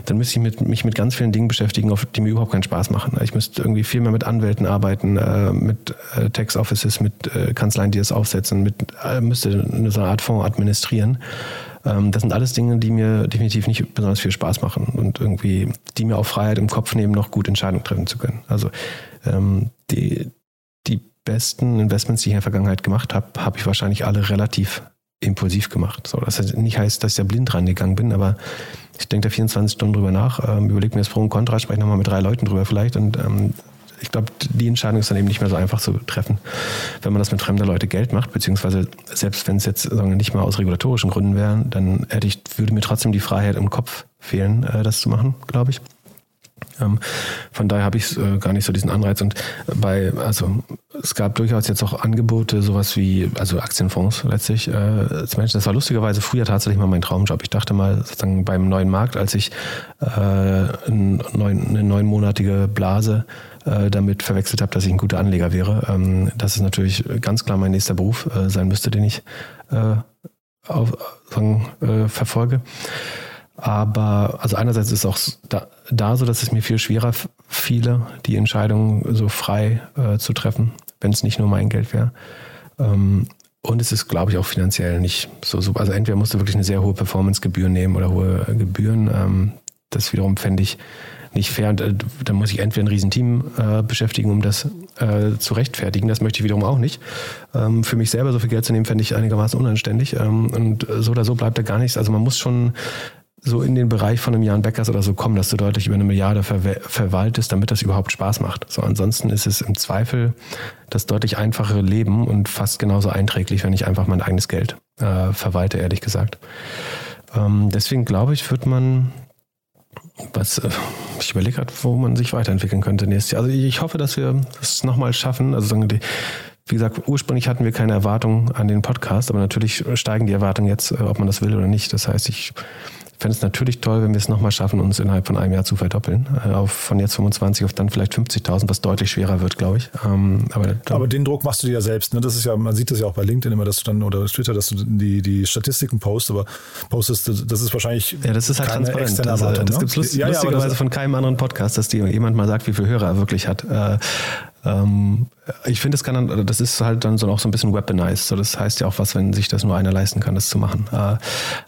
dann müsste ich mich mit ganz vielen Dingen beschäftigen, die mir überhaupt keinen Spaß machen. Ich müsste irgendwie viel mehr mit Anwälten arbeiten, äh, mit Tax Offices, mit Kanzleien, die das aufsetzen, mit, müsste eine so Art Fonds administrieren. Ähm, das sind alles Dinge, die mir definitiv nicht besonders viel Spaß machen und irgendwie, die mir auch Freiheit im Kopf nehmen, noch gut Entscheidungen treffen zu können. Also ähm, die, die besten Investments, die ich in der Vergangenheit gemacht habe, habe ich wahrscheinlich alle relativ impulsiv gemacht. So, das nicht heißt, dass ich da blind rangegangen bin, aber ich denke da 24 Stunden drüber nach, ähm, überlege mir das Pro und Contra, spreche nochmal mit drei Leuten drüber vielleicht und ähm, ich glaube, die Entscheidung ist dann eben nicht mehr so einfach zu treffen, wenn man das mit fremder Leute Geld macht, beziehungsweise selbst wenn es jetzt sagen nicht mal aus regulatorischen Gründen wäre, dann hätte ich, würde mir trotzdem die Freiheit im Kopf fehlen, äh, das zu machen, glaube ich. Ähm, von daher habe ich äh, gar nicht so diesen Anreiz. Und bei, also es gab durchaus jetzt auch Angebote, sowas wie, also Aktienfonds letztlich. Äh, das war lustigerweise früher tatsächlich mal mein Traumjob. Ich dachte mal sozusagen beim neuen Markt, als ich äh, eine neunmonatige Blase äh, damit verwechselt habe, dass ich ein guter Anleger wäre. Ähm, das ist natürlich ganz klar mein nächster Beruf äh, sein müsste, den ich äh, auf, sagen, verfolge. Aber also einerseits ist es auch da, da, so, dass es mir viel schwerer fiele, die Entscheidung so frei äh, zu treffen, wenn es nicht nur mein Geld wäre. Ähm, und es ist, glaube ich, auch finanziell nicht so super. Also entweder musst du wirklich eine sehr hohe Performance-Gebühr nehmen oder hohe Gebühren. Ähm, das wiederum fände ich nicht fair. Und, äh, dann muss ich entweder ein Riesenteam äh, beschäftigen, um das äh, zu rechtfertigen. Das möchte ich wiederum auch nicht. Ähm, für mich selber so viel Geld zu nehmen, fände ich einigermaßen unanständig. Ähm, und so oder so bleibt da gar nichts. Also man muss schon so in den Bereich von einem Jan Beckers oder so kommen, dass du deutlich über eine Milliarde ver verwaltest, damit das überhaupt Spaß macht. So, ansonsten ist es im Zweifel das deutlich einfachere Leben und fast genauso einträglich, wenn ich einfach mein eigenes Geld äh, verwalte, ehrlich gesagt. Ähm, deswegen glaube ich, wird man was äh, ich überlege gerade, wo man sich weiterentwickeln könnte nächstes Jahr. Also ich hoffe, dass wir das nochmal schaffen. Also wie gesagt, ursprünglich hatten wir keine Erwartungen an den Podcast, aber natürlich steigen die Erwartungen jetzt, äh, ob man das will oder nicht. Das heißt, ich fände es natürlich toll, wenn wir es nochmal schaffen, uns innerhalb von einem Jahr zu verdoppeln. Äh, auf, von jetzt 25 auf dann vielleicht 50.000, was deutlich schwerer wird, glaube ich. Ähm, aber, aber, den Druck machst du dir ja selbst. Ne? Das ist ja, man sieht das ja auch bei LinkedIn immer, dass du dann oder Twitter, dass du die, die Statistiken postest, aber postest, das ist wahrscheinlich ja, das ist halt externe das, Erwartung. Das, das ne? gibt es lust, ja, lustigerweise ja, von keinem anderen Podcast, dass die jemand mal sagt, wie viele Hörer er wirklich hat. Äh, ähm, ich finde, es kann dann, das ist halt dann so auch so ein bisschen weaponized. So, das heißt ja auch was, wenn sich das nur einer leisten kann, das zu machen. Äh,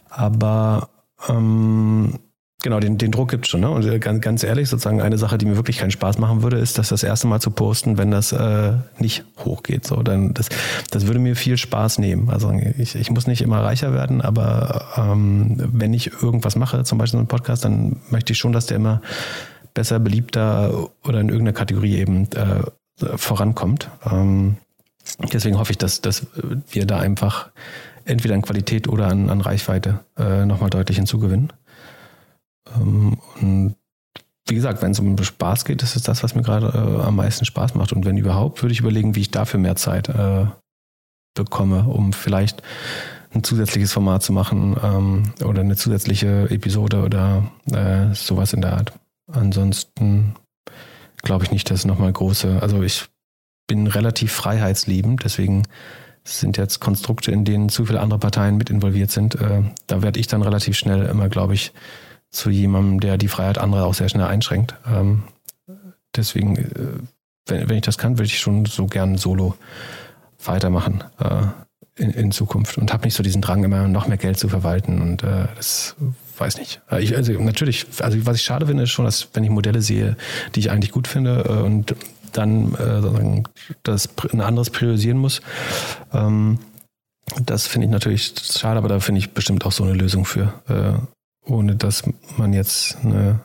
aber ähm, Genau, den, den Druck gibt es schon. Ne? Und äh, ganz, ganz ehrlich, sozusagen eine Sache, die mir wirklich keinen Spaß machen würde, ist, das das erste Mal zu posten, wenn das äh, nicht hochgeht. So, dann das, das würde mir viel Spaß nehmen. Also ich, ich muss nicht immer reicher werden, aber ähm, wenn ich irgendwas mache, zum Beispiel so einen Podcast, dann möchte ich schon, dass der immer besser, beliebter oder in irgendeiner Kategorie eben äh, vorankommt. Ähm, deswegen hoffe ich, dass, dass wir da einfach entweder an Qualität oder an, an Reichweite äh, nochmal deutlich hinzugewinnen. Ähm, und wie gesagt, wenn es um Spaß geht, das ist das, was mir gerade äh, am meisten Spaß macht. Und wenn überhaupt, würde ich überlegen, wie ich dafür mehr Zeit äh, bekomme, um vielleicht ein zusätzliches Format zu machen ähm, oder eine zusätzliche Episode oder äh, sowas in der Art. Ansonsten glaube ich nicht, dass nochmal große, also ich bin relativ freiheitsliebend, deswegen sind jetzt Konstrukte, in denen zu viele andere Parteien mit involviert sind. Äh, da werde ich dann relativ schnell immer, glaube ich, zu jemandem, der die Freiheit anderer auch sehr schnell einschränkt. Ähm, deswegen, äh, wenn, ich das kann, würde ich schon so gern solo weitermachen äh, in, in Zukunft und habe nicht so diesen Drang, immer noch mehr Geld zu verwalten und das weiß nicht. Ich, also natürlich, also was ich schade finde, ist schon, dass wenn ich Modelle sehe, die ich eigentlich gut finde und dann äh, das ein anderes priorisieren muss. Ähm, das finde ich natürlich schade, aber da finde ich bestimmt auch so eine Lösung für, äh, ohne dass man jetzt eine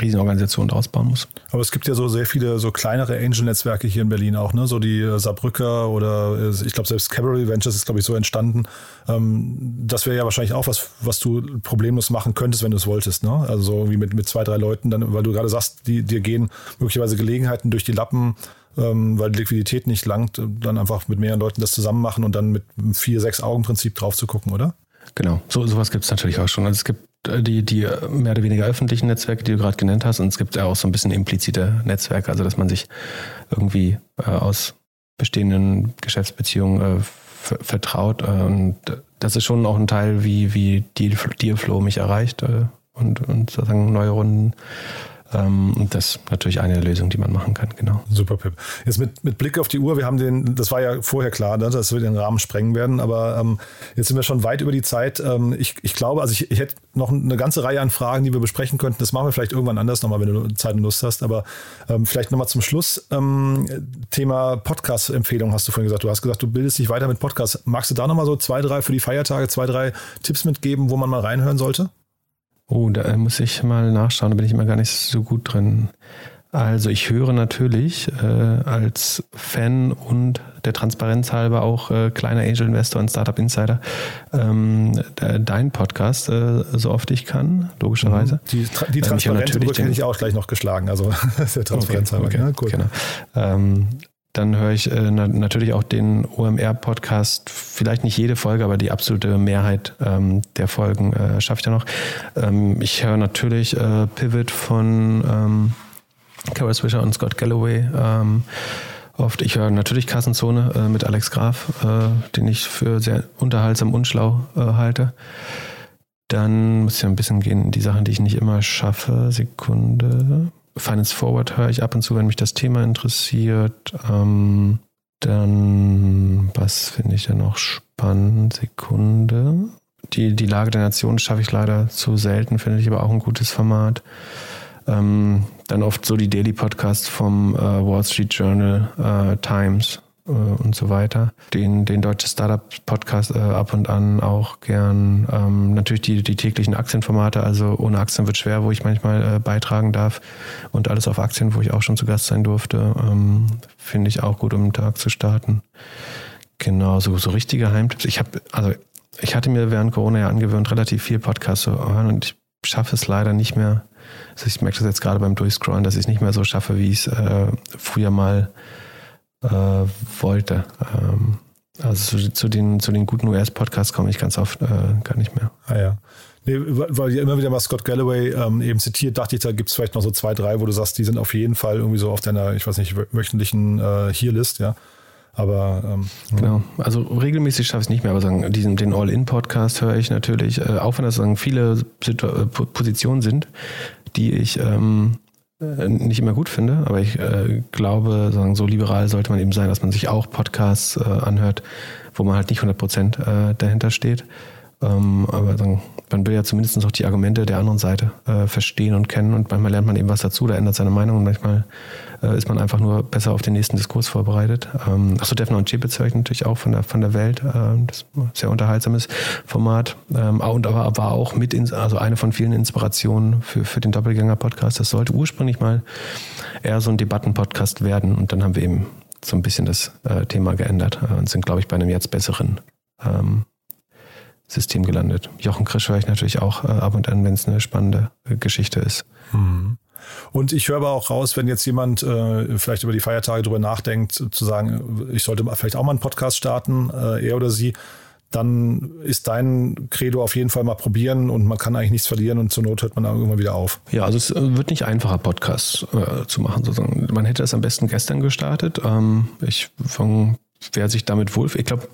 Riesenorganisation draus bauen muss. Aber es gibt ja so sehr viele so kleinere Angel-Netzwerke hier in Berlin auch, ne? So die äh, Saarbrücker oder äh, ich glaube selbst Cabaret Ventures ist glaube ich so entstanden. Ähm, das wäre ja wahrscheinlich auch was, was du problemlos machen könntest, wenn du es wolltest, ne? Also so wie mit, mit zwei, drei Leuten, dann, weil du gerade sagst, die, dir gehen möglicherweise Gelegenheiten durch die Lappen, ähm, weil die Liquidität nicht langt, dann einfach mit mehreren Leuten das zusammen machen und dann mit vier, sechs Augen Prinzip drauf zu gucken, oder? Genau, so sowas gibt es natürlich auch schon. Also es gibt äh, die, die mehr oder weniger öffentlichen Netzwerke, die du gerade genannt hast, und es gibt ja auch so ein bisschen implizite Netzwerke, also dass man sich irgendwie äh, aus bestehenden Geschäftsbeziehungen äh, vertraut. Äh, und das ist schon auch ein Teil, wie, wie Dealflow mich erreicht äh, und, und sozusagen neue Runden und das ist natürlich eine Lösung, die man machen kann, genau. Super, Pip. Jetzt mit, mit Blick auf die Uhr, wir haben den, das war ja vorher klar, ne, dass wir den Rahmen sprengen werden, aber ähm, jetzt sind wir schon weit über die Zeit. Ähm, ich, ich glaube, also ich, ich hätte noch eine ganze Reihe an Fragen, die wir besprechen könnten. Das machen wir vielleicht irgendwann anders nochmal, wenn du Zeit und Lust hast. Aber ähm, vielleicht nochmal zum Schluss. Ähm, Thema Podcast-Empfehlung hast du vorhin gesagt. Du hast gesagt, du bildest dich weiter mit Podcasts. Magst du da nochmal so zwei, drei für die Feiertage, zwei, drei Tipps mitgeben, wo man mal reinhören sollte? Oh, da muss ich mal nachschauen, da bin ich immer gar nicht so gut drin. Also ich höre natürlich äh, als Fan und der Transparenz halber auch äh, kleiner Angel Investor und Startup Insider ähm, dein Podcast äh, so oft ich kann, logischerweise. Die, die ähm, Transparenz ähm, hätte ich auch gleich noch geschlagen, also der Transparenz okay, halber. Okay, ja, cool. Genau. Ähm, dann höre ich äh, na, natürlich auch den OMR-Podcast, vielleicht nicht jede Folge, aber die absolute Mehrheit ähm, der Folgen äh, schaffe ich da noch. Ähm, ich höre natürlich äh, Pivot von ähm, Kara Swisher und Scott Galloway. Ähm, oft. Ich höre natürlich Kassenzone äh, mit Alex Graf, äh, den ich für sehr unterhaltsam und schlau äh, halte. Dann muss ich ein bisschen gehen in die Sachen, die ich nicht immer schaffe. Sekunde. Finance Forward höre ich ab und zu, wenn mich das Thema interessiert. Ähm, dann, was finde ich da noch spannend? Sekunde. Die, die Lage der Nation schaffe ich leider zu selten, finde ich aber auch ein gutes Format. Ähm, dann oft so die Daily Podcasts vom äh, Wall Street Journal, äh, Times äh, und so weiter. Den, den Deutsche Startup Podcast äh, ab und an auch gern. Ähm, natürlich die, die täglichen Aktienformate, also ohne Aktien wird schwer, wo ich manchmal äh, beitragen darf. Und alles auf Aktien, wo ich auch schon zu Gast sein durfte, ähm, finde ich auch gut, um den Tag zu starten. Genau, so, so richtige Heimtipps. Ich habe, also ich hatte mir während Corona ja angewöhnt, relativ viel Podcasts zu hören und ich schaffe es leider nicht mehr. Also ich merke das jetzt gerade beim Durchscrollen, dass ich es nicht mehr so schaffe, wie ich es äh, früher mal äh, wollte. Ähm, also zu, zu, den, zu den guten US-Podcasts komme ich ganz oft äh, gar nicht mehr. Ah ja. Nee, weil ihr immer wieder mal Scott Galloway ähm, eben zitiert, dachte ich, da gibt es vielleicht noch so zwei, drei, wo du sagst, die sind auf jeden Fall irgendwie so auf deiner, ich weiß nicht, wöchentlichen äh, Here-List, ja. Aber ähm, genau, also regelmäßig schaffe ich es nicht mehr, aber sagen, diesen, den All-In-Podcast höre ich natürlich, äh, auch wenn das sagen, viele Situ äh, Positionen sind, die ich ähm, äh, nicht immer gut finde, aber ich äh, glaube, sagen, so liberal sollte man eben sein, dass man sich auch Podcasts äh, anhört, wo man halt nicht 100 Prozent äh, dahinter steht. Ähm, aber sagen, man will ja zumindest auch die Argumente der anderen Seite äh, verstehen und kennen und manchmal lernt man eben was dazu, da ändert seine Meinung und manchmal äh, ist man einfach nur besser auf den nächsten Diskurs vorbereitet. Ähm, achso, Defner und ich natürlich auch von der, von der Welt. Ähm, das ist ein sehr unterhaltsames Format. Ähm, und aber war auch mit, in, also eine von vielen Inspirationen für, für den Doppelgänger-Podcast. Das sollte ursprünglich mal eher so ein Debatten-Podcast werden und dann haben wir eben so ein bisschen das äh, Thema geändert äh, und sind, glaube ich, bei einem jetzt besseren ähm, System gelandet. Jochen Krisch höre ich natürlich auch äh, ab und an, wenn es eine spannende äh, Geschichte ist. Mhm. Und ich höre aber auch raus, wenn jetzt jemand äh, vielleicht über die Feiertage drüber nachdenkt, zu sagen, ich sollte vielleicht auch mal einen Podcast starten, äh, er oder sie, dann ist dein Credo auf jeden Fall mal probieren und man kann eigentlich nichts verlieren und zur Not hört man irgendwann wieder auf. Ja, also es äh, wird nicht einfacher, Podcasts äh, zu machen. Sozusagen. Man hätte es am besten gestern gestartet. Ähm, ich fange, wer sich damit wohl, ich glaube,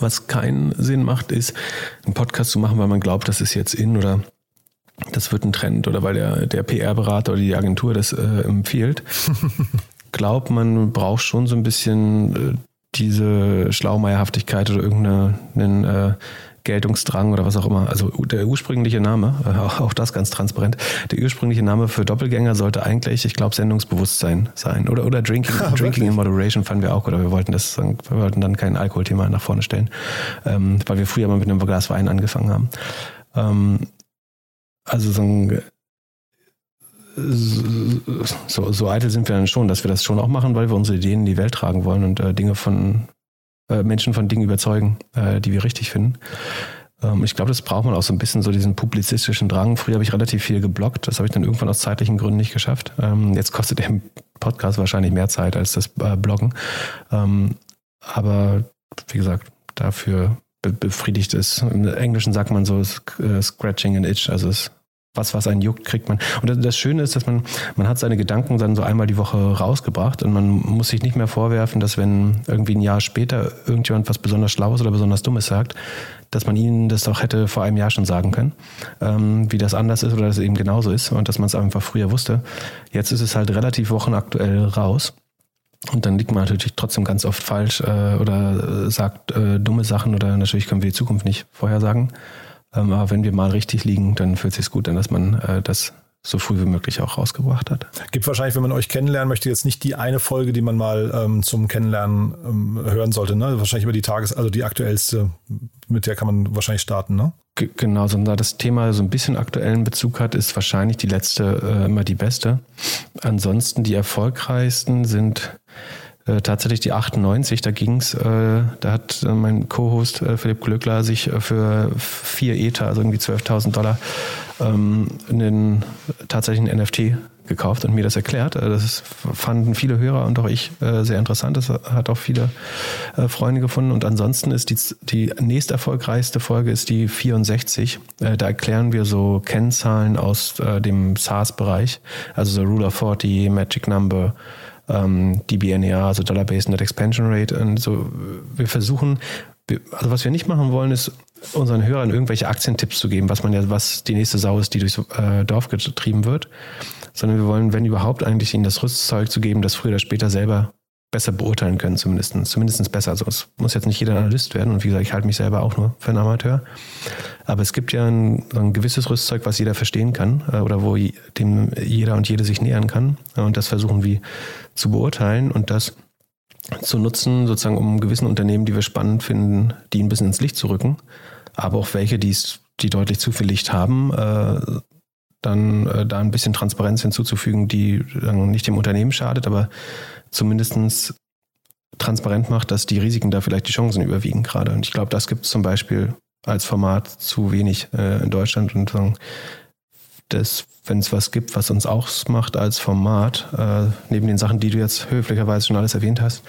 was keinen Sinn macht, ist, einen Podcast zu machen, weil man glaubt, das ist jetzt in oder das wird ein Trend oder weil der, der PR-Berater oder die Agentur das äh, empfiehlt. glaubt man braucht schon so ein bisschen äh, diese Schlaumeierhaftigkeit oder irgendeinen äh, Geltungsdrang oder was auch immer. Also der ursprüngliche Name, äh, auch das ganz transparent, der ursprüngliche Name für Doppelgänger sollte eigentlich, ich glaube, Sendungsbewusstsein sein. Oder, oder Drinking, Drinking in Moderation fanden wir auch, oder wir wollten das, wir wollten dann kein Alkoholthema nach vorne stellen, ähm, weil wir früher mal mit einem Glas Wein angefangen haben. Ähm, also so ein so, so eitel sind wir dann schon, dass wir das schon auch machen, weil wir unsere Ideen in die Welt tragen wollen und äh, Dinge von äh, Menschen von Dingen überzeugen, äh, die wir richtig finden. Ähm, ich glaube, das braucht man auch so ein bisschen so diesen publizistischen Drang. Früher habe ich relativ viel geblockt, das habe ich dann irgendwann aus zeitlichen Gründen nicht geschafft. Ähm, jetzt kostet der Podcast wahrscheinlich mehr Zeit als das äh, Bloggen. Ähm, aber wie gesagt, dafür be befriedigt es. Im Englischen sagt man so äh, scratching an itch, also es was, was einen juckt, kriegt man. Und das Schöne ist, dass man, man hat seine Gedanken dann so einmal die Woche rausgebracht und man muss sich nicht mehr vorwerfen, dass wenn irgendwie ein Jahr später irgendjemand was besonders Schlaues oder besonders Dummes sagt, dass man ihnen das doch hätte vor einem Jahr schon sagen können, ähm, wie das anders ist oder dass es eben genauso ist und dass man es einfach früher wusste. Jetzt ist es halt relativ wochenaktuell raus. Und dann liegt man natürlich trotzdem ganz oft falsch äh, oder sagt äh, dumme Sachen oder natürlich können wir die Zukunft nicht vorhersagen. Ähm, aber wenn wir mal richtig liegen, dann fühlt es sich gut an, dass man äh, das so früh wie möglich auch rausgebracht hat. Gibt wahrscheinlich, wenn man euch kennenlernen möchte, jetzt nicht die eine Folge, die man mal ähm, zum Kennenlernen ähm, hören sollte. Ne? Wahrscheinlich über die Tages-, also die aktuellste, mit der kann man wahrscheinlich starten, ne? G genau, so da das Thema so ein bisschen aktuellen Bezug hat, ist wahrscheinlich die letzte äh, immer die beste. Ansonsten die erfolgreichsten sind äh, tatsächlich die 98, da ging's, äh, da hat äh, mein Co-Host äh, Philipp Glückler sich äh, für vier Ether, also irgendwie 12.000 Dollar, ähm, einen, tatsächlich ein NFT gekauft und mir das erklärt. Das fanden viele Hörer und auch ich sehr interessant. Das hat auch viele Freunde gefunden. Und ansonsten ist die, die nächst erfolgreichste Folge ist die 64. Da erklären wir so Kennzahlen aus dem SaaS-Bereich, also so Rule of 40, Magic Number, ähm, DBNER, also Dollar-Based Net Expansion Rate. Und so, wir versuchen, also was wir nicht machen wollen, ist unseren Hörern irgendwelche Aktientipps zu geben, was man ja, was die nächste Sau ist, die durchs äh, Dorf getrieben wird, sondern wir wollen, wenn überhaupt, eigentlich ihnen das Rüstzeug zu geben, das früher oder später selber besser beurteilen können, zumindest. Zumindest besser. Also es muss jetzt nicht jeder Analyst werden und wie gesagt, ich halte mich selber auch nur für einen Amateur. Aber es gibt ja ein, ein gewisses Rüstzeug, was jeder verstehen kann äh, oder wo dem jeder und jede sich nähern kann. Und das versuchen wir zu beurteilen und das zu nutzen, sozusagen um gewissen Unternehmen, die wir spannend finden, die ein bisschen ins Licht zu rücken, aber auch welche, die die deutlich zu viel Licht haben, äh, dann äh, da ein bisschen Transparenz hinzuzufügen, die dann nicht dem Unternehmen schadet, aber zumindest transparent macht, dass die Risiken da vielleicht die Chancen überwiegen gerade. Und ich glaube, das gibt es zum Beispiel als Format zu wenig äh, in Deutschland und dass wenn es was gibt, was uns ausmacht als Format, äh, neben den Sachen, die du jetzt höflicherweise schon alles erwähnt hast,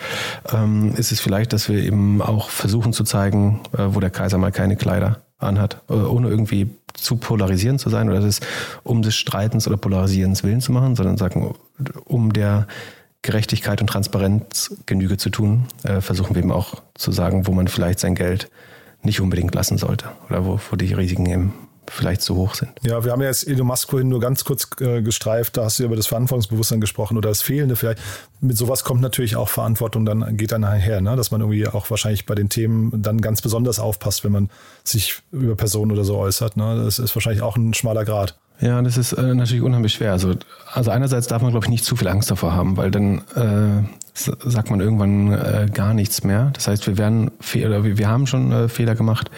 ähm, ist es vielleicht, dass wir eben auch versuchen zu zeigen, äh, wo der Kaiser mal keine Kleider anhat, äh, ohne irgendwie zu polarisierend zu sein oder das um des Streitens oder Polarisierens willen zu machen, sondern sagen, um der Gerechtigkeit und Transparenz Genüge zu tun, äh, versuchen wir eben auch zu sagen, wo man vielleicht sein Geld nicht unbedingt lassen sollte oder wo, wo die Risiken eben vielleicht zu hoch sind. Ja, wir haben ja jetzt Elon Musk vorhin nur ganz kurz äh, gestreift, da hast du über das Verantwortungsbewusstsein gesprochen oder das Fehlende vielleicht. Mit sowas kommt natürlich auch Verantwortung dann, geht dann einher, ne? dass man irgendwie auch wahrscheinlich bei den Themen dann ganz besonders aufpasst, wenn man sich über Personen oder so äußert. Ne? Das ist wahrscheinlich auch ein schmaler Grad. Ja, das ist äh, natürlich unheimlich schwer. Also, also einerseits darf man, glaube ich, nicht zu viel Angst davor haben, weil dann äh, sagt man irgendwann äh, gar nichts mehr. Das heißt, wir werden oder wir haben schon äh, Fehler gemacht,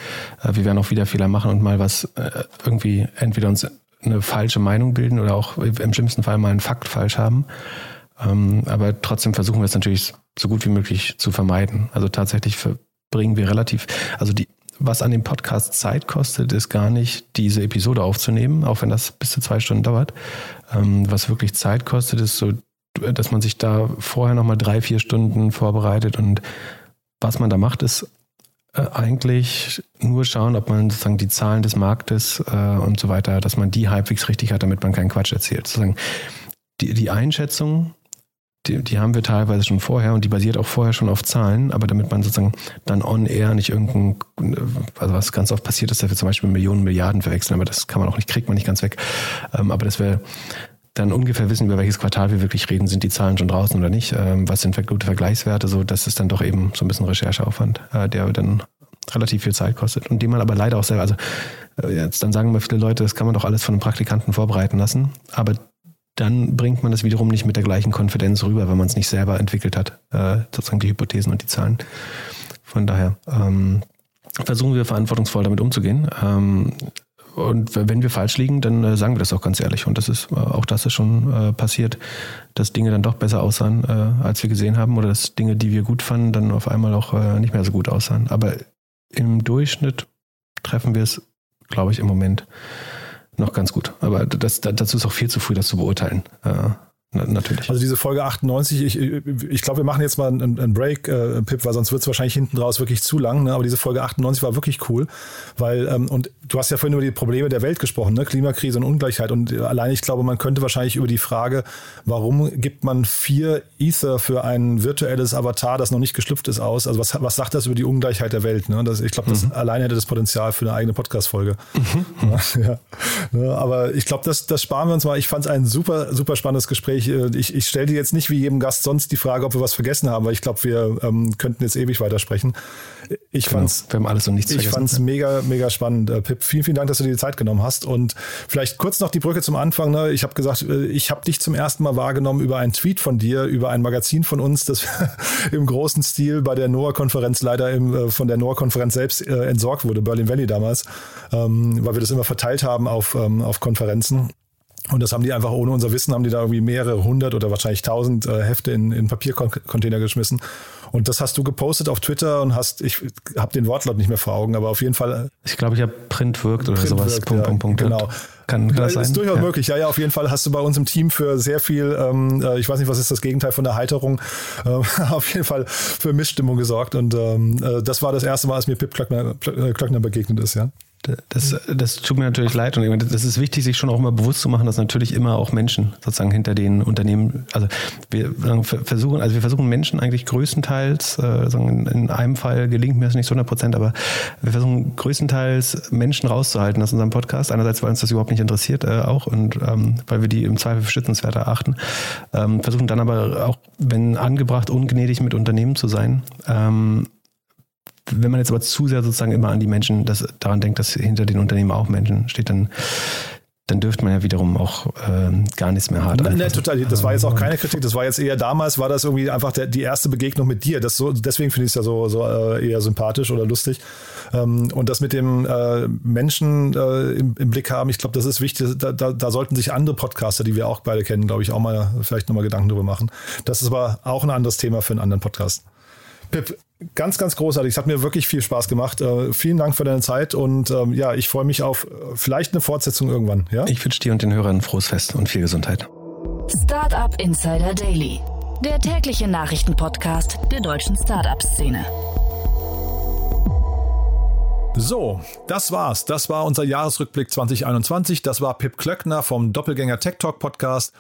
äh, wir werden auch wieder Fehler machen und mal was äh, irgendwie entweder uns eine falsche Meinung bilden oder auch im schlimmsten Fall mal einen Fakt falsch haben. Ähm, aber trotzdem versuchen wir es natürlich so gut wie möglich zu vermeiden. Also tatsächlich verbringen wir relativ, also die was an dem Podcast Zeit kostet, ist gar nicht diese Episode aufzunehmen, auch wenn das bis zu zwei Stunden dauert. Ähm, was wirklich Zeit kostet, ist so, dass man sich da vorher nochmal drei, vier Stunden vorbereitet und was man da macht, ist äh, eigentlich nur schauen, ob man sozusagen die Zahlen des Marktes äh, und so weiter, dass man die halbwegs richtig hat, damit man keinen Quatsch erzählt. Sozusagen die, die Einschätzung die, die haben wir teilweise schon vorher und die basiert auch vorher schon auf Zahlen, aber damit man sozusagen dann on air nicht irgendein, also was ganz oft passiert ist, dass wir zum Beispiel Millionen, Milliarden verwechseln, aber das kann man auch nicht, kriegt man nicht ganz weg. Ähm, aber dass wir dann ungefähr wissen, über welches Quartal wir wirklich reden, sind die Zahlen schon draußen oder nicht, ähm, was sind gute Vergleichswerte, so das ist dann doch eben so ein bisschen Rechercheaufwand, äh, der dann relativ viel Zeit kostet. Und den man aber leider auch selber, also äh, jetzt dann sagen wir viele Leute, das kann man doch alles von einem Praktikanten vorbereiten lassen, aber dann bringt man das wiederum nicht mit der gleichen Konfidenz rüber, wenn man es nicht selber entwickelt hat, äh, sozusagen die Hypothesen und die Zahlen. Von daher ähm, versuchen wir verantwortungsvoll damit umzugehen. Ähm, und wenn wir falsch liegen, dann äh, sagen wir das auch ganz ehrlich. Und das ist äh, auch das ist schon äh, passiert, dass Dinge dann doch besser aussahen, als wir gesehen haben, oder dass Dinge, die wir gut fanden, dann auf einmal auch nicht mehr so gut aussahen. Aber im Durchschnitt treffen wir es, glaube ich, im Moment noch ganz gut. Aber das, dazu ist auch viel zu früh, das zu beurteilen. Na, natürlich. Also diese Folge 98, ich, ich glaube, wir machen jetzt mal einen, einen Break, äh, Pip, weil sonst wird es wahrscheinlich hinten raus wirklich zu lang. Ne? Aber diese Folge 98 war wirklich cool, weil, ähm, und du hast ja vorhin über die Probleme der Welt gesprochen, ne? Klimakrise und Ungleichheit. Und allein ich glaube, man könnte wahrscheinlich über die Frage, warum gibt man vier Ether für ein virtuelles Avatar, das noch nicht geschlüpft ist, aus? Also was, was sagt das über die Ungleichheit der Welt? Ne? Das, ich glaube, das mhm. allein hätte das Potenzial für eine eigene Podcast-Folge. Mhm. Ja, ja. Aber ich glaube, das, das sparen wir uns mal. Ich fand es ein super, super spannendes Gespräch. Äh, ich, ich stelle dir jetzt nicht wie jedem Gast sonst die Frage, ob wir was vergessen haben, weil ich glaube, wir ähm, könnten jetzt ewig weitersprechen. Ich genau, fand's, wir haben alles und nichts Ich fand es mega, mega spannend. Äh, Pip, vielen, vielen Dank, dass du dir die Zeit genommen hast. Und vielleicht kurz noch die Brücke zum Anfang. Ne? Ich habe gesagt, äh, ich habe dich zum ersten Mal wahrgenommen über einen Tweet von dir, über ein Magazin von uns, das im großen Stil bei der NOAA-Konferenz leider im, von der NOAA-Konferenz selbst äh, entsorgt wurde, Berlin Valley damals, ähm, weil wir das immer verteilt haben auf, ähm, auf Konferenzen. Und das haben die einfach ohne unser Wissen, haben die da irgendwie mehrere hundert oder wahrscheinlich tausend äh, Hefte in, in Papiercontainer geschmissen. Und das hast du gepostet auf Twitter und hast, ich habe den Wortlaut nicht mehr vor Augen, aber auf jeden Fall. Äh, ich glaube, ich habe Print wirkt oder Print sowas. Wirkt, Punkt, ja, Punkt, Punkt. Genau. Kann, kann das sein? Ist durchaus ja. möglich. Ja, ja, auf jeden Fall hast du bei uns im Team für sehr viel, ähm, äh, ich weiß nicht, was ist das Gegenteil von der Heiterung, äh, auf jeden Fall für Missstimmung gesorgt. Und ähm, äh, das war das erste Mal, als mir Pip Klöckner, Klöckner begegnet ist, ja. Das, das tut mir natürlich leid und das ist wichtig, sich schon auch immer bewusst zu machen, dass natürlich immer auch Menschen sozusagen hinter den Unternehmen, also wir versuchen, also wir versuchen Menschen eigentlich größtenteils, äh, in einem Fall gelingt mir das nicht zu 100 Prozent, aber wir versuchen größtenteils Menschen rauszuhalten aus unserem Podcast. Einerseits, weil uns das überhaupt nicht interessiert äh, auch und ähm, weil wir die im Zweifel für schützenswert erachten. Ähm, versuchen dann aber auch, wenn angebracht, ungnädig mit Unternehmen zu sein. Ähm, wenn man jetzt aber zu sehr sozusagen immer an die Menschen das, daran denkt, dass hinter den Unternehmen auch Menschen steht, dann dann dürfte man ja wiederum auch äh, gar nichts mehr hart. Nee, total. Das war jetzt auch keine Kritik. Das war jetzt eher damals, war das irgendwie einfach der, die erste Begegnung mit dir. Das so, deswegen finde ich es ja so, so äh, eher sympathisch oder lustig. Ähm, und das mit dem äh, Menschen äh, im, im, Blick haben, ich glaube, das ist wichtig. Da, da, da, sollten sich andere Podcaster, die wir auch beide kennen, glaube ich, auch mal vielleicht nochmal Gedanken drüber machen. Das ist aber auch ein anderes Thema für einen anderen Podcast. Pip, ganz, ganz großartig. Es hat mir wirklich viel Spaß gemacht. Äh, vielen Dank für deine Zeit und ähm, ja, ich freue mich auf äh, vielleicht eine Fortsetzung irgendwann. Ja? Ich wünsche dir und den Hörern ein frohes Fest und viel Gesundheit. Startup Insider Daily, der tägliche Nachrichtenpodcast der deutschen Startup-Szene. So, das war's. Das war unser Jahresrückblick 2021. Das war Pip Klöckner vom Doppelgänger Tech Talk Podcast.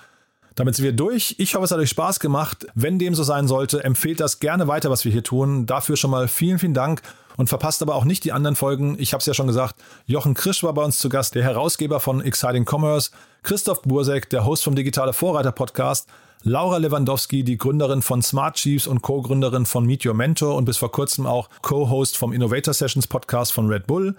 Damit sind wir durch. Ich hoffe, es hat euch Spaß gemacht. Wenn dem so sein sollte, empfehlt das gerne weiter, was wir hier tun. Dafür schon mal vielen, vielen Dank und verpasst aber auch nicht die anderen Folgen. Ich habe es ja schon gesagt, Jochen Krisch war bei uns zu Gast, der Herausgeber von Exciting Commerce, Christoph Bursek, der Host vom Digitale Vorreiter Podcast, Laura Lewandowski, die Gründerin von Smart Chiefs und Co-Gründerin von Meet Your Mentor und bis vor kurzem auch Co-Host vom Innovator Sessions Podcast von Red Bull.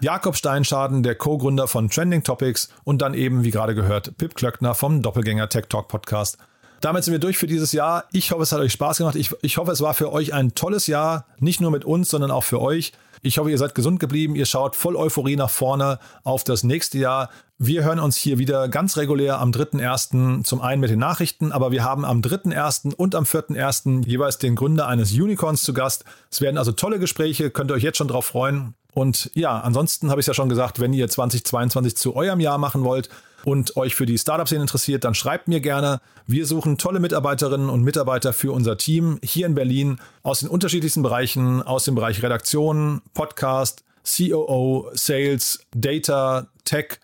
Jakob Steinschaden, der Co-Gründer von Trending Topics und dann eben, wie gerade gehört, Pip Klöckner vom Doppelgänger Tech Talk Podcast. Damit sind wir durch für dieses Jahr. Ich hoffe, es hat euch Spaß gemacht. Ich, ich hoffe, es war für euch ein tolles Jahr, nicht nur mit uns, sondern auch für euch. Ich hoffe, ihr seid gesund geblieben. Ihr schaut voll Euphorie nach vorne auf das nächste Jahr. Wir hören uns hier wieder ganz regulär am 3.1. zum einen mit den Nachrichten, aber wir haben am 3.1. und am 4.1. jeweils den Gründer eines Unicorns zu Gast. Es werden also tolle Gespräche, könnt ihr euch jetzt schon drauf freuen. Und ja, ansonsten habe ich es ja schon gesagt, wenn ihr 2022 zu eurem Jahr machen wollt und euch für die Startup-Szene interessiert, dann schreibt mir gerne. Wir suchen tolle Mitarbeiterinnen und Mitarbeiter für unser Team hier in Berlin aus den unterschiedlichsten Bereichen, aus dem Bereich Redaktion, Podcast, COO, Sales, Data, Tech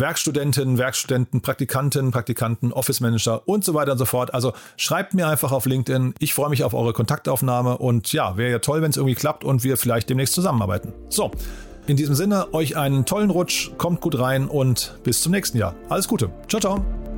Werkstudentinnen, Werkstudenten, Praktikantinnen, Praktikanten, Office Manager und so weiter und so fort. Also schreibt mir einfach auf LinkedIn. Ich freue mich auf eure Kontaktaufnahme und ja, wäre ja toll, wenn es irgendwie klappt und wir vielleicht demnächst zusammenarbeiten. So, in diesem Sinne, euch einen tollen Rutsch, kommt gut rein und bis zum nächsten Jahr. Alles Gute. Ciao, ciao.